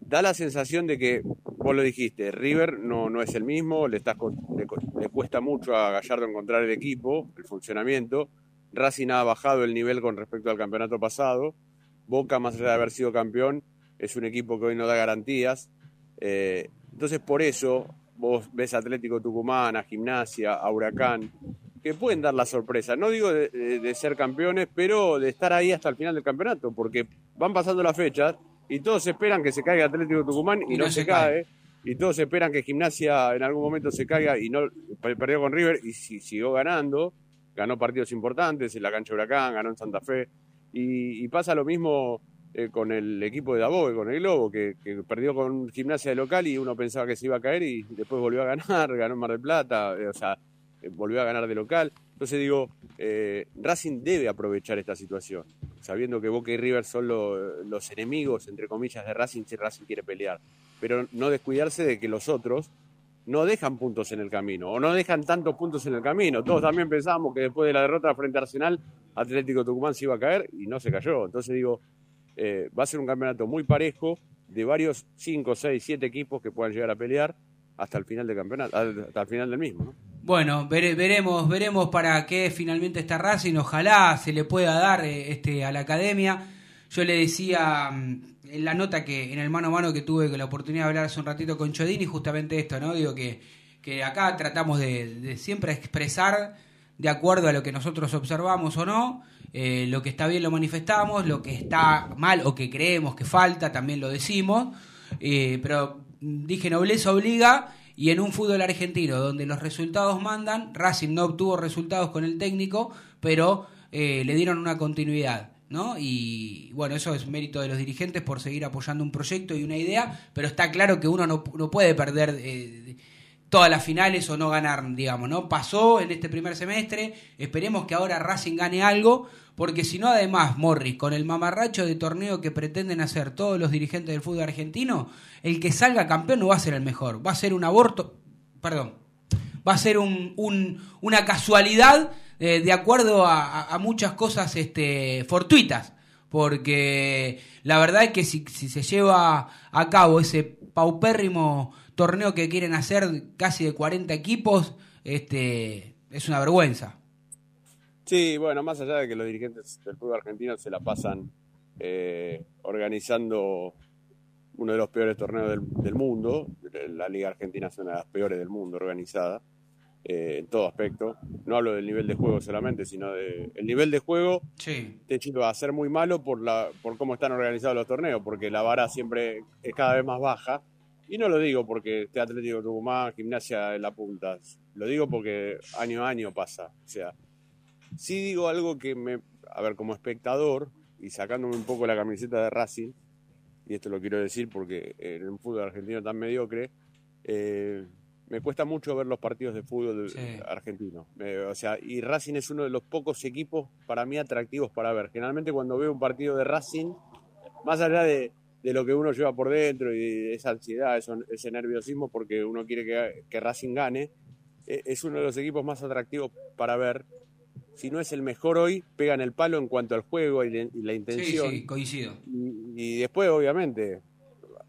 Da la sensación de que, vos lo dijiste, River no, no es el mismo, le, estás con- le, le cuesta mucho a Gallardo encontrar el equipo, el funcionamiento. Racing ha bajado el nivel con respecto al campeonato pasado. Boca, más allá de haber sido campeón, es un equipo que hoy no da garantías. Eh, entonces, por eso, vos ves a Atlético Tucumán, a Gimnasia, a Huracán, que pueden dar la sorpresa. No digo de, de- de ser campeones, pero de estar ahí hasta el final del campeonato, porque van pasando las fechas y todos esperan que se caiga Atlético Tucumán y, Y no, no se, se cae. Y todos esperan que Gimnasia en algún momento se caiga y no per- perdió con River y si- siguió ganando. Ganó partidos importantes en la cancha de Huracán, ganó en Santa Fe. Y, pasa lo mismo eh, con el equipo de Daboe, con el Globo, que, perdió con Gimnasia de local y uno pensaba que se iba a caer y después volvió a ganar, ganó en Mar del Plata, eh, o sea, eh, volvió a ganar de local. Entonces digo, Racing debe aprovechar esta situación, sabiendo que Boca y River son lo- los enemigos, entre comillas, de Racing si Racing quiere pelear. Pero no descuidarse de que los otros no dejan puntos en el camino, o no dejan tantos puntos en el camino. Todos también pensábamos que después de la derrota frente a Arsenal, Atlético Tucumán se iba a caer y no se cayó. Entonces digo, eh, va a ser un campeonato muy parejo de varios 5, 6, 7 equipos que puedan llegar a pelear hasta el final del campeonato, hasta el final del mismo. ¿no? Bueno, vere- veremos, veremos para qué finalmente está Racing. Ojalá se le pueda dar eh, este a la academia. Yo le decía mm, en la nota que en el mano a mano que tuve la oportunidad de hablar hace un ratito con Chodini, justamente esto, ¿no? Digo que, que acá tratamos de, siempre expresar de acuerdo a lo que nosotros observamos o no. eh, lo que está bien lo manifestamos, lo que está mal o que creemos que falta también lo decimos. Eh, pero dije nobleza obliga y en un fútbol argentino donde los resultados mandan, Racing no obtuvo resultados con el técnico, pero eh, le dieron una continuidad. ¿No? Y bueno, eso es mérito de los dirigentes por seguir apoyando un proyecto y una idea, pero está claro que uno no, no puede perder eh, todas las finales o no ganar, digamos, ¿no? Pasó en este primer semestre, esperemos que ahora Racing gane algo, porque si no, además, Morris, con el mamarracho de torneo que pretenden hacer todos los dirigentes del fútbol argentino, el que salga campeón no va a ser el mejor, va a ser un aborto, perdón, va a ser un, un- una casualidad eh, de acuerdo a, muchas cosas este, fortuitas, porque la verdad es que si, si se lleva a cabo ese paupérrimo torneo que quieren hacer casi de 40 equipos, este, es una vergüenza. Sí, bueno, más allá de que los dirigentes del fútbol argentino se la pasan eh, organizando uno de los peores torneos del, del mundo, la Liga Argentina es una de las peores del mundo organizada, eh, en todo aspecto. No hablo del nivel de juego solamente, sino de el nivel de juego Sí. de hecho va a ser muy malo por la por cómo están organizados los torneos, porque la vara siempre es cada vez más baja. Y no lo digo porque esté Atlético Tucumán, gimnasia en la punta. Lo digo porque año a año pasa. O sea, sí digo algo que me a ver, como espectador y sacándome un poco la camiseta de Racing, y esto lo quiero decir porque en un fútbol argentino tan mediocre, eh, me cuesta mucho ver los partidos de fútbol argentino. o sea, y Racing es uno de los pocos equipos para mí atractivos para ver. Generalmente cuando veo un partido de Racing, más allá de, lo que uno lleva por dentro y esa ansiedad, ese nerviosismo porque uno quiere que, que Racing gane, e, es uno de los equipos más atractivos para ver. Si no es el mejor hoy, pegan el palo en cuanto al juego y, la intención. Sí, sí, coincido. y después, obviamente,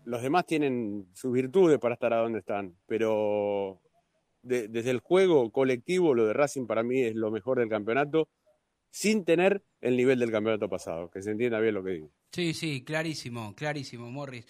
los demás tienen sus virtudes para estar a donde están, pero desde el juego colectivo, lo de Racing para mí es lo mejor del campeonato, sin tener el nivel del campeonato pasado, que se entienda bien lo que digo. Sí, sí, clarísimo, clarísimo, Morris.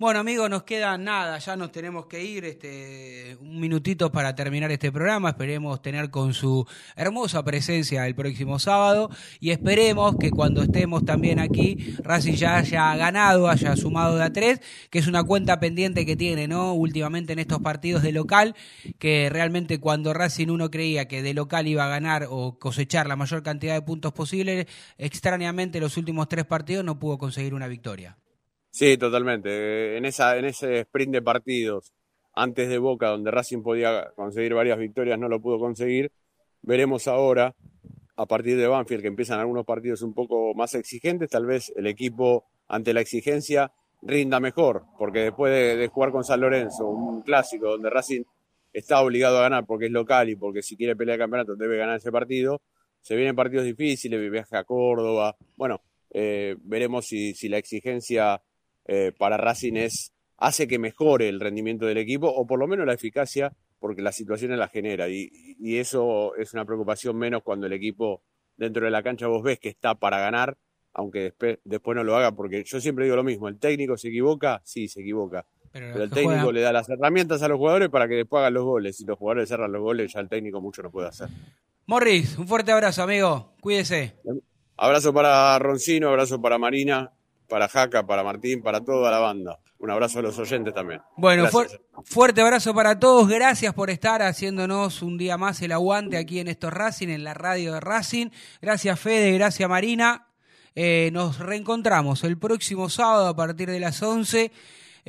Bueno, amigos, nos queda nada, ya nos tenemos que ir, este, un minutito para terminar este programa, esperemos tener con su hermosa presencia el próximo sábado y esperemos que cuando estemos también aquí, Racing ya haya ganado, haya sumado de a tres, que es una cuenta pendiente que tiene, ¿no? Últimamente en estos partidos de local, que realmente cuando Racing uno creía que de local iba a ganar o cosechar la mayor cantidad de puntos posibles, extrañamente los últimos tres partidos no pudo conseguir una victoria. Sí, totalmente. En, esa, en ese sprint de partidos antes de Boca, donde Racing podía conseguir varias victorias, no lo pudo conseguir. Veremos ahora, a partir de Banfield, que empiezan algunos partidos un poco más exigentes, tal vez el equipo ante la exigencia rinda mejor, porque después de, jugar con San Lorenzo, un clásico donde Racing está obligado a ganar porque es local y porque si quiere pelear el campeonato debe ganar ese partido, se vienen partidos difíciles, viaje a Córdoba, bueno, eh, veremos si, si la exigencia eh, para Racing es, hace que mejore el rendimiento del equipo o por lo menos la eficacia porque las situaciones la genera. Y, eso es una preocupación menos cuando el equipo dentro de la cancha vos ves que está para ganar, aunque después, después no lo haga, porque yo siempre digo lo mismo, el técnico se equivoca, sí, se equivoca, pero, el técnico le da las herramientas a los jugadores para que después hagan los goles, si los jugadores cerran los goles ya el técnico mucho no puede hacer. Morris, un fuerte abrazo amigo, cuídese. Abrazo para Roncino, abrazo para Marina para Jaca, para Martín, para toda la banda. Un abrazo a los oyentes también. Bueno, fuerte abrazo para todos. Gracias por estar haciéndonos un día más el aguante aquí en estos Racing, en la radio de Racing. Gracias Fede, gracias Marina. Eh, nos reencontramos el próximo sábado a partir de las 11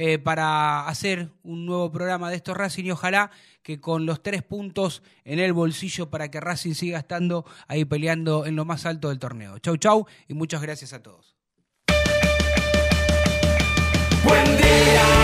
eh, para hacer un nuevo programa de estos Racing y ojalá que con los tres puntos en el bolsillo para que Racing siga estando ahí peleando en lo más alto del torneo. Chau, chau y muchas gracias a todos. Buen día.